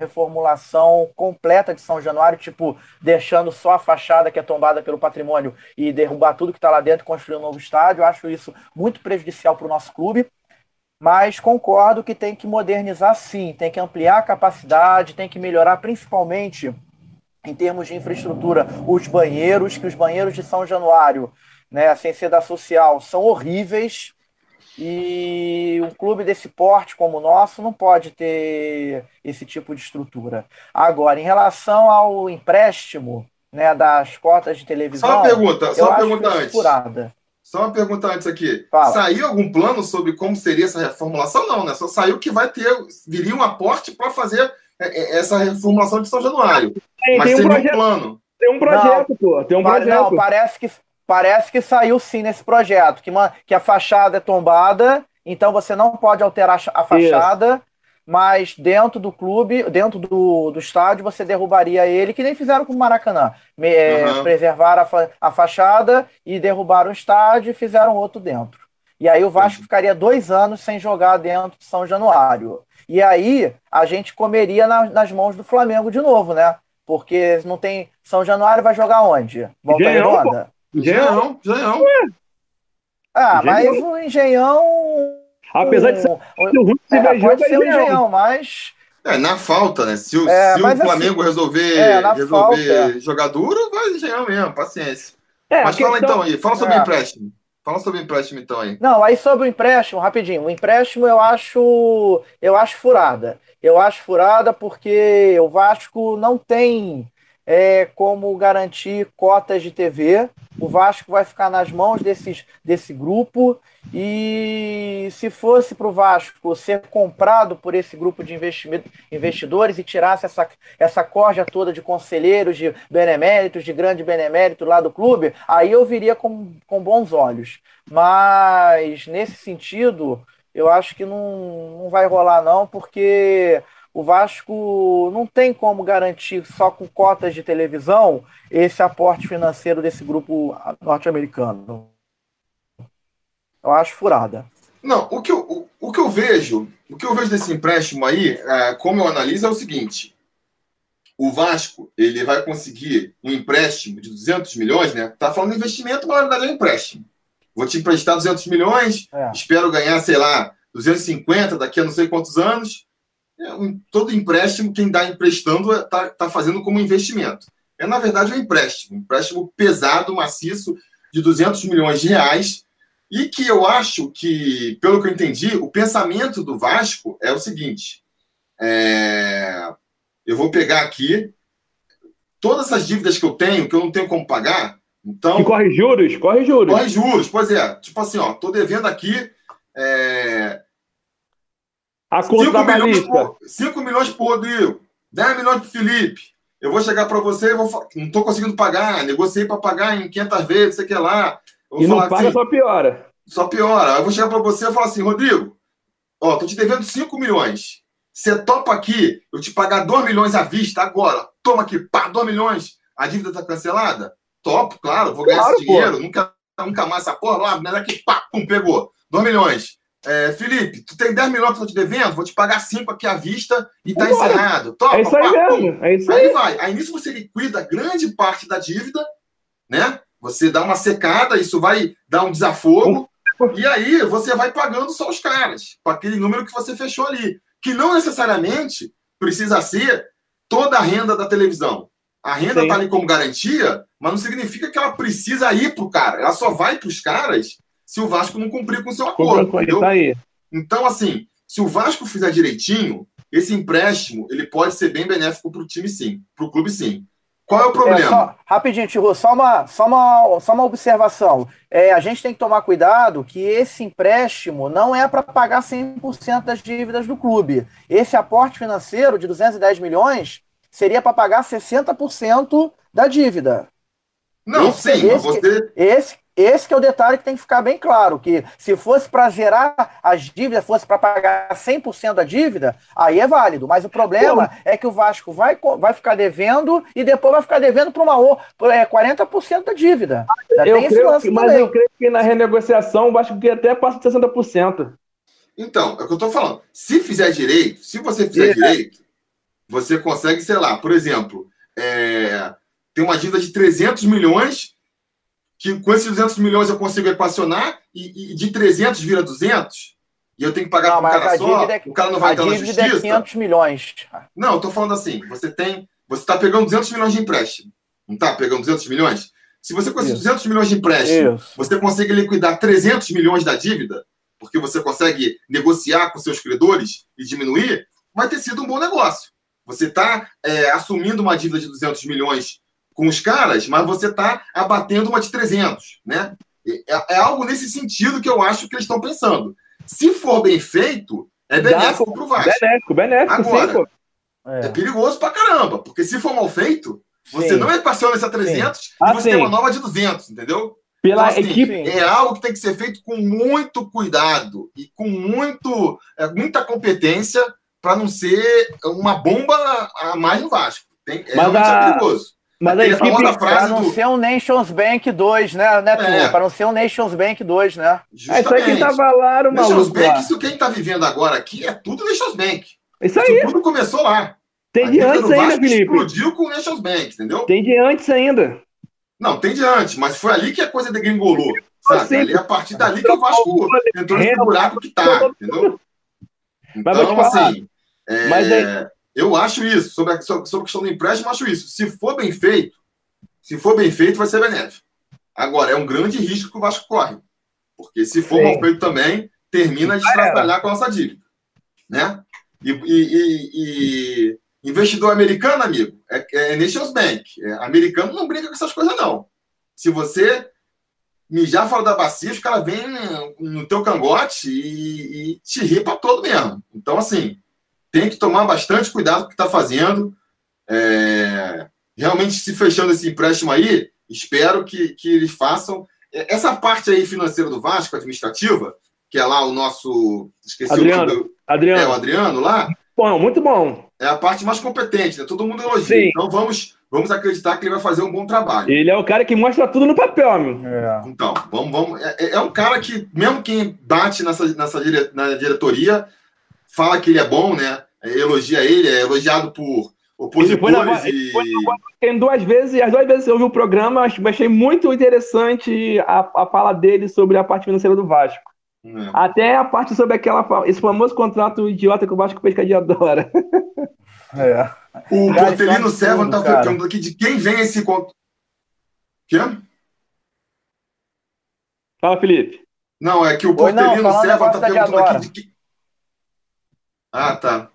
reformulação completa de São Januário, tipo, deixando só a fachada que é tombada pelo patrimônio e derrubar tudo que está lá dentro e construir um novo estádio. Eu acho isso muito prejudicial para o nosso clube. Mas concordo que tem que modernizar sim, tem que ampliar a capacidade, tem que melhorar principalmente em termos de infraestrutura os banheiros, que os banheiros de São Januário, né, sem ser da social, são horríveis e um clube desse porte como o nosso não pode ter esse tipo de estrutura. Agora, em relação ao empréstimo né, das cotas de televisão. Só uma pergunta, só uma pergunta antes. Furada. Só uma pergunta antes aqui. Fala. Saiu algum plano sobre como seria essa reformulação? Não, né? Só saiu que vai ter, viria um aporte para fazer é, é, essa reformulação de São Januário. Tem, Mas tem um, projeto, um plano. Tem um projeto, não, pô. Tem um projeto. Não, parece que, parece que saiu sim nesse projeto, que, uma, que a fachada é tombada, então você não pode alterar a fachada. Isso mas dentro do clube, dentro do, do estádio, você derrubaria ele, que nem fizeram com o Maracanã. É, uhum. Preservaram a, fa a fachada e derrubaram o estádio e fizeram outro dentro. E aí o Vasco uhum. ficaria dois anos sem jogar dentro de São Januário. E aí a gente comeria na, nas mãos do Flamengo de novo, né? Porque não tem. São Januário vai jogar onde? Volta Redonda? Engenhão, Engenhão. Ah, mas o Engenhão Apesar de ser ruim de é, pode ser um engenhão, mas. É, na falta, né? Se, o, é, se o assim, Flamengo assim, resolver, é, resolver falta, é. jogar duro, vai engenhão mesmo, paciência. É, mas fala então aí, fala sobre o empréstimo. Fala sobre o empréstimo então aí. Não, aí sobre o empréstimo, rapidinho. O empréstimo eu acho, eu acho furada. Eu acho furada porque o Vasco não tem é, como garantir cotas de TV. O Vasco vai ficar nas mãos desses, desse grupo. E se fosse para o Vasco ser comprado por esse grupo de investidores e tirasse essa, essa corja toda de conselheiros, de beneméritos, de grande benemérito lá do clube, aí eu viria com, com bons olhos. Mas nesse sentido, eu acho que não, não vai rolar, não, porque o Vasco não tem como garantir só com cotas de televisão esse aporte financeiro desse grupo norte-americano. Eu acho furada. Não, o que eu, o, o, que eu vejo, o que eu vejo desse empréstimo aí, é, como eu analiso, é o seguinte: o Vasco ele vai conseguir um empréstimo de 200 milhões, né? Tá falando de investimento, mas na verdade é um empréstimo. Vou te emprestar 200 milhões, é. espero ganhar, sei lá, 250 daqui a não sei quantos anos. É todo empréstimo, quem dá emprestando está tá fazendo como investimento. É, na verdade, um empréstimo. Um empréstimo pesado, maciço, de 200 milhões de reais. E que eu acho que, pelo que eu entendi, o pensamento do Vasco é o seguinte: é, eu vou pegar aqui todas essas dívidas que eu tenho, que eu não tenho como pagar. Então, e corre juros, corre juros. Corre juros, pois é. Tipo assim, ó, tô devendo aqui é, a conta 5 da milhões, por, 5 milhões pro Rodrigo, 10 milhões pro Felipe. Eu vou chegar para você e vou não estou conseguindo pagar, negociei para pagar em 500 vezes, sei que lá. e não paga, assim, só piora. Só piora. Eu vou chegar para você e falar assim, Rodrigo, ó, tô te devendo 5 milhões. Você topa aqui eu te pagar 2 milhões à vista agora. Toma aqui, pá, 2 milhões. A dívida tá cancelada? Topo, claro, vou ganhar claro, esse dinheiro. Nunca, nunca mais essa porra lá, mas aqui, pá, pum, pegou. 2 milhões. É, Felipe, tu tem 10 milhões que eu tô te devendo, vou te pagar 5 aqui à vista e tá encerrado. Topa, é isso aí pá, mesmo. É isso aí. aí vai. Aí nisso você liquida grande parte da dívida, né? Você dá uma secada, isso vai dar um desafogo. E aí você vai pagando só os caras, com aquele número que você fechou ali. Que não necessariamente precisa ser toda a renda da televisão. A renda está ali como garantia, mas não significa que ela precisa ir para o cara. Ela só vai para os caras se o Vasco não cumprir com o seu acordo. Tá aí. Então, assim, se o Vasco fizer direitinho, esse empréstimo ele pode ser bem benéfico para o time, sim. Para o clube, sim. Qual é o problema? É, só, rapidinho, Tiro, só uma, só uma, só uma observação. É, a gente tem que tomar cuidado que esse empréstimo não é para pagar 100% das dívidas do clube. Esse aporte financeiro de 210 milhões seria para pagar 60% da dívida. Não, esse, sim, esse, você... esse, esse que é o detalhe que tem que ficar bem claro, que se fosse para zerar as dívidas, fosse para pagar 100% da dívida, aí é válido. Mas o problema Pô. é que o Vasco vai, vai ficar devendo e depois vai ficar devendo para uma é, 40% da dívida. Já eu creio que, mas eu creio que na renegociação o Vasco até passa de 60%. Então, é o que eu estou falando. Se fizer direito, se você fizer é. direito, você consegue, sei lá, por exemplo, é, tem uma dívida de 300 milhões que com esses 200 milhões eu consigo equacionar e, e de 300 vira 200 e eu tenho que pagar para um cara só, é, o cara não vai entrar na justiça. É 500 milhões. Não, eu tô falando assim, você tem, você está pegando 200 milhões de empréstimo, não está pegando 200 milhões? Se você com esses 200 milhões de empréstimo, Isso. você consegue liquidar 300 milhões da dívida, porque você consegue negociar com seus credores e diminuir, vai ter sido um bom negócio. Você está é, assumindo uma dívida de 200 milhões com os caras, mas você está abatendo uma de 300, né? É, é, algo nesse sentido que eu acho que eles estão pensando. Se for bem feito, é benéfico para o Vasco. Benéfico, benéfico, Agora, sim, é. é perigoso para caramba, porque se for mal feito, Você Sim. não equaciona essa 300 Sim. e ah, você tem uma nova de 200, entendeu? Pela então, assim, equipe. É algo que tem que ser feito com muito cuidado e com muito, é, muita competência para não ser uma bomba a mais no Vasco. Tem, é mas a... perigoso. Mas a equipe, para não do... ser um Nations Bank 2, né, né é. Para não ser um Nations Bank 2, né? Justamente. É isso aí que tava lá, o Nations Bank, isso quem está vivendo agora aqui é tudo Nations Bank. Isso aí. Isso tudo começou lá. Tem de antes ainda, Felipe. Explodiu com o Nations Bank, entendeu? Tem de antes ainda. Não, tem de antes, mas foi ali que a coisa degringolou. Sabe? Ali, a partir dali que o Vasco entrou nesse buraco que tá, entendeu? Então, assim, é, mas é... eu acho isso. Sobre a, sobre a questão do empréstimo, eu acho isso. Se for bem feito, se for bem feito, vai ser benéfico. Agora, é um grande risco que o Vasco corre. Porque se for Sim. mal feito também, termina de trabalhar com a nossa dívida. Né? E, e, e, e, investidor americano, amigo, é, é Nations Bank. É, americano não brinca com essas coisas, não. Se você mijar fora da bacia, os caras vêm no teu cangote e, e te ripa todo mesmo. Então, assim, tem que tomar bastante cuidado com o que está fazendo. É, realmente, se fechando esse empréstimo aí, espero que, que eles façam. Essa parte aí financeira do Vasco, administrativa, que é lá o nosso. Esqueci Adriano, o Adriano. É, o Adriano lá. Bom, muito bom. É a parte mais competente, né? Todo mundo elogia. Sim. Então vamos, vamos acreditar que ele vai fazer um bom trabalho. Ele é o cara que mostra tudo no papel, meu. É. Então, vamos, vamos. É, é, um cara que, mesmo quem bate nessa, nessa dire, na diretoria, fala que ele é bom, né? Elogia ele, é elogiado por opositores ele foi na, e... Foi tem duas vezes, as duas vezes eu vi o programa, achei muito interessante a, a fala dele sobre a parte financeira do Vasco. É. Até a parte sobre aquela, esse famoso contrato idiota que o Vasco Pescaria adora. É. O Portelino Servan tá perguntando aqui de quem vem esse contrato. Quê? Fala, Felipe. Não, é que o Portelino Servan tá perguntando aqui de quem. Ah, tá.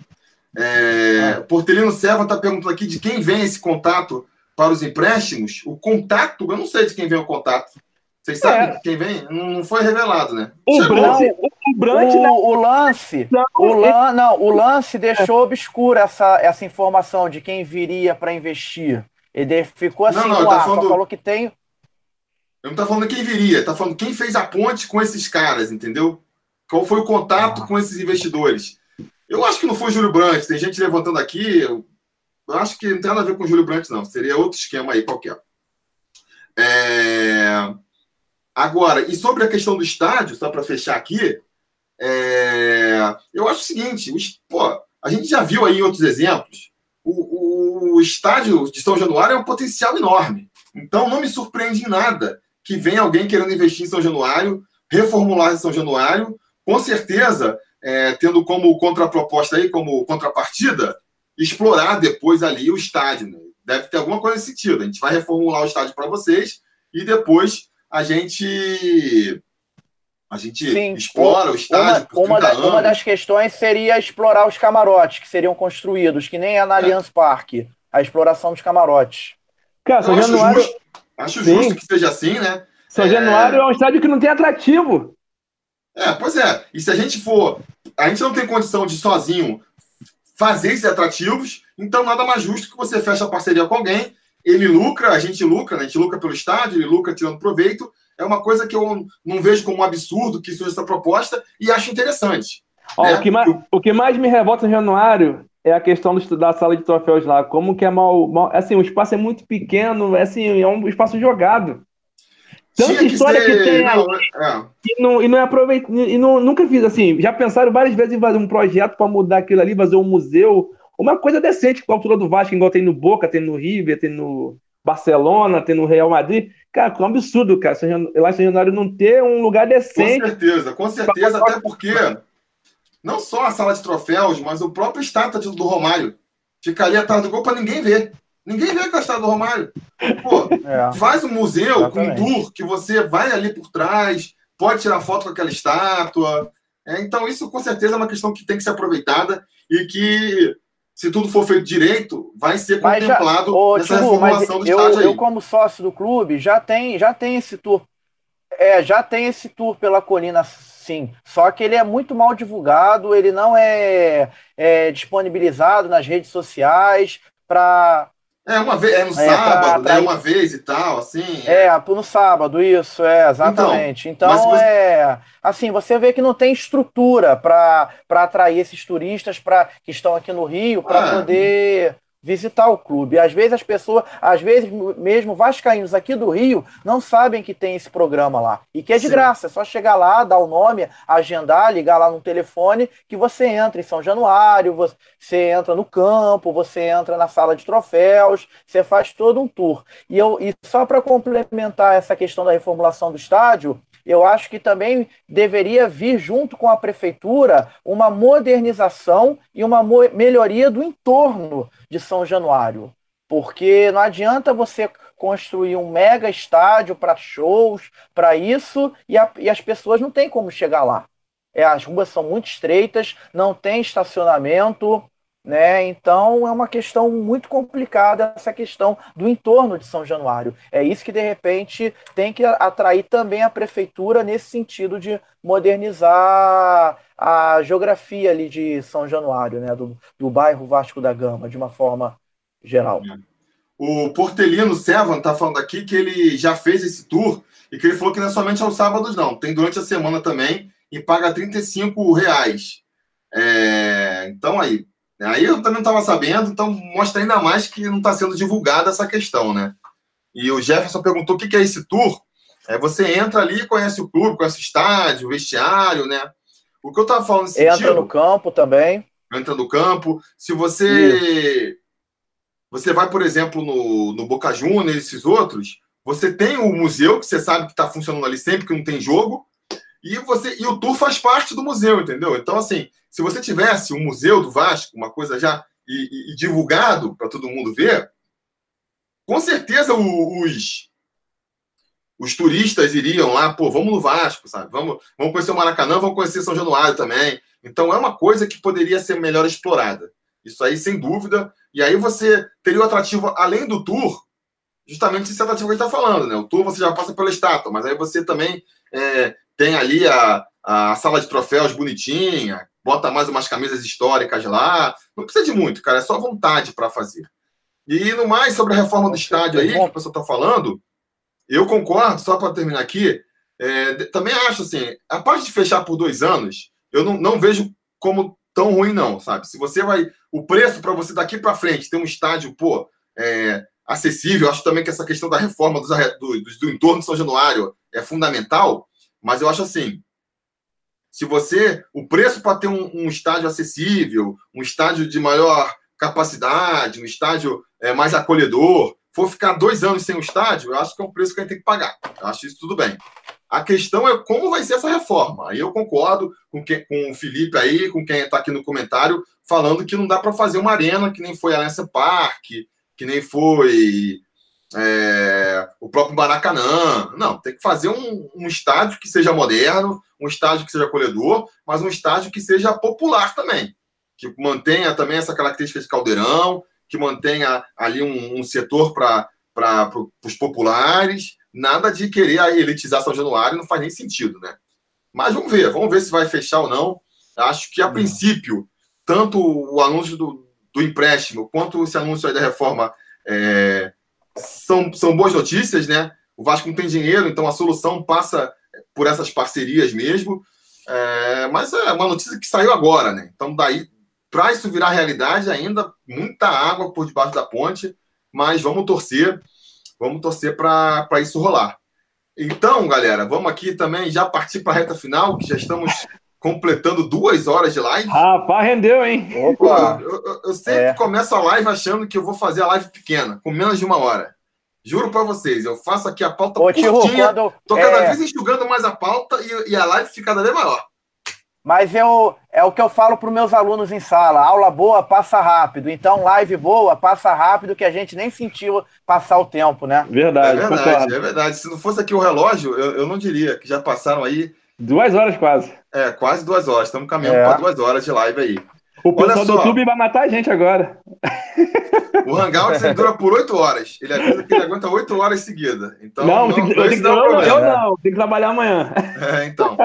É. Portelino Serva está perguntando aqui de quem vem esse contato para os empréstimos. O contato, eu não sei de quem vem o contato. Vocês sabem é. quem vem? Não foi revelado, né? O, Brant, o, Brant, o, né? o, lance, não, o, lan, não, o lance deixou obscura essa, essa informação de quem viria para investir. Ele ficou assim, não, não, tá falando... falou que tem. Eu não tá falando quem viria, tá falando quem fez a ponte com esses caras, entendeu? Qual foi o contato ah. com esses investidores? Eu acho que não foi o Júlio Brandt. Tem gente levantando aqui. Eu acho que não tem nada a ver com o Júlio Brandt, não. Seria outro esquema aí qualquer. É... Agora, e sobre a questão do estádio, só para fechar aqui, é... eu acho o seguinte: pô, a gente já viu aí em outros exemplos, o, o estádio de São Januário é um potencial enorme. Então, não me surpreende em nada que venha alguém querendo investir em São Januário, reformular em São Januário. Com certeza, é, tendo como contraproposta aí, como contrapartida, explorar depois ali o estádio. Né? Deve ter alguma coisa nesse sentido. A gente vai reformular o estádio para vocês e depois a gente a gente Sim, explora o estádio uma, uma, da, uma, das questões seria explorar os camarotes que seriam construídos, que nem é na é. Allianz Parque, a exploração dos camarotes. Cara, São Januário... Acho justo, acho justo que seja assim, né? São é... Januário é um estádio que não tem atrativo. É, pois é. E se a gente for. A gente não tem condição de sozinho fazer esses atrativos, então nada mais justo que você feche a parceria com alguém, ele lucra, a gente lucra, né? a gente lucra pelo estádio, ele lucra tirando proveito. É uma coisa que eu não vejo como um absurdo que surja essa proposta e acho interessante. Ó, né? o, que mais, o que mais me revolta no Januário é a questão do, da sala de troféus lá. Como que é mal, mal. Assim, o espaço é muito pequeno, assim, é um espaço jogado. Tanta história que, ser... que tem não, é. e, não, e não é e não, nunca fiz assim. Já pensaram várias vezes em fazer um projeto para mudar aquilo ali, fazer um museu, uma coisa decente com a altura do Vasco, igual tem no Boca, tem no River, tem no Barcelona, tem no Real Madrid. Cara, é um absurdo, cara. Lá em São Januário não ter um lugar decente. Com certeza, com certeza, até porque não só a sala de troféus, mas o próprio estátua do Romário ficaria atrás do gol para ninguém ver. Ninguém vê história do Romário. Pô, é, faz um museu exatamente. com um tour que você vai ali por trás, pode tirar foto com aquela estátua. É, então, isso com certeza é uma questão que tem que ser aproveitada e que, se tudo for feito direito, vai ser mas contemplado já, ô, nessa reformulação do eu, estádio aí. Eu, como sócio do clube, já tem, já tem esse tour. É, já tem esse tour pela colina sim. Só que ele é muito mal divulgado, ele não é, é disponibilizado nas redes sociais para É, uma vez, é no é, sábado, né? Uma vez e tal, assim. É, é no sábado, isso, é, exatamente. Então, então você... é. Assim, você vê que não tem estrutura para atrair esses turistas pra, que estão aqui no Rio para ah, poder visitar o clube. Às vezes as pessoas, às vezes mesmo vascaínos aqui do Rio, não sabem que tem esse programa lá. E que é de Sim. graça, é só chegar lá, dar o nome, agendar, ligar lá no telefone, que você entra em São Januário, você entra no campo, você entra na sala de troféus, você faz todo um tour. E, eu, e só para complementar essa questão da reformulação do estádio, eu acho que também deveria vir junto com a prefeitura uma modernização e uma melhoria do entorno de São Januário. Porque não adianta você construir um mega estádio para shows, para isso, e, a, e, as pessoas não têm como chegar lá. É, as ruas são muito estreitas, não tem estacionamento, né? Então é uma questão muito complicada essa questão do entorno de São Januário. É isso que de repente tem que atrair também a prefeitura nesse sentido de modernizar a geografia ali de São Januário, né? Do, do bairro Vasco da Gama, de uma forma geral. O Portelino Sevan está falando aqui que ele já fez esse tour e que ele falou que não é somente aos sábados, não. Tem durante a semana também e paga 35 reais. É... Então aí, Aí eu também não estava sabendo, então mostra ainda mais que não está sendo divulgada essa questão, né? E o Jefferson perguntou o que é esse tour. É, você entra ali, conhece o clube, conhece o estádio, o vestiário, né? O que eu estava falando nesse Entra sentido, no campo também. Entra no campo. Se você Isso. você vai, por exemplo, no, no Boca Juniors, esses outros, você tem o museu, que você sabe que está funcionando ali sempre, que não tem jogo, e você e o tour faz parte do museu, entendeu? Então, assim, se você tivesse um museu do Vasco, uma coisa já e, e, e divulgado para todo mundo ver, com certeza os, os turistas iriam lá, pô, vamos no Vasco, sabe? Vamos, vamos conhecer o Maracanã, vamos conhecer São Januário também. Então é uma coisa que poderia ser melhor explorada. Isso aí, sem dúvida. E aí você teria o atrativo, além do tour, justamente esse atrativo que a gente está falando, né? O tour você já passa pela estátua, mas aí você também é, tem ali a, a sala de troféus bonitinha, bota mais umas camisas históricas lá. Não precisa de muito, cara, é só vontade para fazer. E no mais, sobre a reforma do estádio aí, que o pessoal está falando, eu concordo, só para terminar aqui, é, também acho assim, a parte de fechar por dois anos, eu não, não vejo como tão ruim, não, sabe? Se você vai. O preço para você daqui para frente ter um estádio, pô, é, acessível, acho também que essa questão da reforma do, do, do entorno de São Januário é fundamental, mas eu acho assim, se você. O preço para ter um, um, estádio acessível, um estádio de maior capacidade, um estádio é, mais acolhedor, for ficar dois anos sem o estádio, eu acho que é um preço que a gente tem que pagar. Eu acho isso tudo bem. A questão é como vai ser essa reforma. Aí eu concordo com, que, com o Felipe aí, com quem está aqui no comentário, falando que não dá para fazer uma arena que nem foi a Allianz Parque, que nem foi é, o próprio Maracanã. Não, tem que fazer um, um, estádio que seja moderno, um estádio que seja acolhedor, mas um estádio que seja popular também, que mantenha também essa característica de caldeirão, que mantenha ali um, um setor para os populares. Nada de querer elitizar São Januário, não faz nem sentido, né? Mas vamos ver, vamos ver se vai fechar ou não. Acho que, a princípio, tanto o anúncio do, do empréstimo quanto esse anúncio aí da reforma é, são, são boas notícias, né? O Vasco não tem dinheiro, então a solução passa por essas parcerias mesmo. É, mas é uma notícia que saiu agora, né? Então, daí, para isso virar realidade, ainda muita água por debaixo da ponte, mas vamos torcer, vamos torcer para isso rolar. Então, galera, vamos aqui também já partir para a reta final, que já estamos completando duas horas de live. Rapaz, rendeu, hein? Opa! Eu, eu, eu sempre é. começo a live achando que eu vou fazer a live pequena, com menos de uma hora. Juro para vocês, eu faço aqui a pauta Ô, curtinha, quando, tô cada é... vez enxugando mais a pauta e, e, a live fica cada vez maior. Mas eu, é o que eu falo para os meus alunos em sala, aula boa, passa rápido. Então, live boa, passa rápido, que a gente nem sentiu passar o tempo, né? Verdade, é verdade, é verdade. Se não fosse aqui o relógio, eu, eu não diria que já passaram aí Duas horas quase. É, quase duas horas. Estamos caminhando é. para duas horas de live aí. O pessoal do YouTube vai matar a gente agora. O Hangout ele dura por oito horas. Ele avisa que ele aguenta oito horas seguidas. Então, não, não, tem que, eu, tenho, não, eu, não, tem que trabalhar amanhã. É, então.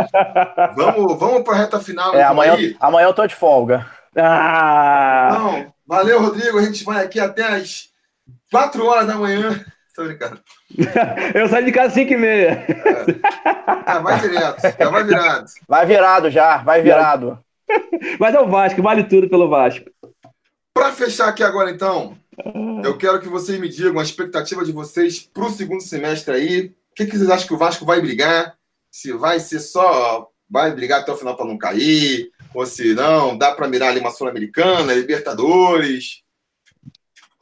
Vamos, vamos para a reta final. É, então, amanhã, aí. amanhã eu tô de folga. Ah! Então, valeu, Rodrigo. A gente vai aqui até as 4 horas da manhã. Tô brincando. Eu saio de casa 5 e meia. É. Ah, vai direto, já vai virado. Vai virado já, vai virado. Mas é o Vasco, vale tudo pelo Vasco. Para fechar aqui agora, então, eu quero que vocês me digam a expectativa de vocês para o segundo semestre aí. O que, que vocês acham que o Vasco vai brigar? Se vai ser só. Vai brigar até o final para não cair? Ou se não, dá para mirar ali uma Sul-Americana, Libertadores?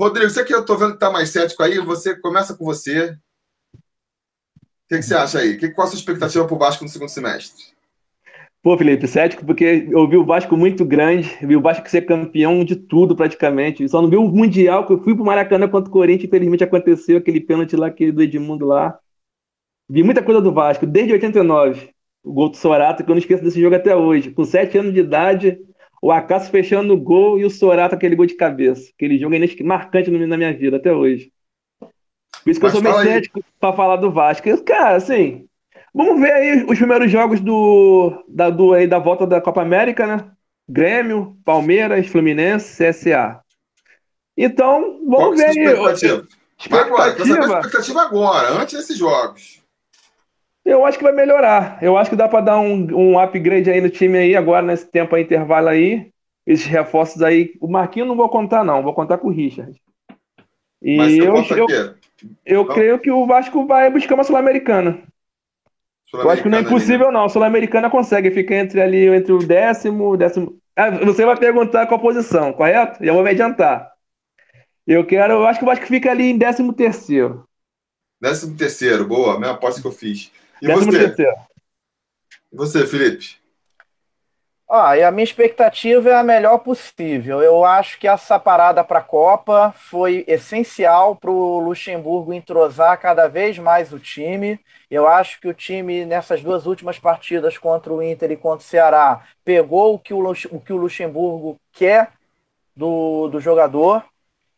Rodrigo, você que eu tô vendo que tá mais cético aí, você começa com você. O que, que você acha aí? Que, qual a sua expectativa para o Vasco no segundo semestre? Pô, Felipe, cético, porque eu vi o Vasco muito grande, vi o Vasco ser campeão de tudo praticamente. Só não vi o Mundial, que eu fui pro Maracanã contra o Corinthians, infelizmente aconteceu aquele pênalti lá aquele do Edmundo lá. Vi muita coisa do Vasco, desde 89. O gol do Sorata, que eu não esqueço desse jogo até hoje. Com sete anos de idade, o Acaso fechando o gol e o Sorata aquele gol de cabeça. Aquele jogo é marcante na minha vida até hoje. Por isso que Mas eu sou meio cético pra falar do Vasco. Cara, assim, Vamos ver aí os primeiros jogos do, da, do, aí, da volta da Copa América, né? Grêmio, Palmeiras, Fluminense, CSA. Então, vamos Qual ver aí. Expectativa? Agora, expectativa agora, antes desses jogos. Eu acho que vai melhorar. Eu acho que dá para dar um, um upgrade aí no time aí agora, nesse tempo aí, intervalo aí. Esses reforços aí. O Marquinhos não vou contar, não. Vou contar com o Richard. E Mas eu, eu, eu creio que o Vasco vai buscar uma Sul-Americana. Eu acho que não é impossível, ali, né? não. Sul-Americana consegue, fica entre ali, entre o décimo, décimo. Ah, você vai perguntar qual posição, correto? Já vou me adiantar. Eu quero, eu acho que o Vasco fica ali em décimo terceiro. Décimo terceiro, boa, minha aposta que eu fiz. E décimo você? Terceiro. E você, Felipe? Ah, e a minha expectativa é a melhor possível. Eu acho que essa parada para a Copa foi essencial para o Luxemburgo entrosar cada vez mais o time. Eu acho que o time, nessas duas últimas partidas contra o Inter e contra o Ceará, pegou o que o, o, que o Luxemburgo quer do, do jogador.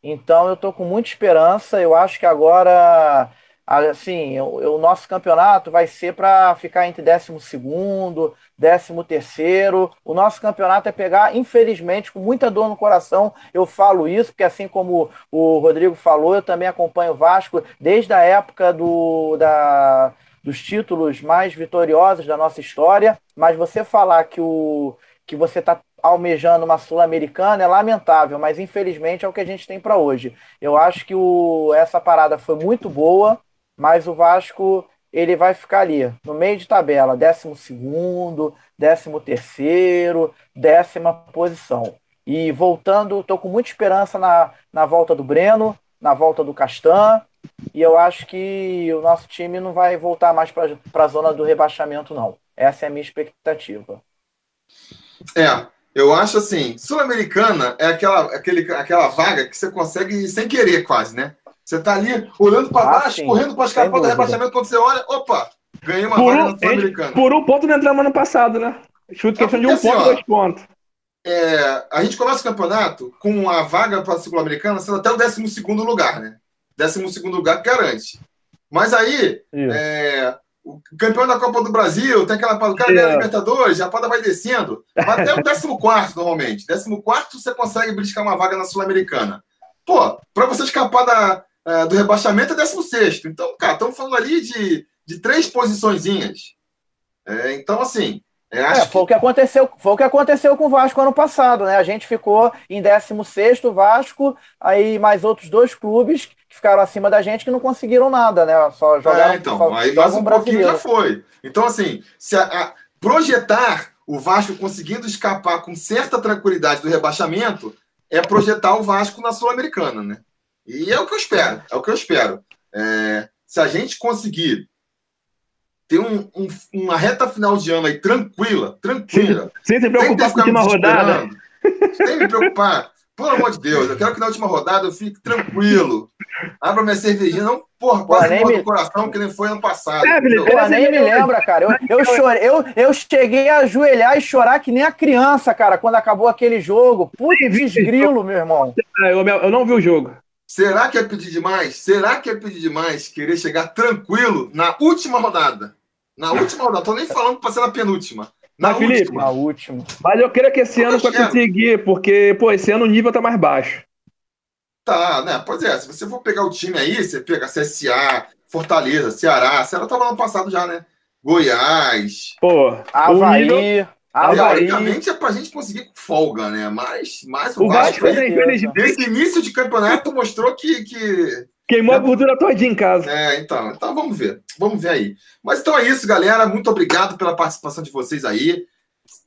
Então eu estou com muita esperança. Eu acho que agora assim, o, nosso campeonato vai ser para ficar entre 12 segundo, 13 terceiro. O nosso campeonato é pegar, infelizmente, com muita dor no coração, eu falo isso, porque assim como o Rodrigo falou, eu também acompanho o Vasco desde a época do, da, dos títulos mais vitoriosos da nossa história, mas você falar que o que você está almejando uma sul-americana é lamentável, mas infelizmente é o que a gente tem para hoje. Eu acho que o, essa parada foi muito boa mas o Vasco ele vai ficar ali no meio de tabela, 12 segundo, 13 terceiro, décima posição. E voltando, estou com muita esperança na, na volta do Breno, na volta do Castan, e eu acho que o nosso time não vai voltar mais para a zona do rebaixamento, não. Essa é a minha expectativa. É, eu acho assim, Sul-Americana é aquela, aquele, aquela vaga que você consegue sem querer, quase, né? Você está ali olhando para ah, baixo, sim. correndo para escapar do rebaixamento. Quando você olha, opa, ganhei uma por vaga um, Sul-Americana. Por um ponto não entramos ano passado, né? Chute questão de um assim, ponto, ó, dois pontos. É, a gente começa o campeonato com a vaga para a Sul-Americana sendo até o 12 lugar, né? 12 lugar garante. Mas aí, é, o campeão da Copa do Brasil, tem aquela o cara ganha é. Libertadores, a pada vai descendo. Vai até o 14 normalmente. 14 você consegue briscar uma vaga na Sul-Americana. Pô, para você escapar da, é, do rebaixamento é 16. Então, cara, estamos falando ali de, de três posiçõezinhas. É, então, assim. É, foi, o que aconteceu, foi o que aconteceu com o Vasco ano passado, né? A gente ficou em 16 Vasco, aí mais outros dois clubes que ficaram acima da gente que não conseguiram nada, né? Só jogaram. É, então, só, aí mais um pouquinho já foi. Então, assim, se a, a, projetar o Vasco conseguindo escapar com certa tranquilidade do rebaixamento é projetar o Vasco na Sul-Americana, né? E é o que eu espero, é o que eu espero. É, se a gente conseguir ter um, um, uma reta final de ano aí tranquila, tranquila. Sem, sem se preocupar com a última rodada. Sem me preocupar. Pelo amor de Deus, eu quero que na última rodada eu fique tranquilo. Abra minha cervejinha, não, porra, quase me... coração que nem foi ano passado. É, porra, nem me lembra, cara. Eu, eu, chorei, eu, eu cheguei a ajoelhar e chorar que nem a criança, cara, quando acabou aquele jogo. Puta desgrilo, meu irmão. Eu, eu não vi o jogo. Será que é pedir demais? Será que é pedir demais querer chegar tranquilo na última rodada? Na última rodada, tô nem falando para ser na penúltima. Na Mas, Felipe, na última. Mas eu creio que esse ano vai conseguir, porque, pô, esse ano o nível tá mais baixo. Tá, né? Pois é, se você for pegar o time aí, você pega CSA, Fortaleza, Ceará, Ceará tava ano passado já, né? Goiás. Pô, Havaí. Nível... Teoricamente é pra gente conseguir folga, né? Mas, mas o, o Vasco, Vasco aí, início de campeonato mostrou que. que Queimou é, a gordura todinha em casa. É, então, então vamos ver. Vamos ver aí. Mas então é isso, galera. Muito obrigado pela participação de vocês aí.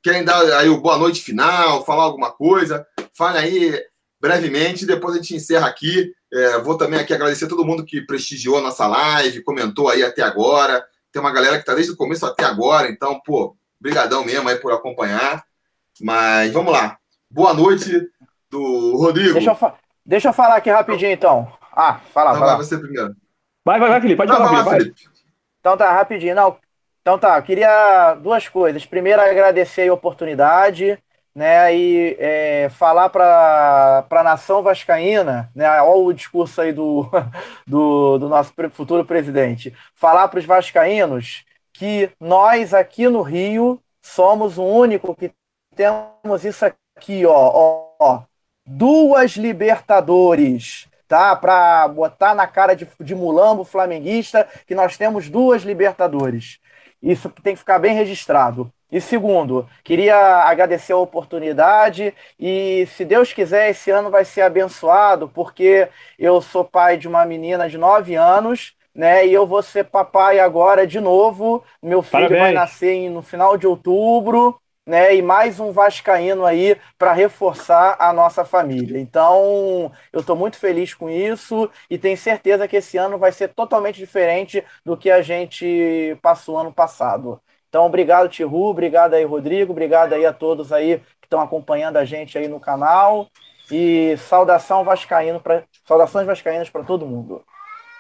Querem dar aí o boa noite final, falar alguma coisa? Fale aí brevemente, depois a gente encerra aqui. É, vou também aqui agradecer a todo mundo que prestigiou a nossa live, comentou aí até agora. Tem uma galera que está desde o começo até agora, então, pô, brigadão mesmo aí por acompanhar. Mas vamos lá. Boa noite do Rodrigo. Deixa eu, Deixa eu falar aqui rapidinho, então. Ah, fala, então, fala. Vai você primeiro. Vai, vai, vai, Felipe. Pode Não, falar, vai, Felipe. Então tá, rapidinho. Não, então tá, eu queria duas coisas. Primeiro, agradecer a oportunidade né, e é, falar para a nação vascaína, né, olha o discurso aí do, do, do nosso futuro presidente, falar para os vascaínos que nós aqui no Rio somos o único que temos isso aqui, ó, ó, ó duas Libertadores, tá? Para botar na cara de, de mulambo flamenguista que nós temos duas Libertadores. Isso tem que ficar bem registrado. E segundo, queria agradecer a oportunidade e, se Deus quiser, esse ano vai ser abençoado, porque eu sou pai de uma menina de 9 anos, né? E eu vou ser papai agora de novo. Meu filho Parabéns. vai nascer no final de outubro, né? E mais um vascaíno aí para reforçar a nossa família. Então, eu estou muito feliz com isso e tenho certeza que esse ano vai ser totalmente diferente do que a gente passou ano passado. Então, obrigado, Tihu, obrigado aí, Rodrigo, obrigado aí a todos aí que estão acompanhando a gente aí no canal. E saudação vascaíno para saudações vascaínas para todo mundo.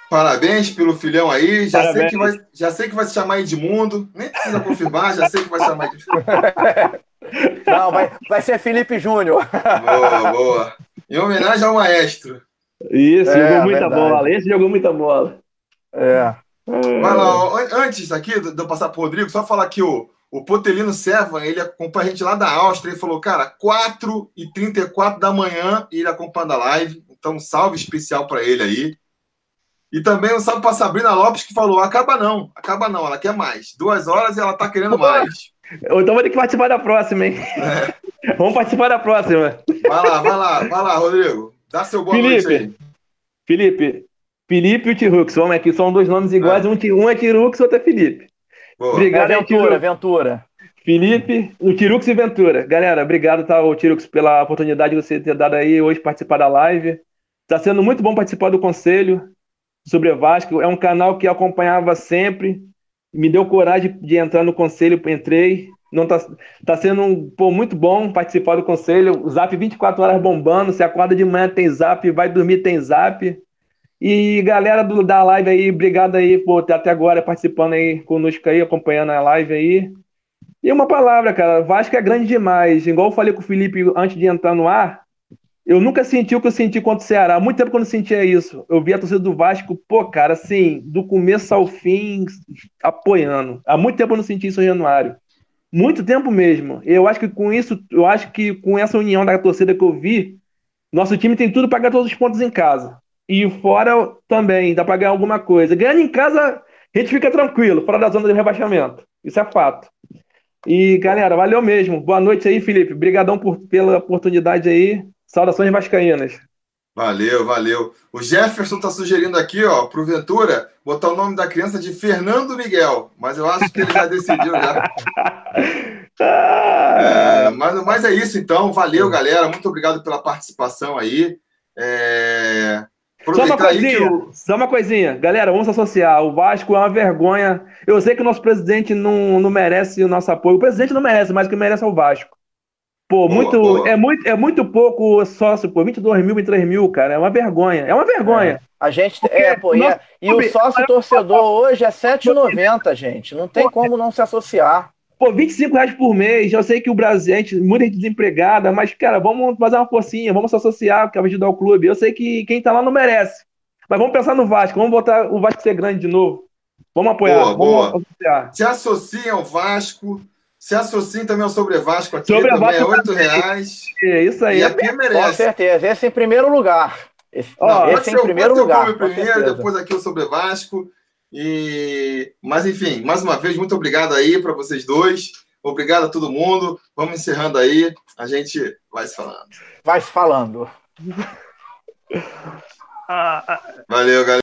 Parabéns pelo filhão aí. Já sei, que vai, já sei que vai se chamar Edmundo. Nem precisa confirmar, já sei que vai se chamar Edmundo. Não, vai, vai ser Felipe Júnior. Boa, boa. Em homenagem ao maestro. Isso, é, jogou muita verdade. bola. Esse jogou muita bola. É. Vai lá, antes aqui de eu passar para o Rodrigo, só falar que o, o Potelino Servan, ele acompanha a gente lá da Áustria, ele falou, cara, 4 e 34 da manhã ele acompanha a live, então um salve especial para ele aí. E também um salve para Sabrina Lopes, que falou, acaba não, acaba não, ela quer mais. Duas horas e ela tá querendo mais. Então vou ter que participar da próxima, hein? É. Vamos participar da próxima. Vai lá, vai lá, vai lá, Rodrigo. Dá seu boa Felipe, noite aí. Felipe, Felipe e o Tirux, vamos aqui, são dois nomes iguais, é. um, é Tirux, outro é Felipe. Boa. Obrigado, é Ventura, Ventura. Felipe, o Tirux e Ventura. Galera, obrigado, tá, o Tirux, pela oportunidade de você ter dado aí hoje participar da live. Está sendo muito bom participar do conselho sobre Vasco. É um canal que acompanhava sempre. Me deu coragem de entrar no conselho, entrei. Não tá, tá sendo pô, muito bom participar do conselho. O Zap 24 horas bombando. Você acorda de manhã, tem Zap, vai dormir, tem Zap. E galera do, da live aí, obrigado aí por até agora participando aí conosco aí, acompanhando a live aí. E uma palavra, cara, Vasco é grande demais. Igual eu falei com o Felipe antes de entrar no ar, eu nunca senti o que eu senti contra o Ceará. Há muito tempo que eu não sentia isso. Eu vi a torcida do Vasco, pô, cara, assim, do começo ao fim, apoiando. Há muito tempo eu não senti isso em Januário. Muito tempo mesmo. Eu acho que com isso, eu acho que com essa união da torcida que eu vi, nosso time tem tudo para ganhar todos os pontos em casa. E fora também, dá para ganhar alguma coisa. Ganhando em casa, a gente fica tranquilo, fora da zona de rebaixamento. Isso é fato. E, galera, valeu mesmo. Boa noite aí, Felipe. Obrigadão por, pela oportunidade aí. Saudações vascaínas. Valeu, valeu. O Jefferson está sugerindo aqui, ó, pro Ventura, botar o nome da criança de Fernando Miguel, mas eu acho que ele já decidiu já. é, mas, mas é isso então, valeu, galera. Muito obrigado pela participação aí. É... Só uma coisinha, eu... só uma coisinha. Galera, vamos associar. O Vasco é uma vergonha. Eu sei que o nosso presidente não, não merece o nosso apoio. O presidente não merece, mas o que merece é o Vasco. Pô, boa, muito, boa. É, muito, é muito pouco sócio, pô. 22 mil, 23 mil, cara. É uma vergonha. É uma vergonha. É. A gente. Porque é, pô, e, é, e o sócio torcedor hoje é 7,90, gente. Não tem como não se associar. Pô, 25 reais por mês, eu sei que o Brasil, a gente, muita gente desempregada, mas, cara, vamos fazer uma forcinha, vamos se associar para ajudar o clube. Eu sei que quem tá lá não merece. Mas vamos pensar no Vasco, vamos botar o Vasco ser grande de novo. Vamos apoiar, boa, vamos boa. associar. Se associa ao Vasco, se associa também ao Sobre Vasco aqui, sobre também Vasco é 8 reais. É isso aí. E aqui merece. Com certeza, esse em primeiro lugar. Esse, oh, não, esse em primeiro lugar. Primeiro, depois aqui o sobre Vasco. E... Mas, enfim, mais uma vez, muito obrigado aí para vocês dois. Obrigado a todo mundo. Vamos encerrando aí. A gente vai se falando. Vai se falando. Valeu, galera.